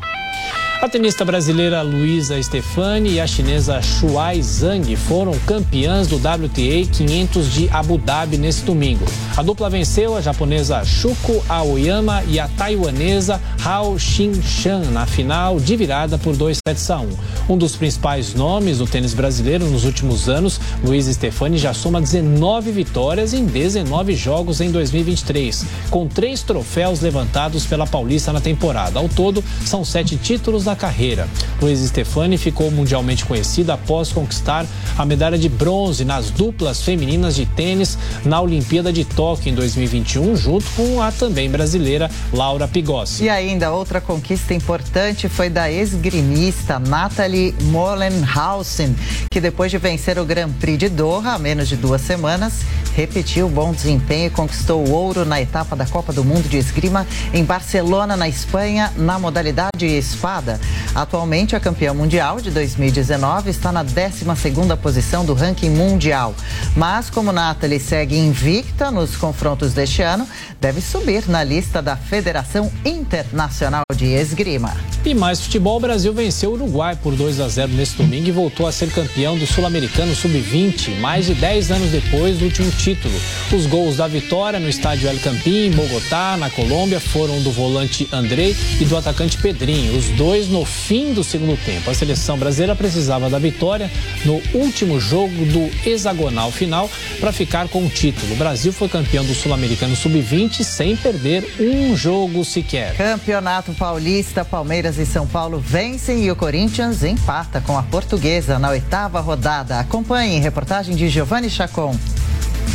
A tenista brasileira Luísa Stefani e a chinesa Shuai Zhang foram campeãs do WTA 500 de Abu Dhabi neste domingo. A dupla venceu a japonesa Shuko Aoyama e a taiwanesa Hao Xin-shan na final de virada por 2 sets a 1. Um dos principais nomes do tênis brasileiro nos últimos anos, Luísa Stefani já soma 19 vitórias em 19 jogos em 2023, com três troféus levantados pela Paulista na temporada. Ao todo, são sete títulos da carreira. Luiz Stefani ficou mundialmente conhecida após conquistar a medalha de bronze nas duplas femininas de tênis na Olimpíada de Tóquio em 2021, junto com a também brasileira Laura Pigossi. E ainda outra conquista importante foi da esgrimista Nathalie Mollenhausen, que depois de vencer o Grand Prix de Doha há menos de duas semanas, repetiu o bom desempenho e conquistou o ouro na etapa da Copa do Mundo de Esgrima em Barcelona, na Espanha, na modalidade espada. Atualmente, a campeã mundial de 2019 está na 12ª posição do ranking mundial. Mas, como Nathalie segue invicta nos confrontos deste ano, deve subir na lista da Federação Internacional de Esgrima. E mais futebol, o Brasil venceu o Uruguai por 2 a 0 neste domingo e voltou a ser campeão do Sul-Americano Sub-20, mais de 10 anos depois do último título. Os gols da vitória no estádio El Campín, em Bogotá, na Colômbia, foram do volante Andrei e do atacante Pedrinho, os dois no fim do segundo tempo. A seleção brasileira precisava da vitória no último jogo do hexagonal final para ficar com o título. O Brasil foi campeão do Sul-Americano Sub-20 sem perder um jogo sequer. Campeonato Paulista, Palmeiras e São Paulo vencem e o Corinthians empata com a Portuguesa na oitava rodada. Acompanhe reportagem de Giovanni Chacon.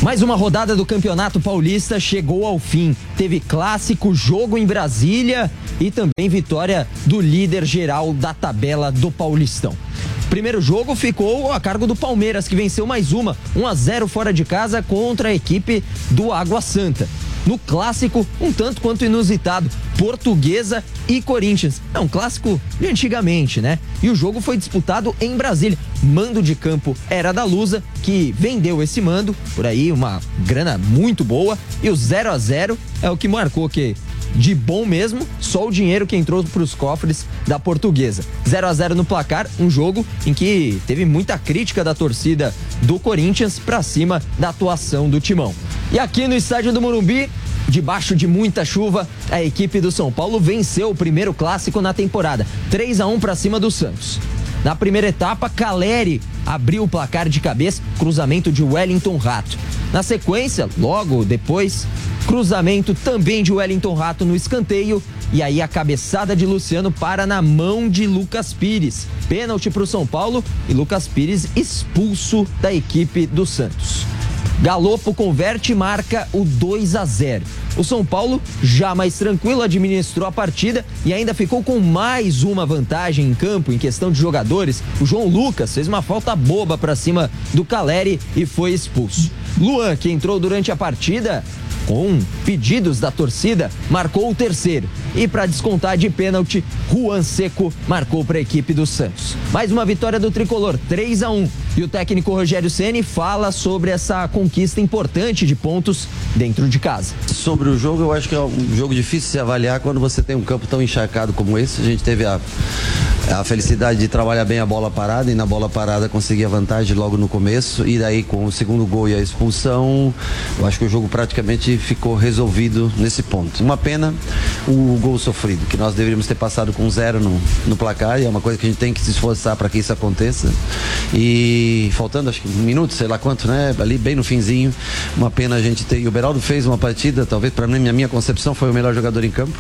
Mais uma rodada do Campeonato Paulista chegou ao fim. Teve clássico, jogo em Brasília e também vitória do líder geral da tabela do Paulistão. Primeiro jogo ficou a cargo do Palmeiras, que venceu mais uma, 1 a 0 fora de casa contra a equipe do Água Santa no clássico um tanto quanto inusitado, Portuguesa e Corinthians. É um clássico de antigamente, né? E o jogo foi disputado em Brasília. Mando de campo era da Lusa, que vendeu esse mando, por aí uma grana muito boa, e o 0 a 0 é o que marcou que de bom mesmo, só o dinheiro que entrou para os cofres da portuguesa. 0 a 0 no placar, um jogo em que teve muita crítica da torcida do Corinthians para cima da atuação do Timão. E aqui no estádio do Morumbi, Debaixo de muita chuva, a equipe do São Paulo venceu o primeiro clássico na temporada, 3 a 1 para cima do Santos. Na primeira etapa, Caleri abriu o placar de cabeça, cruzamento de Wellington Rato. Na sequência, logo depois, cruzamento também de Wellington Rato no escanteio e aí a cabeçada de Luciano para na mão de Lucas Pires. Pênalti para o São Paulo e Lucas Pires expulso da equipe do Santos. Galopo converte e marca o 2 a 0. O São Paulo, já mais tranquilo, administrou a partida e ainda ficou com mais uma vantagem em campo em questão de jogadores. O João Lucas fez uma falta boba para cima do Caleri e foi expulso. Luan, que entrou durante a partida, com pedidos da torcida, marcou o terceiro. E para descontar de pênalti, Juan Seco marcou para a equipe do Santos. Mais uma vitória do tricolor, 3 a 1. E o técnico Rogério Ceni fala sobre essa conquista importante de pontos dentro de casa. Sobre o jogo, eu acho que é um jogo difícil de se avaliar quando você tem um campo tão encharcado como esse. A gente teve a, a felicidade de trabalhar bem a bola parada e na bola parada conseguir a vantagem logo no começo. E daí, com o segundo gol e a expulsão, eu acho que o jogo praticamente ficou resolvido nesse ponto. Uma pena o gol sofrido, que nós deveríamos ter passado com zero no, no placar, e é uma coisa que a gente tem que se esforçar para que isso aconteça. E faltando acho que um minuto, sei lá quanto, né? Ali bem no finzinho, uma pena a gente ter. E o Beraldo fez uma partida, talvez para mim, a minha concepção, foi o melhor jogador em campo.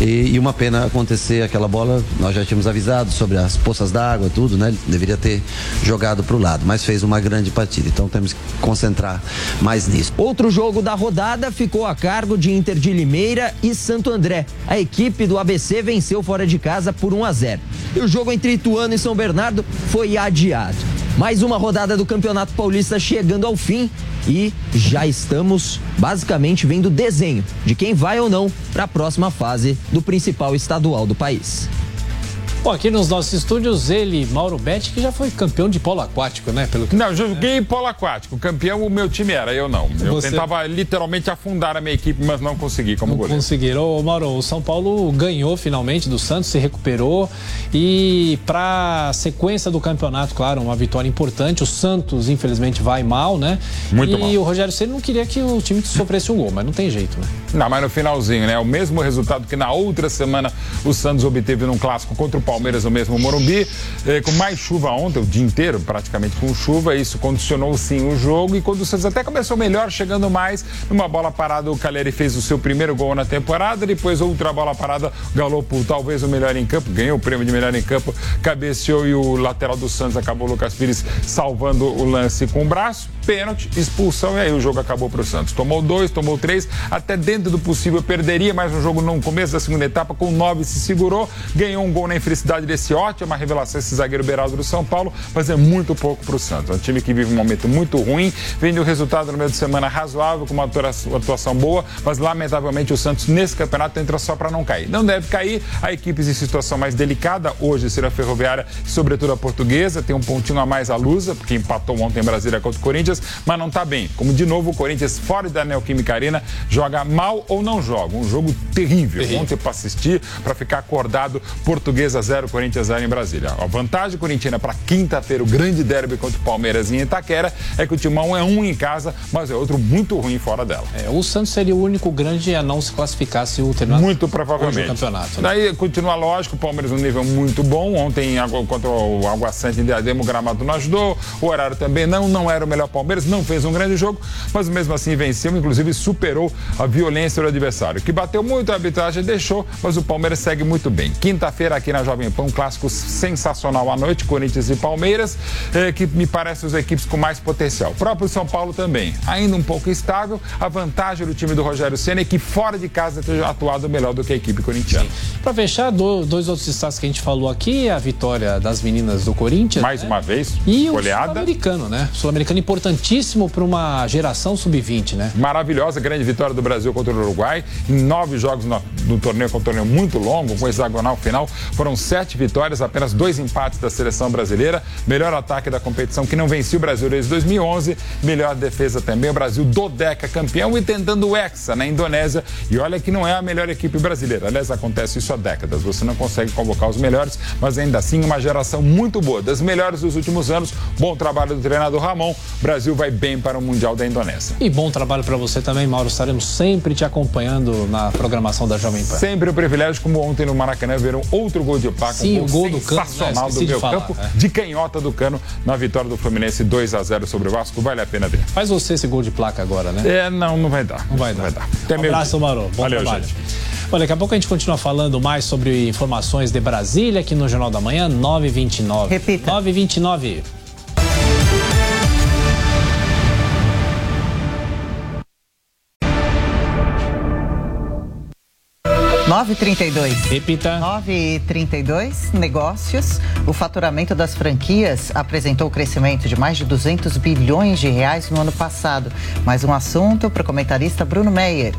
E, e uma pena acontecer aquela bola, nós já tínhamos avisado sobre as poças d'água, tudo, né? Ele deveria ter jogado para o lado, mas fez uma grande partida. Então temos que concentrar mais nisso. Outro jogo da rodada ficou a cargo de Inter de Limeira e Santo André. A equipe do ABC venceu fora de casa por 1 a 0. E o jogo entre Ituano e São Bernardo foi adiado. Mais uma rodada do Campeonato Paulista chegando ao fim e já estamos basicamente vendo desenho de quem vai ou não para a próxima fase do principal estadual do país. Bom, aqui nos nossos estúdios, ele, Mauro Betti, que já foi campeão de polo aquático, né? Pelo que... Não, eu joguei polo aquático. Campeão o meu time era, eu não. Eu Você... tentava literalmente afundar a minha equipe, mas não consegui como não goleiro. Conseguiram. Ô, Mauro, o São Paulo ganhou finalmente do Santos, se recuperou. E para sequência do campeonato, claro, uma vitória importante. O Santos, infelizmente, vai mal, né? Muito e mal. E o Rogério Ceni não queria que o time sofresse um gol, mas não tem jeito, né? Não, mas no finalzinho, né? O mesmo resultado que na outra semana o Santos obteve num clássico contra o Palmeiras no mesmo Morumbi, eh, com mais chuva ontem, o dia inteiro praticamente com chuva, isso condicionou sim o jogo. E quando o Santos até começou melhor, chegando mais, numa bola parada o Caleri fez o seu primeiro gol na temporada, depois outra bola parada, Galopo talvez o melhor em campo, ganhou o prêmio de melhor em campo, cabeceou e o lateral do Santos acabou, Lucas Pires, salvando o lance com o braço, pênalti, expulsão e aí o jogo acabou para o Santos. Tomou dois, tomou três, até dentro do possível perderia, mas no jogo no começo da segunda etapa, com nove se segurou, ganhou um gol na infelicidade desse ótimo, uma revelação esse zagueiro Beraldo do São Paulo, mas é muito pouco para o Santos. É um time que vive um momento muito ruim, vem de um resultado no meio de semana razoável, com uma atuação boa, mas lamentavelmente o Santos nesse campeonato entra só para não cair. Não deve cair, a equipes em situação mais delicada, hoje será a Ferroviária, sobretudo a Portuguesa, tem um pontinho a mais a Lusa, porque empatou ontem em Brasília contra o Corinthians, mas não está bem. Como de novo o Corinthians fora da Neoquímica Arena joga mal ou não joga. Um jogo terrível. terrível. Ontem para assistir, para ficar acordado, Portuguesa 0, Corinthians 0 em Brasília. A vantagem corintiana para quinta-feira, o grande derby contra o Palmeiras em Itaquera, é que o Timão é um em casa, mas é outro muito ruim fora dela. É, o Santos seria o único grande a não se classificar se o terminar Muito provavelmente. o campeonato. Né? Daí continua lógico, o Palmeiras um nível muito bom. Ontem contra o Água Santa em Diadema, o gramado não ajudou, o horário também não, não era o melhor Palmeiras, não fez um grande jogo, mas mesmo assim venceu, inclusive superou a violência do adversário, que bateu muito a arbitragem, deixou, mas o Palmeiras segue muito bem. Quinta-feira aqui na Jovem Pan, um clássico sensacional à noite, Corinthians e Palmeiras, eh, que me parece as equipes com mais potencial. O próprio São Paulo também, ainda um pouco estável, a vantagem do time do Rogério Senna é que fora de casa tem atuado melhor do que a equipe corintiana. Para fechar, do, dois outros destaques que a gente falou aqui, a vitória das meninas do Corinthians. Mais né? uma vez, e goleada. o sul-americano, né? Sul-americano importantíssimo para uma geração sub-20, né? Maravilhosa, grande vitória do Brasil contra o Uruguai. Em nove jogos no, no torneio, com um torneio muito longo, com hexagonal final, foram sete vitórias, apenas dois empates da seleção brasileira. Melhor ataque da competição que não vencia o Brasil desde 2011. Melhor defesa também. O Brasil do Deca campeão e tentando o Hexa na Indonésia. E olha que não é a melhor equipe brasileira. Aliás, acontece isso há décadas. Você não consegue convocar os melhores, mas ainda assim uma geração muito boa, das melhores dos últimos anos. Bom trabalho do treinador Ramon. O Brasil vai bem para o Mundial da Indonésia. E bom trabalho para você também, Mauro. Estaremos sempre te acompanhando na programação da Jovem Pan. Sempre um privilégio, como ontem no Maracanã, ver um outro gol de placa. Sim, um o gol do Cano, sensacional né? do meu falar, campo, é. de canhota do Cano, na vitória do Fluminense 2 a 0 sobre o Vasco. Vale a pena ver. Faz você esse gol de placa agora, né? É, não, não vai dar. Não vai dar. Até um abraço, dia. Mauro. Bom Valeu, trabalho. gente. Olha, daqui a pouco a gente continua falando mais sobre informações de Brasília aqui no Jornal da Manhã, 9h29. Repita. 9h29. Nove trinta e dois. Repita. 9,32 negócios. O faturamento das franquias apresentou crescimento de mais de 200 bilhões de reais no ano passado. Mais um assunto para o comentarista Bruno Meyer.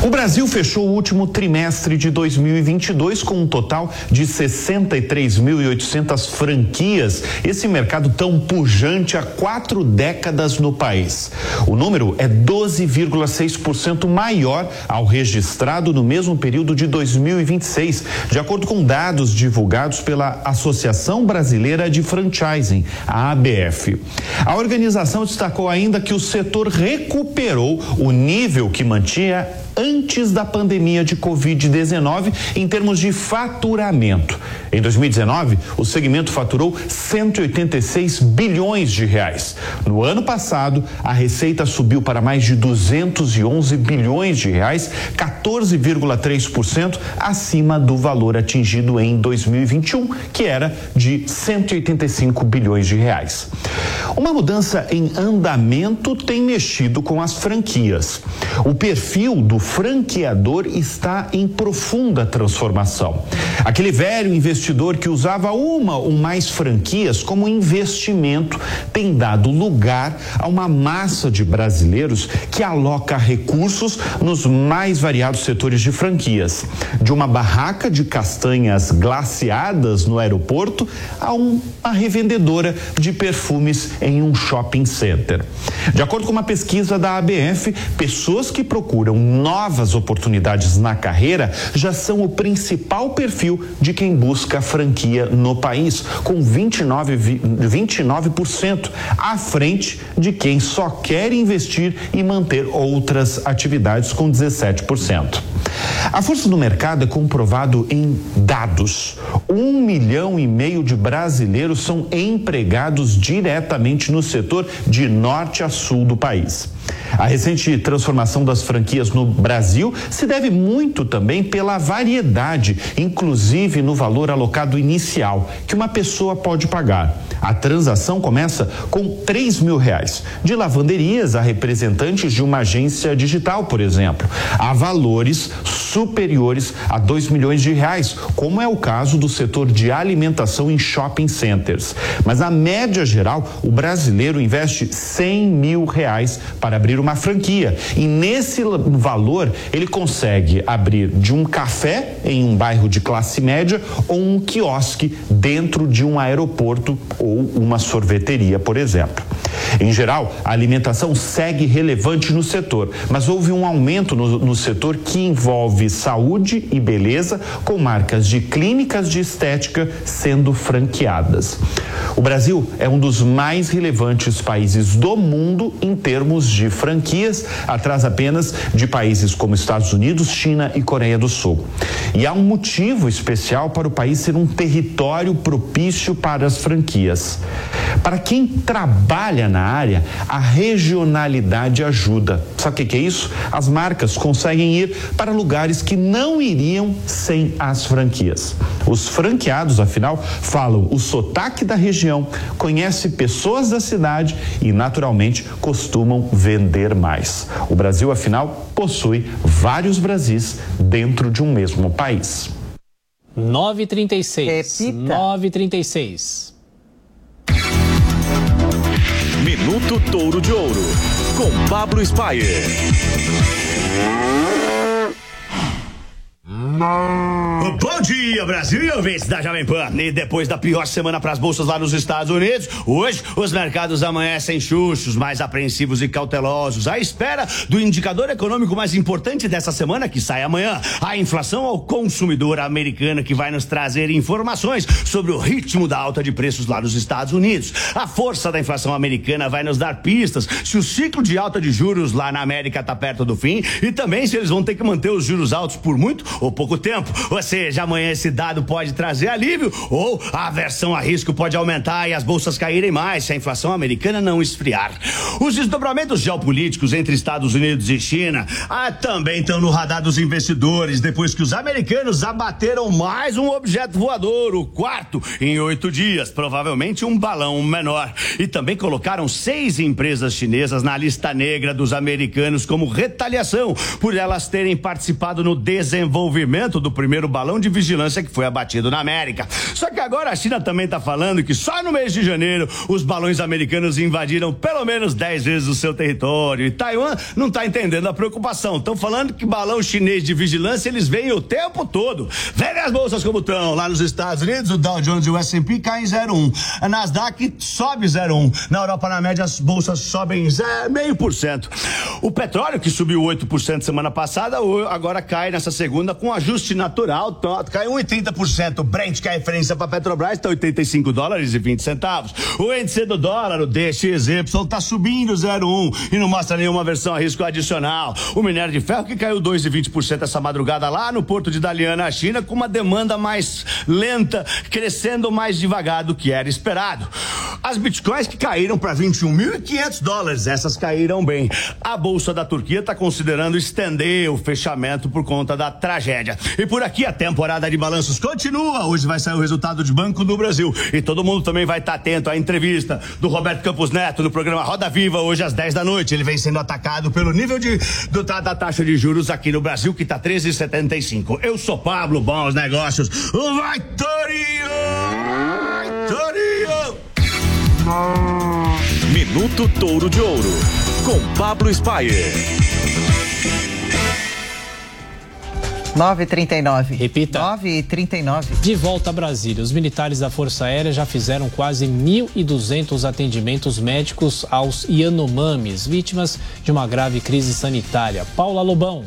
O Brasil fechou o último trimestre de 2022 com um total de 63.800 franquias. Esse mercado tão pujante há quatro décadas no país. O número é 12,6% maior ao registrado no mesmo período de 2026, de acordo com dados divulgados pela Associação Brasileira de Franchising, a ABF. A organização destacou ainda que o setor recuperou o nível que mantinha antes da pandemia de Covid-19 em termos de faturamento. Em 2019, o segmento faturou 186 bilhões de reais. No ano passado, a receita subiu para mais de 211 bilhões de reais, 14,3% acima do valor atingido em 2021, que era de 185 bilhões de reais. Uma mudança em andamento tem mexido com as franquias. O perfil do franqueador está em profunda transformação. Aquele velho investidor que usava uma ou mais franquias como investimento tem dado lugar a uma massa de brasileiros que aloca recursos nos mais variados setores de franquias. De uma barraca de castanhas glaciadas no aeroporto a uma revendedora de perfumes em um shopping center. De acordo com uma pesquisa da ABF, pessoas que procuram novas oportunidades na carreira já são o principal perfil de quem busca franquia no país, com 29, vi- 29% à frente de quem só quer investir e manter outras atividades, com 17%. A força do mercado é comprovado em dados. Um milhão e meio de brasileiros são empregados diretamente no setor de norte a sul do país. A recente transformação das franquias no Brasil se deve muito também pela variedade, inclusive no valor alocado inicial, que uma pessoa pode pagar. A transação começa com três mil reais, de lavanderias a representantes de uma agência digital, por exemplo, a valores superiores a 2 milhões de reais, como é o caso do setor de alimentação em shopping centers. Mas a média geral, o brasileiro investe 100 mil reais para abrir uma franquia. E nesse valor ele consegue abrir de um café em um bairro de classe média ou um quiosque dentro de um aeroporto ou uma sorveteria, por exemplo. Em geral, a alimentação segue relevante no setor, mas houve um aumento no, no setor que envolve saúde e beleza, com marcas de clínicas de estética sendo franqueadas. O Brasil é um dos mais relevantes países do mundo em termos de franquias, atrás apenas de países como Estados Unidos, China e Coreia do Sul. E há um motivo especial para o país ser um território propício para as franquias. Para quem trabalha na área, a regionalidade ajuda. Sabe o que que é isso? As marcas conseguem ir para lugares que não iriam sem as franquias. Os franqueados, afinal, falam o sotaque da região, conhecem pessoas da cidade e, naturalmente, costumam vender mais. O Brasil, afinal, possui vários Brasis dentro de um mesmo país. 9h36. 9h36. Minuto Touro de Ouro, com Pablo Spire. Bom dia, Brasil e ouvintes da Jovem Pan. E depois da pior semana para as bolsas lá nos Estados Unidos, hoje os mercados amanhecem chuchos, mais apreensivos e cautelosos, à espera do indicador econômico mais importante dessa semana que sai amanhã, a inflação ao consumidor americano que vai nos trazer informações sobre o ritmo da alta de preços lá nos Estados Unidos. A força da inflação americana vai nos dar pistas se o ciclo de alta de juros lá na América está perto do fim e também se eles vão ter que manter os juros altos por muito ou pouco tempo. Ou seja, amanhã esse dado pode trazer alívio ou a aversão a risco pode aumentar e as bolsas caírem mais se a inflação americana não esfriar. Os desdobramentos geopolíticos entre Estados Unidos e China ah, também estão no radar dos investidores depois que os americanos abateram mais um objeto voador, o quarto, em oito dias, provavelmente um balão menor. E também colocaram seis empresas chinesas na lista negra dos americanos como retaliação por elas terem participado no desenvolvimento do primeiro balão de vigilância que foi abatido na América. Só que agora a China também está falando que só no mês de janeiro os balões americanos invadiram pelo menos 10 vezes o seu território. E Taiwan não está entendendo a preocupação. Estão falando que balão chinês de vigilância eles vêm o tempo todo. Vê as bolsas como estão. Lá nos Estados Unidos, o Dow Jones e o S&P caem 0,1. A Nasdaq sobe 0,1. Na Europa, na média, as bolsas sobem 0,5%. O petróleo, que subiu 8% semana passada, agora cai nessa segunda com ajuste natural, cai 1,30%. O Brent, que é referência para Petrobras, está 85 dólares e 20 centavos. O índice do dólar, o DXY, está subindo 0,1 e não mostra nenhuma versão a risco adicional. O minério de ferro, que caiu 2,20% essa madrugada lá no porto de Dalian, na China, com uma demanda mais lenta, crescendo mais devagar do que era esperado. As bitcoins que caíram para 21.500 dólares, essas caíram bem. A bolsa da Turquia está considerando estender o fechamento por conta da tragédia. E por aqui a temporada de balanços continua. Hoje vai sair o resultado de Banco do Brasil e todo mundo também vai estar atento à entrevista do Roberto Campos Neto no programa Roda Viva hoje às 10 da noite. Ele vem sendo atacado pelo nível de do, da, da taxa de juros aqui no Brasil que está 13,75. Eu sou Pablo Bons Negócios. Vai Torinho! Vai Torinho! Minuto Touro de Ouro com Pablo Spire. 9h39. Repita. 9h39. De volta a Brasília, os militares da Força Aérea já fizeram quase 1.200 atendimentos médicos aos Yanomamis, vítimas de uma grave crise sanitária. Paula Lobão.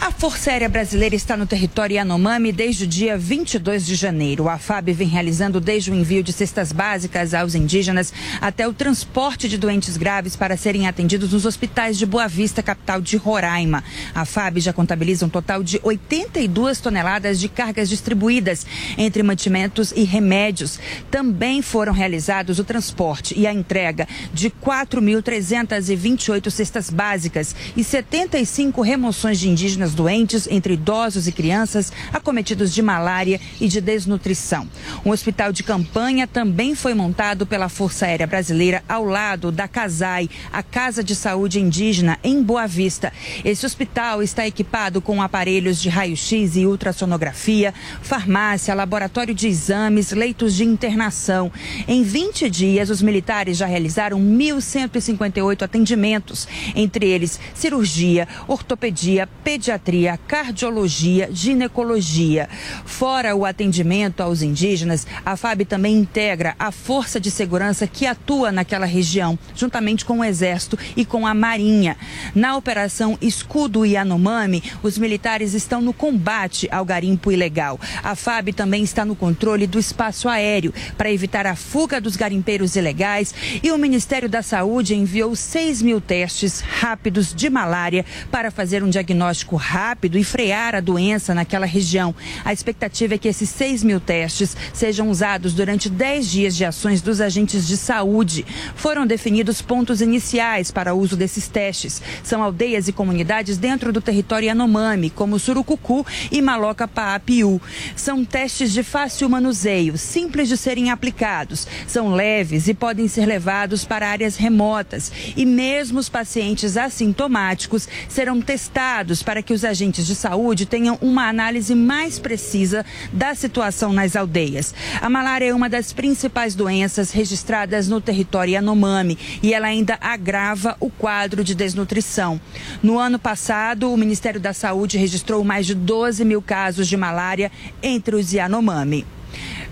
A Força Aérea Brasileira está no território Yanomami desde o dia 22 de janeiro. A FAB vem realizando desde o envio de cestas básicas aos indígenas até o transporte de doentes graves para serem atendidos nos hospitais de Boa Vista, capital de Roraima. A FAB já contabiliza um total de 82 toneladas de cargas distribuídas entre mantimentos e remédios. Também foram realizados o transporte e a entrega de 4.328 cestas básicas e 75 remoções de indígenas doentes, entre idosos e crianças acometidos de malária e de desnutrição. Um hospital de campanha também foi montado pela Força Aérea Brasileira ao lado da CASAI, a Casa de Saúde Indígena, em Boa Vista. Esse hospital está equipado com aparelhos de raio-x e ultrassonografia, farmácia, laboratório de exames, leitos de internação. Em 20 dias, os militares já realizaram 1.158 atendimentos, entre eles cirurgia, ortopedia, pediatria pediatria, cardiologia, ginecologia. Fora o atendimento aos indígenas, a FAB também integra a força de segurança que atua naquela região, juntamente com o Exército e com a Marinha. Na operação Escudo Yanomami, os militares estão no combate ao garimpo ilegal. A FAB também está no controle do espaço aéreo para evitar a fuga dos garimpeiros ilegais e o Ministério da Saúde enviou 6 mil testes rápidos de malária para fazer um diagnóstico rápido e frear a doença naquela região. A expectativa é que esses 6 mil testes sejam usados durante 10 dias de ações dos agentes de saúde. Foram definidos pontos iniciais para o uso desses testes. São aldeias e comunidades dentro do território Yanomami, como Surucucu e Maloca Paapiú. São testes de fácil manuseio, simples de serem aplicados. São leves e podem ser levados para áreas remotas. E mesmo os pacientes assintomáticos serão testados para que os os agentes de saúde tenham uma análise mais precisa da situação nas aldeias. A malária é uma das principais doenças registradas no território Yanomami e ela ainda agrava o quadro de desnutrição. No ano passado, o Ministério da Saúde registrou mais de 12 mil casos de malária entre os Yanomami.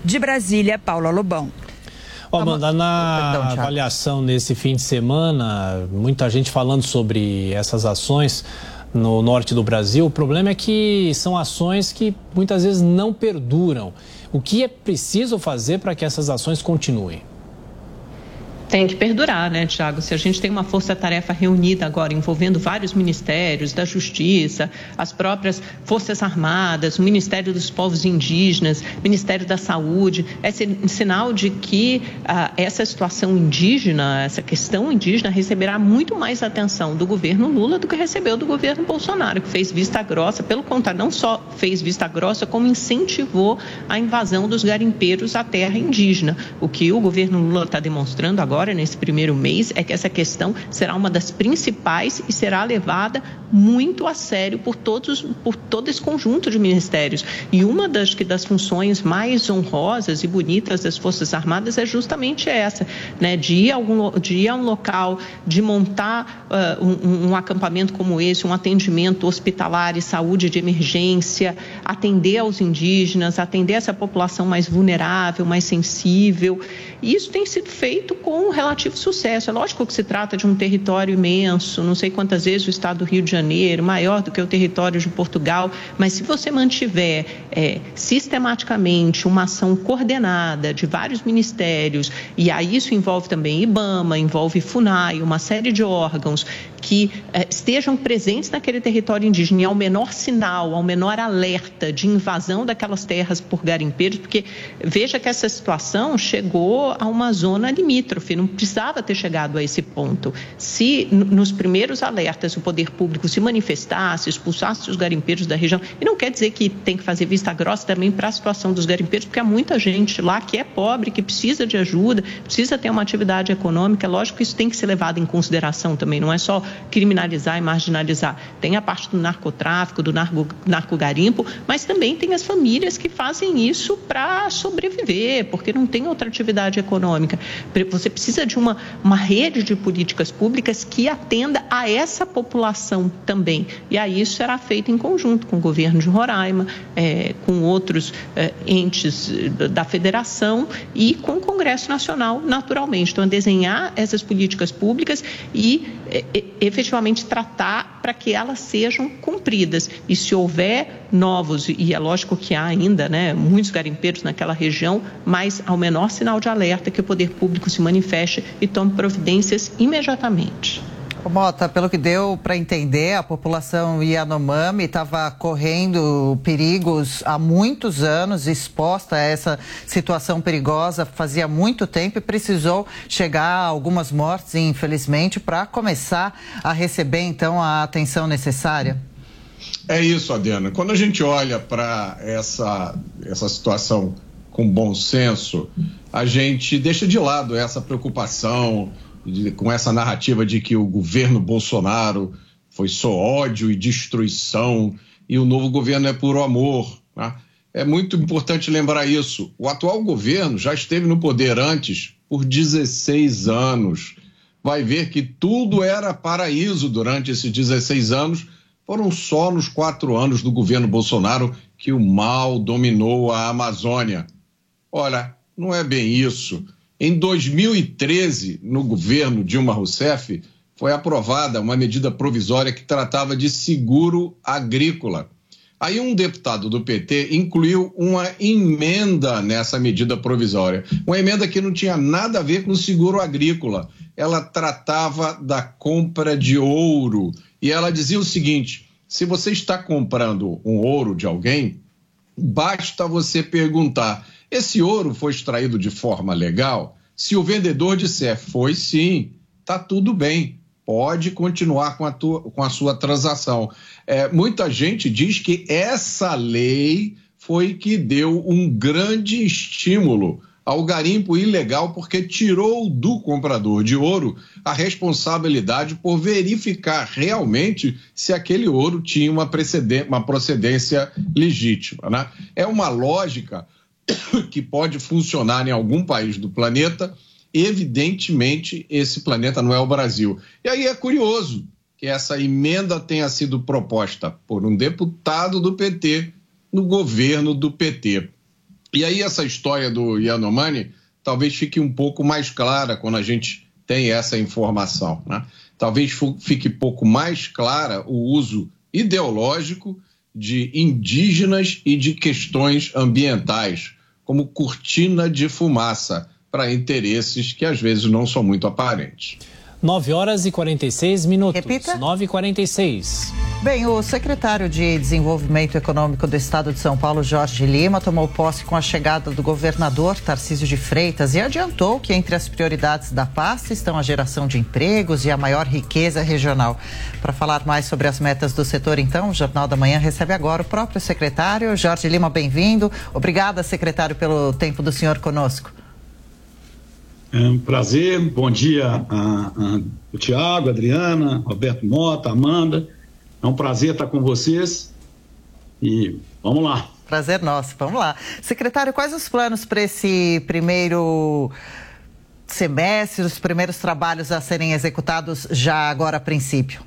De Brasília, Paula Lobão. Oh, Amanda, na Perdão, avaliação nesse fim de semana, muita gente falando sobre essas ações no norte do Brasil. O problema é que são ações que muitas vezes não perduram. O que é preciso fazer para que essas ações continuem? Tem que perdurar, né, Tiago? Se a gente tem uma força-tarefa reunida agora envolvendo vários ministérios, da Justiça, as próprias Forças Armadas, o Ministério dos Povos Indígenas, Ministério da Saúde, é sinal de que ah, essa situação indígena, essa questão indígena, receberá muito mais atenção do governo Lula do que recebeu do governo Bolsonaro, que fez vista grossa, pelo contrário, não só fez vista grossa, como incentivou a invasão dos garimpeiros à terra indígena. O que o governo Lula está demonstrando agora agora, nesse primeiro mês, é que essa questão será uma das principais e será levada muito a sério por todos, por todo esse conjunto de ministérios. E uma das, das funções mais honrosas e bonitas das Forças Armadas é justamente essa, né? De ir a, algum, de ir a um local, de montar uh, um, um acampamento como esse, um atendimento hospitalar e saúde de emergência, atender aos indígenas, atender essa população mais vulnerável, mais sensível. E isso tem sido feito com relativo sucesso. É lógico que se trata de um território imenso, não sei quantas vezes o estado do Rio de Janeiro, maior do que o território de Portugal, mas se você mantiver é, sistematicamente uma ação coordenada de vários ministérios, e aí isso envolve também IBAMA, envolve FUNAI, uma série de órgãos que eh, estejam presentes naquele território indígena e ao menor sinal, ao menor alerta de invasão daquelas terras por garimpeiros, porque veja que essa situação chegou a uma zona limítrofe, não precisava ter chegado a esse ponto. Se nos primeiros alertas o poder público se manifestasse, expulsasse os garimpeiros da região, e não quer dizer que tem que fazer vista grossa também para a situação dos garimpeiros, porque há muita gente lá que é pobre, que precisa de ajuda, precisa ter uma atividade econômica, lógico que isso tem que ser levado em consideração também, não é só criminalizar e marginalizar. Tem a parte do narcotráfico, do narco, narcogarimpo, mas também tem as famílias que fazem isso para sobreviver, porque não tem outra atividade econômica. Você precisa de uma, uma rede de políticas públicas que atenda a essa população também. E aí isso será feito em conjunto com o governo de Roraima, é, com outros é, entes da federação e com o Congresso Nacional, naturalmente. Então, desenhar essas políticas públicas e é, efetivamente tratar para que elas sejam cumpridas. E se houver novos, e é lógico que há ainda né, muitos garimpeiros naquela região, mas ao menor sinal de alerta que o poder público se manifeste e tome providências imediatamente. Mota, pelo que deu para entender, a população Yanomami estava correndo perigos há muitos anos, exposta a essa situação perigosa fazia muito tempo e precisou chegar a algumas mortes, infelizmente, para começar a receber então a atenção necessária. É isso, Adriana. Quando a gente olha para essa, essa situação com bom senso, a gente deixa de lado essa preocupação com essa narrativa de que o governo Bolsonaro foi só ódio e destruição e o novo governo é puro amor. Né? É muito importante lembrar isso. O atual governo já esteve no poder antes por 16 anos. Vai ver que tudo era paraíso durante esses 16 anos. Foram só nos quatro anos do governo Bolsonaro que o mal dominou a Amazônia. Olha, não é bem isso. Em 2013, no governo Dilma Rousseff, foi aprovada uma medida provisória que tratava de seguro agrícola. Aí um deputado do PT incluiu uma emenda nessa medida provisória, uma emenda que não tinha nada a ver com o seguro agrícola. Ela tratava da compra de ouro e ela dizia o seguinte: se você está comprando um ouro de alguém, basta você perguntar esse ouro foi extraído de forma legal? Se o vendedor disser foi sim, tá tudo bem, pode continuar com a, tua, com a sua transação. É, muita gente diz que essa lei foi que deu um grande estímulo ao garimpo ilegal porque tirou do comprador de ouro a responsabilidade por verificar realmente se aquele ouro tinha uma, uma procedência legítima. Né? É uma lógica (coughs) que pode funcionar em algum país do planeta. Evidentemente, esse planeta não é o Brasil. E aí é curioso que essa emenda tenha sido proposta por um deputado do PT no governo do PT. E aí essa história do Yanomami talvez fique um pouco mais clara quando a gente tem essa informação. Né? Talvez fique pouco mais clara o uso ideológico de indígenas e de questões ambientais como cortina de fumaça para interesses que às vezes não são muito aparentes. 9 horas e 46 minutos. Repita. 9 e 46. Bem, o secretário de Desenvolvimento Econômico do Estado de São Paulo, Jorge Lima, tomou posse com a chegada do governador Tarcísio de Freitas e adiantou que entre as prioridades da pasta estão a geração de empregos e a maior riqueza regional. Para falar mais sobre as metas do setor, então, o Jornal da Manhã recebe agora o próprio secretário. Jorge Lima, bem-vindo. Obrigada, secretário, pelo tempo do senhor conosco. É um prazer, bom dia a, a, o Tiago, Adriana, Roberto Mota, Amanda. É um prazer estar com vocês e vamos lá. Prazer nosso, vamos lá. Secretário, quais os planos para esse primeiro semestre, os primeiros trabalhos a serem executados já agora a princípio?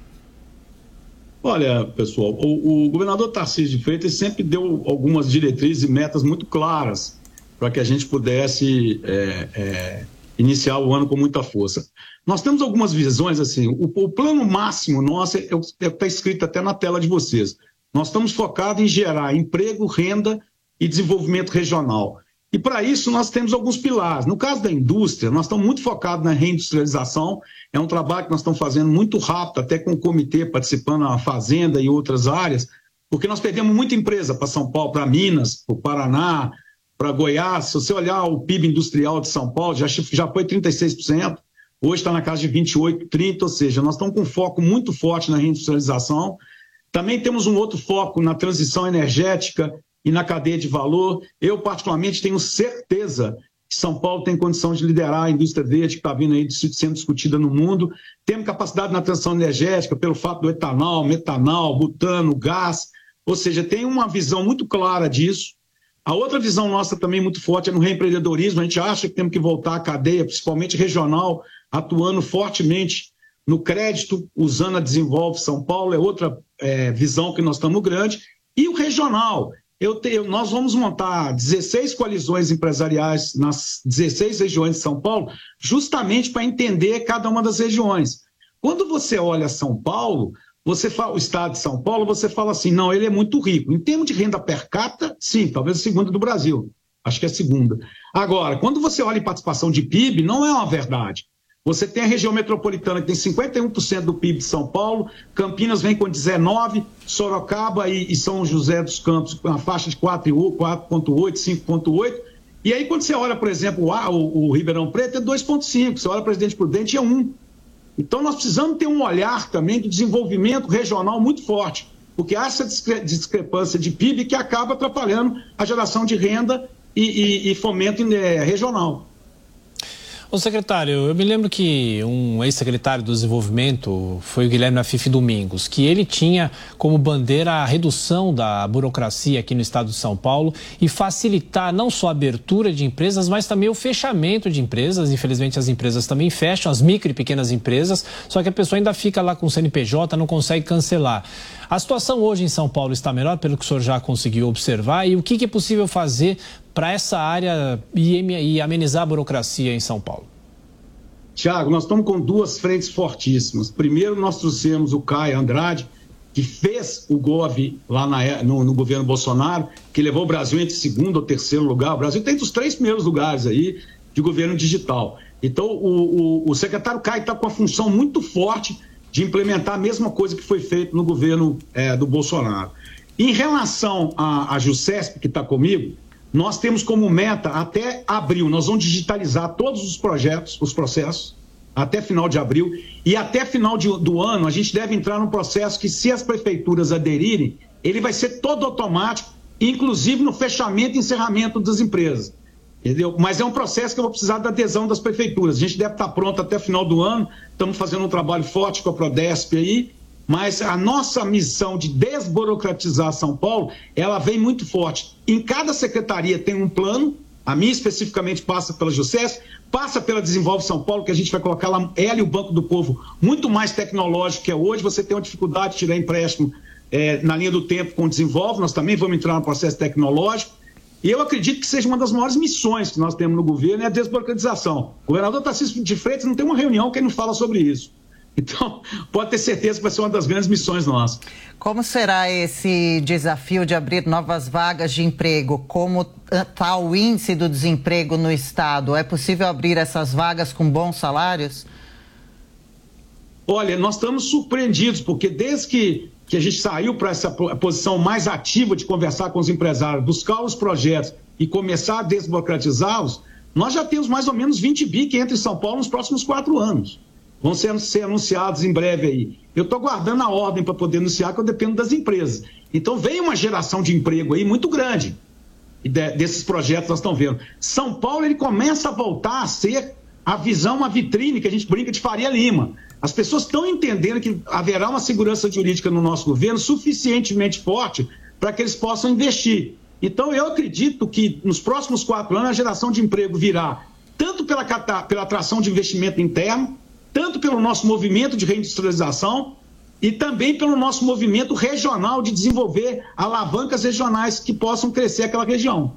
Olha, pessoal, o, o governador Tarcísio de Freitas sempre deu algumas diretrizes e metas muito claras para que a gente pudesse é, é, iniciar o ano com muita força. Nós temos algumas visões, assim, o, o plano máximo nosso está é, é, é, escrito até na tela de vocês. Nós estamos focados em gerar emprego, renda e desenvolvimento regional. E para isso nós temos alguns pilares. No caso da indústria, nós estamos muito focados na reindustrialização. É um trabalho que nós estamos fazendo muito rápido, até com o comitê participando na Fazenda e outras áreas, porque nós perdemos muita empresa para São Paulo, para Minas, para o Paraná, para Goiás, se você olhar o PIB industrial de São Paulo, já, já foi 36%, hoje está na casa de 28%, 30%, ou seja, nós estamos com um foco muito forte na reindustrialização. Também temos um outro foco na transição energética e na cadeia de valor. Eu, particularmente, tenho certeza que São Paulo tem condição de liderar a indústria verde que está vindo aí sendo discutida no mundo. Temos capacidade na transição energética pelo fato do etanol, metanol, butano, gás. Ou seja, tem uma visão muito clara disso. A outra visão nossa também muito forte é no reempreendedorismo. A gente acha que temos que voltar à cadeia, principalmente regional, atuando fortemente no crédito, usando a Desenvolve São Paulo, é outra é, visão que nós estamos grande. E o regional. Eu te, nós vamos montar 16 coalizões empresariais nas 16 regiões de São Paulo, justamente para entender cada uma das regiões. Quando você olha São Paulo, você fala, o estado de São Paulo, você fala assim, não, ele é muito rico. Em termos de renda per capita, sim, talvez a segunda do Brasil. Acho que é a segunda. Agora, quando você olha em participação de PIB, não é uma verdade. Você tem a região metropolitana que tem 51% do PIB de São Paulo, Campinas vem com 19%, Sorocaba e, São José dos Campos com a faixa de 4,8%, 5,8%. E aí, quando você olha, por exemplo, o, o Ribeirão Preto é 2,5%, você olha o Presidente Prudente é 1%. Então, nós precisamos ter um olhar também de desenvolvimento regional muito forte, porque há essa discrepância de PIB que acaba atrapalhando a geração de renda e, e, e fomento é, regional. Ô secretário, eu me lembro que um ex-secretário do Desenvolvimento foi o Guilherme Afife Domingos, que ele tinha como bandeira a redução da burocracia aqui no estado de São Paulo e facilitar não só a abertura de empresas, mas também o fechamento de empresas. Infelizmente as empresas também fecham, as micro e pequenas empresas, só que a pessoa ainda fica lá com o CNPJ, não consegue cancelar. A situação hoje em São Paulo está melhor, pelo que o senhor já conseguiu observar, e o que é possível fazer para essa área e, amenizar a burocracia em São Paulo? Tiago, nós estamos com duas frentes fortíssimas. Primeiro, nós trouxemos o Caio Andrade, que fez o GOV lá na, no, no, governo Bolsonaro, que levou o Brasil entre segundo ou terceiro lugar. O Brasil está entre os três primeiros lugares aí de governo digital. Então, o, o, o secretário Caio está com a função muito forte de implementar a mesma coisa que foi feito no governo é, do Bolsonaro. Em relação à, JUSESP, que está comigo, nós temos como meta até abril, nós vamos digitalizar todos os projetos, os processos, até final de abril. E até final de, do ano, a gente deve entrar num processo que, se as prefeituras aderirem, ele vai ser todo automático, inclusive no fechamento e encerramento das empresas. Entendeu? Mas é um processo que eu vou precisar da adesão das prefeituras. A gente deve estar pronto até final do ano. Estamos fazendo um trabalho forte com a Prodesp aí. Mas a nossa missão de desburocratizar São Paulo, ela vem muito forte. Em cada secretaria tem um plano, a minha especificamente passa pela JUCES, passa pela Desenvolve São Paulo, que a gente vai colocar lá, ela e o Banco do Povo, muito mais tecnológico que é hoje. Você tem uma dificuldade de tirar empréstimo é, na linha do tempo com o Desenvolve, nós também vamos entrar no processo tecnológico. E eu acredito que seja uma das maiores missões que nós temos no governo é a desburocratização. O governador Tarcísio de Freitas não tem uma reunião que ele não fala sobre isso. Então, pode ter certeza que vai ser uma das grandes missões nossas. Como será esse desafio de abrir novas vagas de emprego? Como está o índice do desemprego no Estado? É possível abrir essas vagas com bons salários? Olha, nós estamos surpreendidos, porque desde que, que a gente saiu para essa posição mais ativa de conversar com os empresários, buscar os projetos e começar a desburocratizá-los, nós já temos mais ou menos 20 bi que entra em São Paulo nos próximos quatro anos vão ser, ser anunciados em breve aí. Eu estou guardando a ordem para poder anunciar, que eu dependo das empresas. Então vem uma geração de emprego aí muito grande de, desses projetos que nós estamos vendo. São Paulo ele começa a voltar a ser a visão, uma vitrine que a gente brinca de Faria Lima. As pessoas estão entendendo que haverá uma segurança jurídica no nosso governo suficientemente forte para que eles possam investir. Então, eu acredito que nos próximos quatro anos a geração de emprego virá tanto pela, pela atração de investimento interno, tanto pelo nosso movimento de reindustrialização e também pelo nosso movimento regional de desenvolver alavancas regionais que possam crescer aquela região.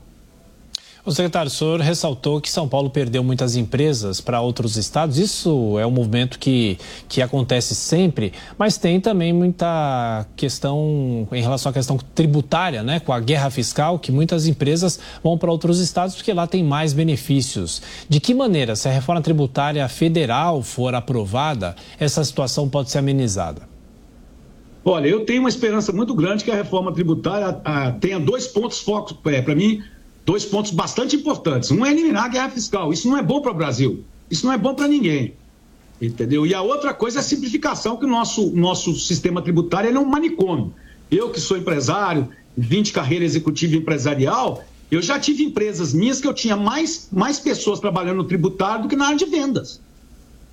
O secretário, senhor ressaltou que São Paulo perdeu muitas empresas para outros estados. Isso é um movimento que, que acontece sempre, mas tem também muita questão em relação à questão tributária, né? Com a guerra fiscal, que muitas empresas vão para outros estados porque lá tem mais benefícios. De que maneira, se a reforma tributária federal for aprovada, essa situação pode ser amenizada? Olha, eu tenho uma esperança muito grande que a reforma tributária a, a, tenha dois pontos focos, é, para mim, dois pontos bastante importantes. Um é eliminar a guerra fiscal. Isso não é bom para o Brasil. Isso não é bom para ninguém. Entendeu? E a outra coisa é a simplificação, que o nosso, nosso sistema tributário é um manicômio. Eu, que sou empresário, 20 carreira executiva empresarial, eu já tive empresas minhas que eu tinha mais, mais pessoas trabalhando no tributário do que na área de vendas.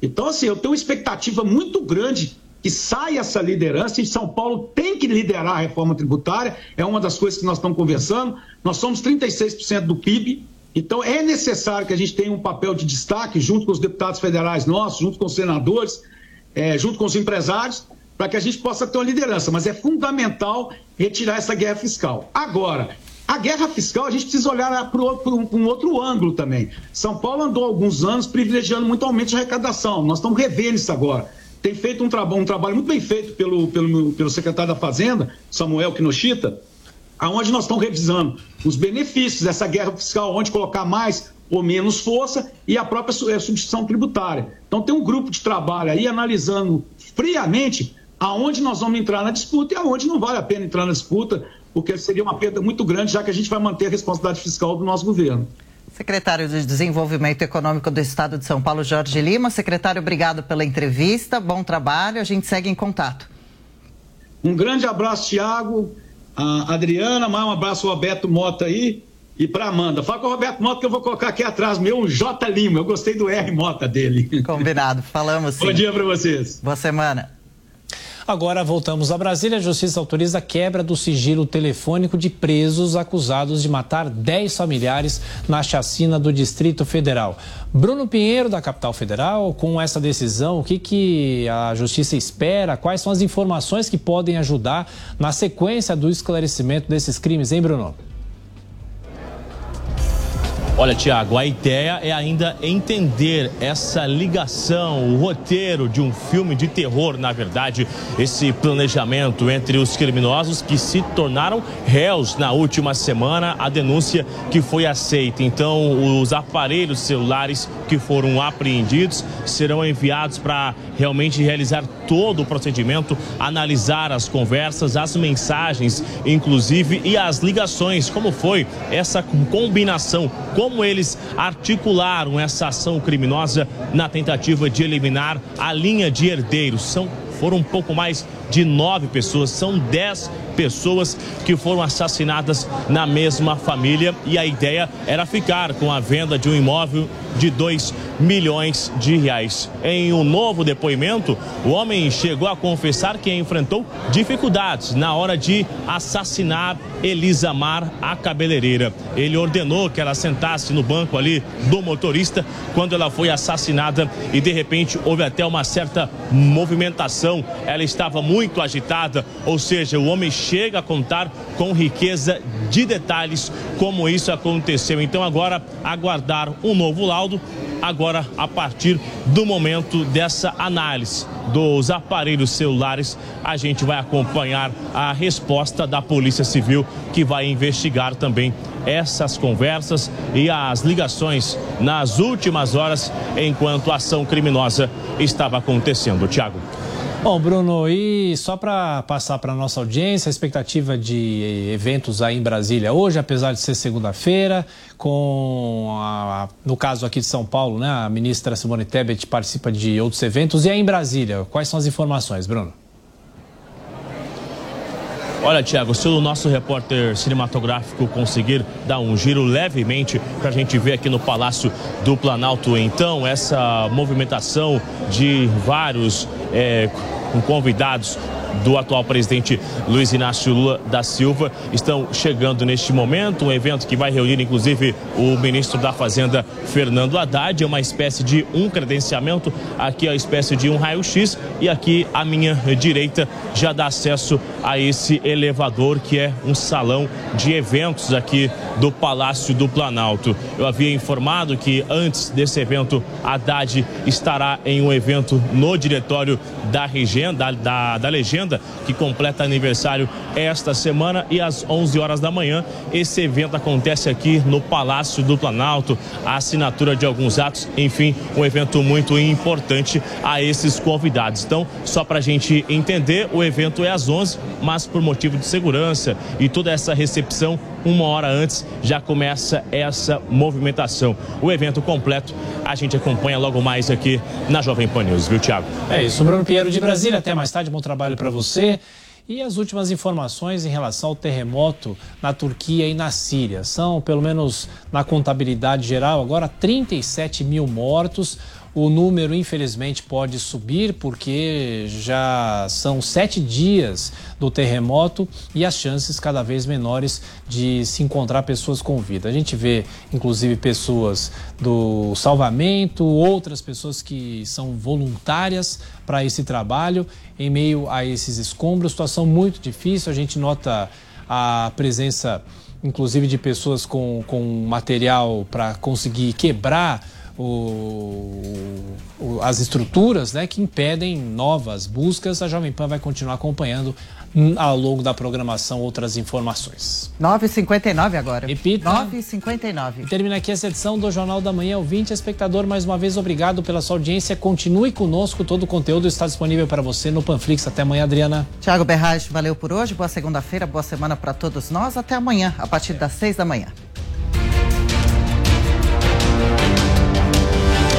Então, assim, eu tenho uma expectativa muito grande que saia essa liderança e São Paulo tem que liderar a reforma tributária, é uma das coisas que nós estamos conversando. Nós somos 36% do PIB, então é necessário que a gente tenha um papel de destaque junto com os deputados federais nossos, junto com os senadores, é, junto com os empresários, para que a gente possa ter uma liderança. Mas é fundamental retirar essa guerra fiscal. Agora, a guerra fiscal a gente precisa olhar para um, outro ângulo também. São Paulo andou alguns anos privilegiando muito aumento de arrecadação. Nós estamos revendo isso agora tem feito um, tra um trabalho muito bem feito pelo, pelo, pelo secretário da Fazenda, Samuel Kinoshita, aonde nós estamos revisando os benefícios dessa guerra fiscal, onde colocar mais ou menos força e a própria eh, substituição tributária. Então tem um grupo de trabalho aí analisando friamente aonde nós vamos entrar na disputa e aonde não vale a pena entrar na disputa, porque seria uma perda muito grande, já que a gente vai manter a responsabilidade fiscal do nosso governo. Secretário de Desenvolvimento Econômico do Estado de São Paulo, Jorge Lima. Secretário, obrigado pela entrevista, bom trabalho, a gente segue em contato. Um grande abraço, Tiago, a Adriana, mais um abraço ao Roberto Mota aí e para Amanda. Fala com o Roberto Mota que eu vou colocar aqui atrás meu J Lima, eu gostei do R Mota dele. Combinado, falamos (laughs) sim. Bom dia para vocês. Boa semana. Agora voltamos a Brasília. A Justiça autoriza a quebra do sigilo telefônico de presos acusados de matar 10 familiares na chacina do Distrito Federal. Bruno Pinheiro, da Capital Federal, com essa decisão, o que, que a Justiça espera? Quais são as informações que podem ajudar na sequência do esclarecimento desses crimes, hein, Bruno? Olha, Tiago, a ideia é ainda entender essa ligação, o roteiro de um filme de terror, na verdade, esse planejamento entre os criminosos que se tornaram réus na última semana, a denúncia que foi aceita. Então, os aparelhos celulares que foram apreendidos serão enviados para realmente realizar todo o procedimento, analisar as conversas, as mensagens, inclusive, e as ligações, como foi essa combinação como eles articularam essa ação criminosa na tentativa de eliminar a linha de herdeiros. São foram um pouco mais de nove pessoas, são dez pessoas que foram assassinadas na mesma família e a ideia era ficar com a venda de um imóvel de 2 milhões de reais. Em um novo depoimento, o homem chegou a confessar que enfrentou dificuldades na hora de assassinar Elisa Mar, a cabeleireira. Ele ordenou que ela sentasse no banco ali do motorista quando ela foi assassinada e de repente houve até uma certa movimentação. Ela estava muito agitada, ou seja, o homem chega a contar com riqueza de detalhes como isso aconteceu. Então agora aguardar um novo laudo agora a partir do momento dessa análise dos aparelhos celulares, a gente vai acompanhar a resposta da Polícia Civil que vai investigar também essas conversas e as ligações nas últimas horas enquanto a ação criminosa estava acontecendo. Tiago. Bom, Bruno, e só para passar para nossa audiência, a expectativa de eventos aí em Brasília hoje, apesar de ser segunda-feira, com a, no caso aqui de São Paulo, né, a ministra Simone Tebet participa de outros eventos. E aí em Brasília, quais são as informações, Bruno? Olha, Tiago, se o nosso repórter cinematográfico conseguir dar um giro levemente para a gente ver aqui no Palácio do Planalto, então, essa movimentação de vários é, convidados do atual presidente Luiz Inácio Lula da Silva estão chegando neste momento. Um evento que vai reunir, inclusive, o ministro da Fazenda, Fernando Haddad. É uma espécie de um credenciamento. Aqui é a espécie de um raio-x. E aqui à minha direita já dá acesso a esse elevador que é um salão de eventos aqui do Palácio do Planalto. Eu havia informado que antes desse evento, Haddad estará em um evento no diretório da, Regenda, da, da, da Legenda que completa aniversário esta semana e às 11 horas da manhã esse evento acontece aqui no Palácio do Planalto, a assinatura de alguns atos, enfim, um evento muito importante a esses convidados. Então, só para a gente entender, o evento é às 11, mas por motivo de segurança e toda essa recepção uma hora antes já começa essa movimentação. O evento completo a gente acompanha logo mais aqui na Jovem Pan News, viu, Tiago? É isso, Bruno Pinheiro de Brasília. Até mais tarde, bom trabalho para você. E as últimas informações em relação ao terremoto na Turquia e na Síria. São, pelo menos na contabilidade geral, agora 37 mil mortos. O número, infelizmente, pode subir porque já são sete dias do terremoto e as chances cada vez menores de se encontrar pessoas com vida. A gente vê, inclusive, pessoas do salvamento, outras pessoas que são voluntárias para esse trabalho em meio a esses escombros. Situação muito difícil. A gente nota a presença, inclusive, de pessoas com, com material para conseguir quebrar o, o, as estruturas né, que impedem novas buscas. A Jovem Pan vai continuar acompanhando hum, ao longo da programação outras informações. 9h59 agora. Repita. 9h59. Termina aqui essa edição do Jornal da Manhã. Ouvinte, espectador, mais uma vez, obrigado pela sua audiência. Continue conosco. Todo o conteúdo está disponível para você no Panflix. Até amanhã, Adriana. Tiago Berrage, valeu por hoje. Boa segunda-feira, boa semana para todos nós. Até amanhã, a partir das 6 da manhã.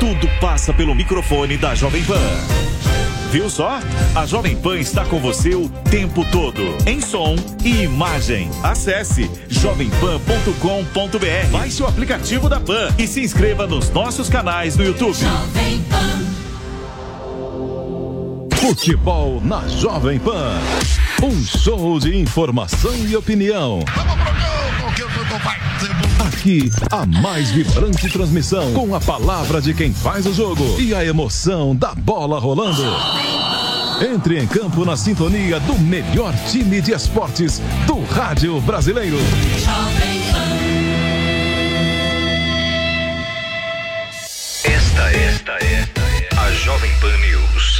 Tudo passa pelo microfone da Jovem Pan. Viu só? A Jovem Pan está com você o tempo todo, em som e imagem. Acesse jovempan.com.br. Baixe o aplicativo da Pan e se inscreva nos nossos canais no YouTube. Futebol na Jovem Pan. Um show de informação e opinião. Aqui, a mais vibrante transmissão com a palavra de quem faz o jogo e a emoção da bola rolando. Entre em campo na sintonia do melhor time de esportes do rádio brasileiro. Esta é, esta é a Jovem Pan News.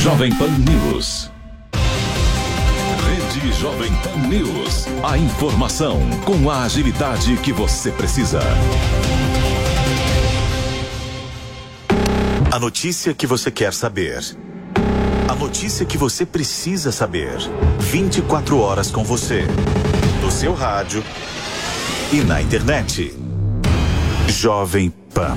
Jovem Pan News. Rede Jovem Pan News. A informação com a agilidade que você precisa. A notícia que você quer saber. A notícia que você precisa saber. 24 horas com você. No seu rádio e na internet. Jovem Pan.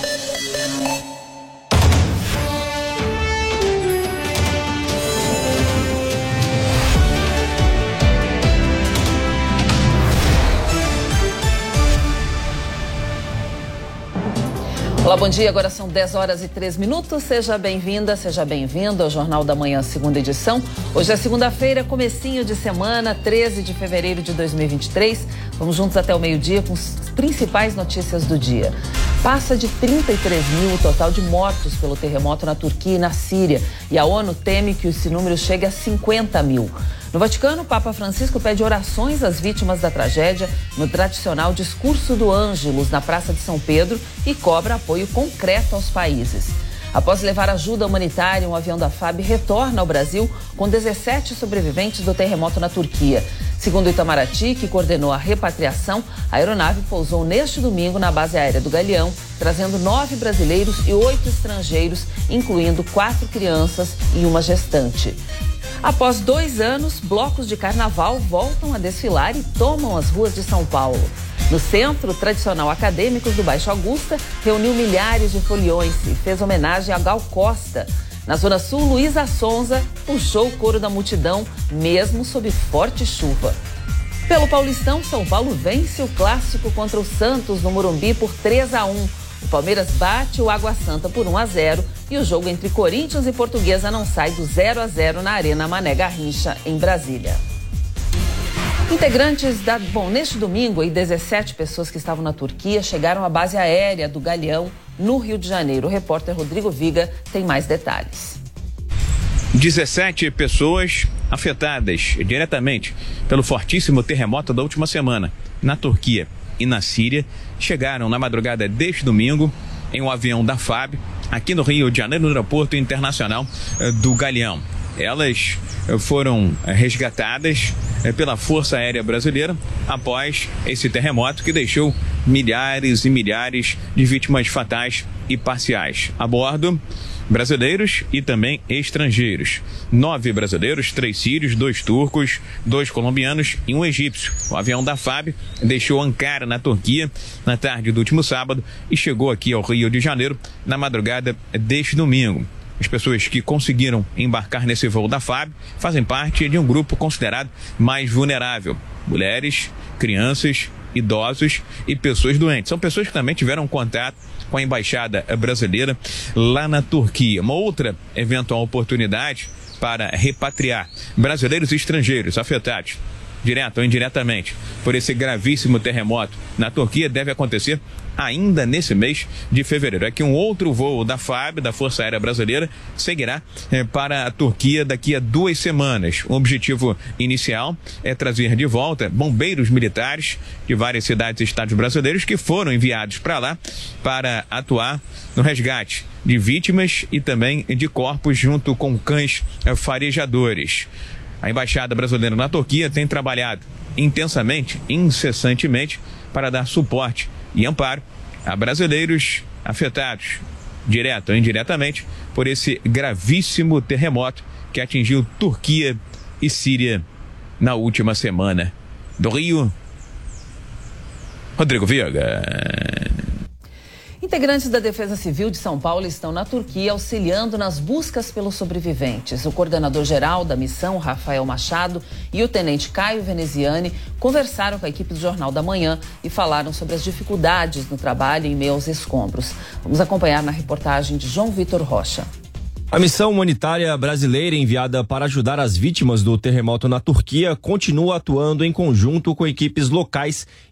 Olá, bom dia. Agora são 10 horas e 3 minutos. Seja bem-vinda, seja bem-vindo ao Jornal da Manhã, segunda edição. Hoje é segunda-feira, comecinho de semana, 13 de fevereiro de 2023. Vamos juntos até o meio-dia com as principais notícias do dia. Passa de 33 mil o total de mortos pelo terremoto na Turquia e na Síria. E a ONU teme que esse número chegue a 50 mil. No Vaticano, o Papa Francisco pede orações às vítimas da tragédia no tradicional discurso do Ângelus na Praça de São Pedro e cobra apoio concreto aos países. Após levar ajuda humanitária, um avião da FAB retorna ao Brasil com 17 sobreviventes do terremoto na Turquia. Segundo Itamaraty, que coordenou a repatriação, a aeronave pousou neste domingo na base aérea do Galeão, trazendo nove brasileiros e oito estrangeiros, incluindo quatro crianças e uma gestante. Após dois anos, blocos de carnaval voltam a desfilar e tomam as ruas de São Paulo. No centro tradicional Acadêmicos do Baixo Augusta, reuniu milhares de foliões e fez homenagem a Gal Costa. Na Zona Sul, Luísa Sonza puxou o coro da multidão, mesmo sob forte chuva. Pelo Paulistão, São Paulo vence o clássico contra o Santos no Morumbi por 3 a 1. O Palmeiras bate o Água Santa por 1 a 0 e o jogo entre Corinthians e Portuguesa não sai do 0 a 0 na Arena Mané Garrincha, em Brasília. Integrantes da. Bom, neste domingo, aí, 17 pessoas que estavam na Turquia chegaram à base aérea do Galeão, no Rio de Janeiro. O repórter Rodrigo Viga tem mais detalhes. 17 pessoas afetadas diretamente pelo fortíssimo terremoto da última semana na Turquia. e na Síria chegaram na madrugada deste domingo em um avião da FAB aqui no Rio de Janeiro, no aeroporto internacional eh, do Galeão. Elas foram eh, resgatadas eh, pela Força Aérea Brasileira após esse terremoto que deixou milhares e milhares de vítimas fatais e parciais. A bordo, brasileiros e também estrangeiros. Nove brasileiros, três sírios, dois turcos, dois colombianos e um egípcio. O avião da FAB deixou Ankara, na Turquia, na tarde do último sábado e chegou aqui ao Rio de Janeiro na madrugada deste domingo. As pessoas que conseguiram embarcar nesse voo da FAB fazem parte de um grupo considerado mais vulnerável: mulheres, crianças, idosos e pessoas doentes. São pessoas que também tiveram contato com a embaixada brasileira lá na Turquia. Uma outra eventual oportunidade para repatriar brasileiros e estrangeiros afetados direto ou indiretamente, por esse gravíssimo terremoto na Turquia deve acontecer ainda nesse mês de fevereiro. É que um outro voo da FAB, da Força Aérea Brasileira, seguirá eh, para a Turquia daqui a duas semanas. O objetivo inicial é trazer de volta bombeiros militares de várias cidades e estados brasileiros que foram enviados para lá para atuar no resgate de vítimas e também de corpos junto com cães eh, farejadores. A Embaixada Brasileira na Turquia tem trabalhado intensamente, incessantemente, para dar suporte e amparo a brasileiros afetados, direto ou indiretamente, por esse gravíssimo terremoto que atingiu Turquia e Síria na última semana. Do Rio, Rodrigo Viega. Integrantes da Defesa Civil de São Paulo estão na Turquia auxiliando nas buscas pelos sobreviventes. O coordenador-geral da missão, Rafael Machado, e o tenente Caio Veneziani conversaram com a equipe do Jornal da Manhã e falaram sobre as dificuldades no trabalho em meio aos escombros. Vamos acompanhar na reportagem de João Vitor Rocha. A missão humanitária brasileira enviada para ajudar as vítimas do terremoto na Turquia continua atuando em conjunto com equipes locais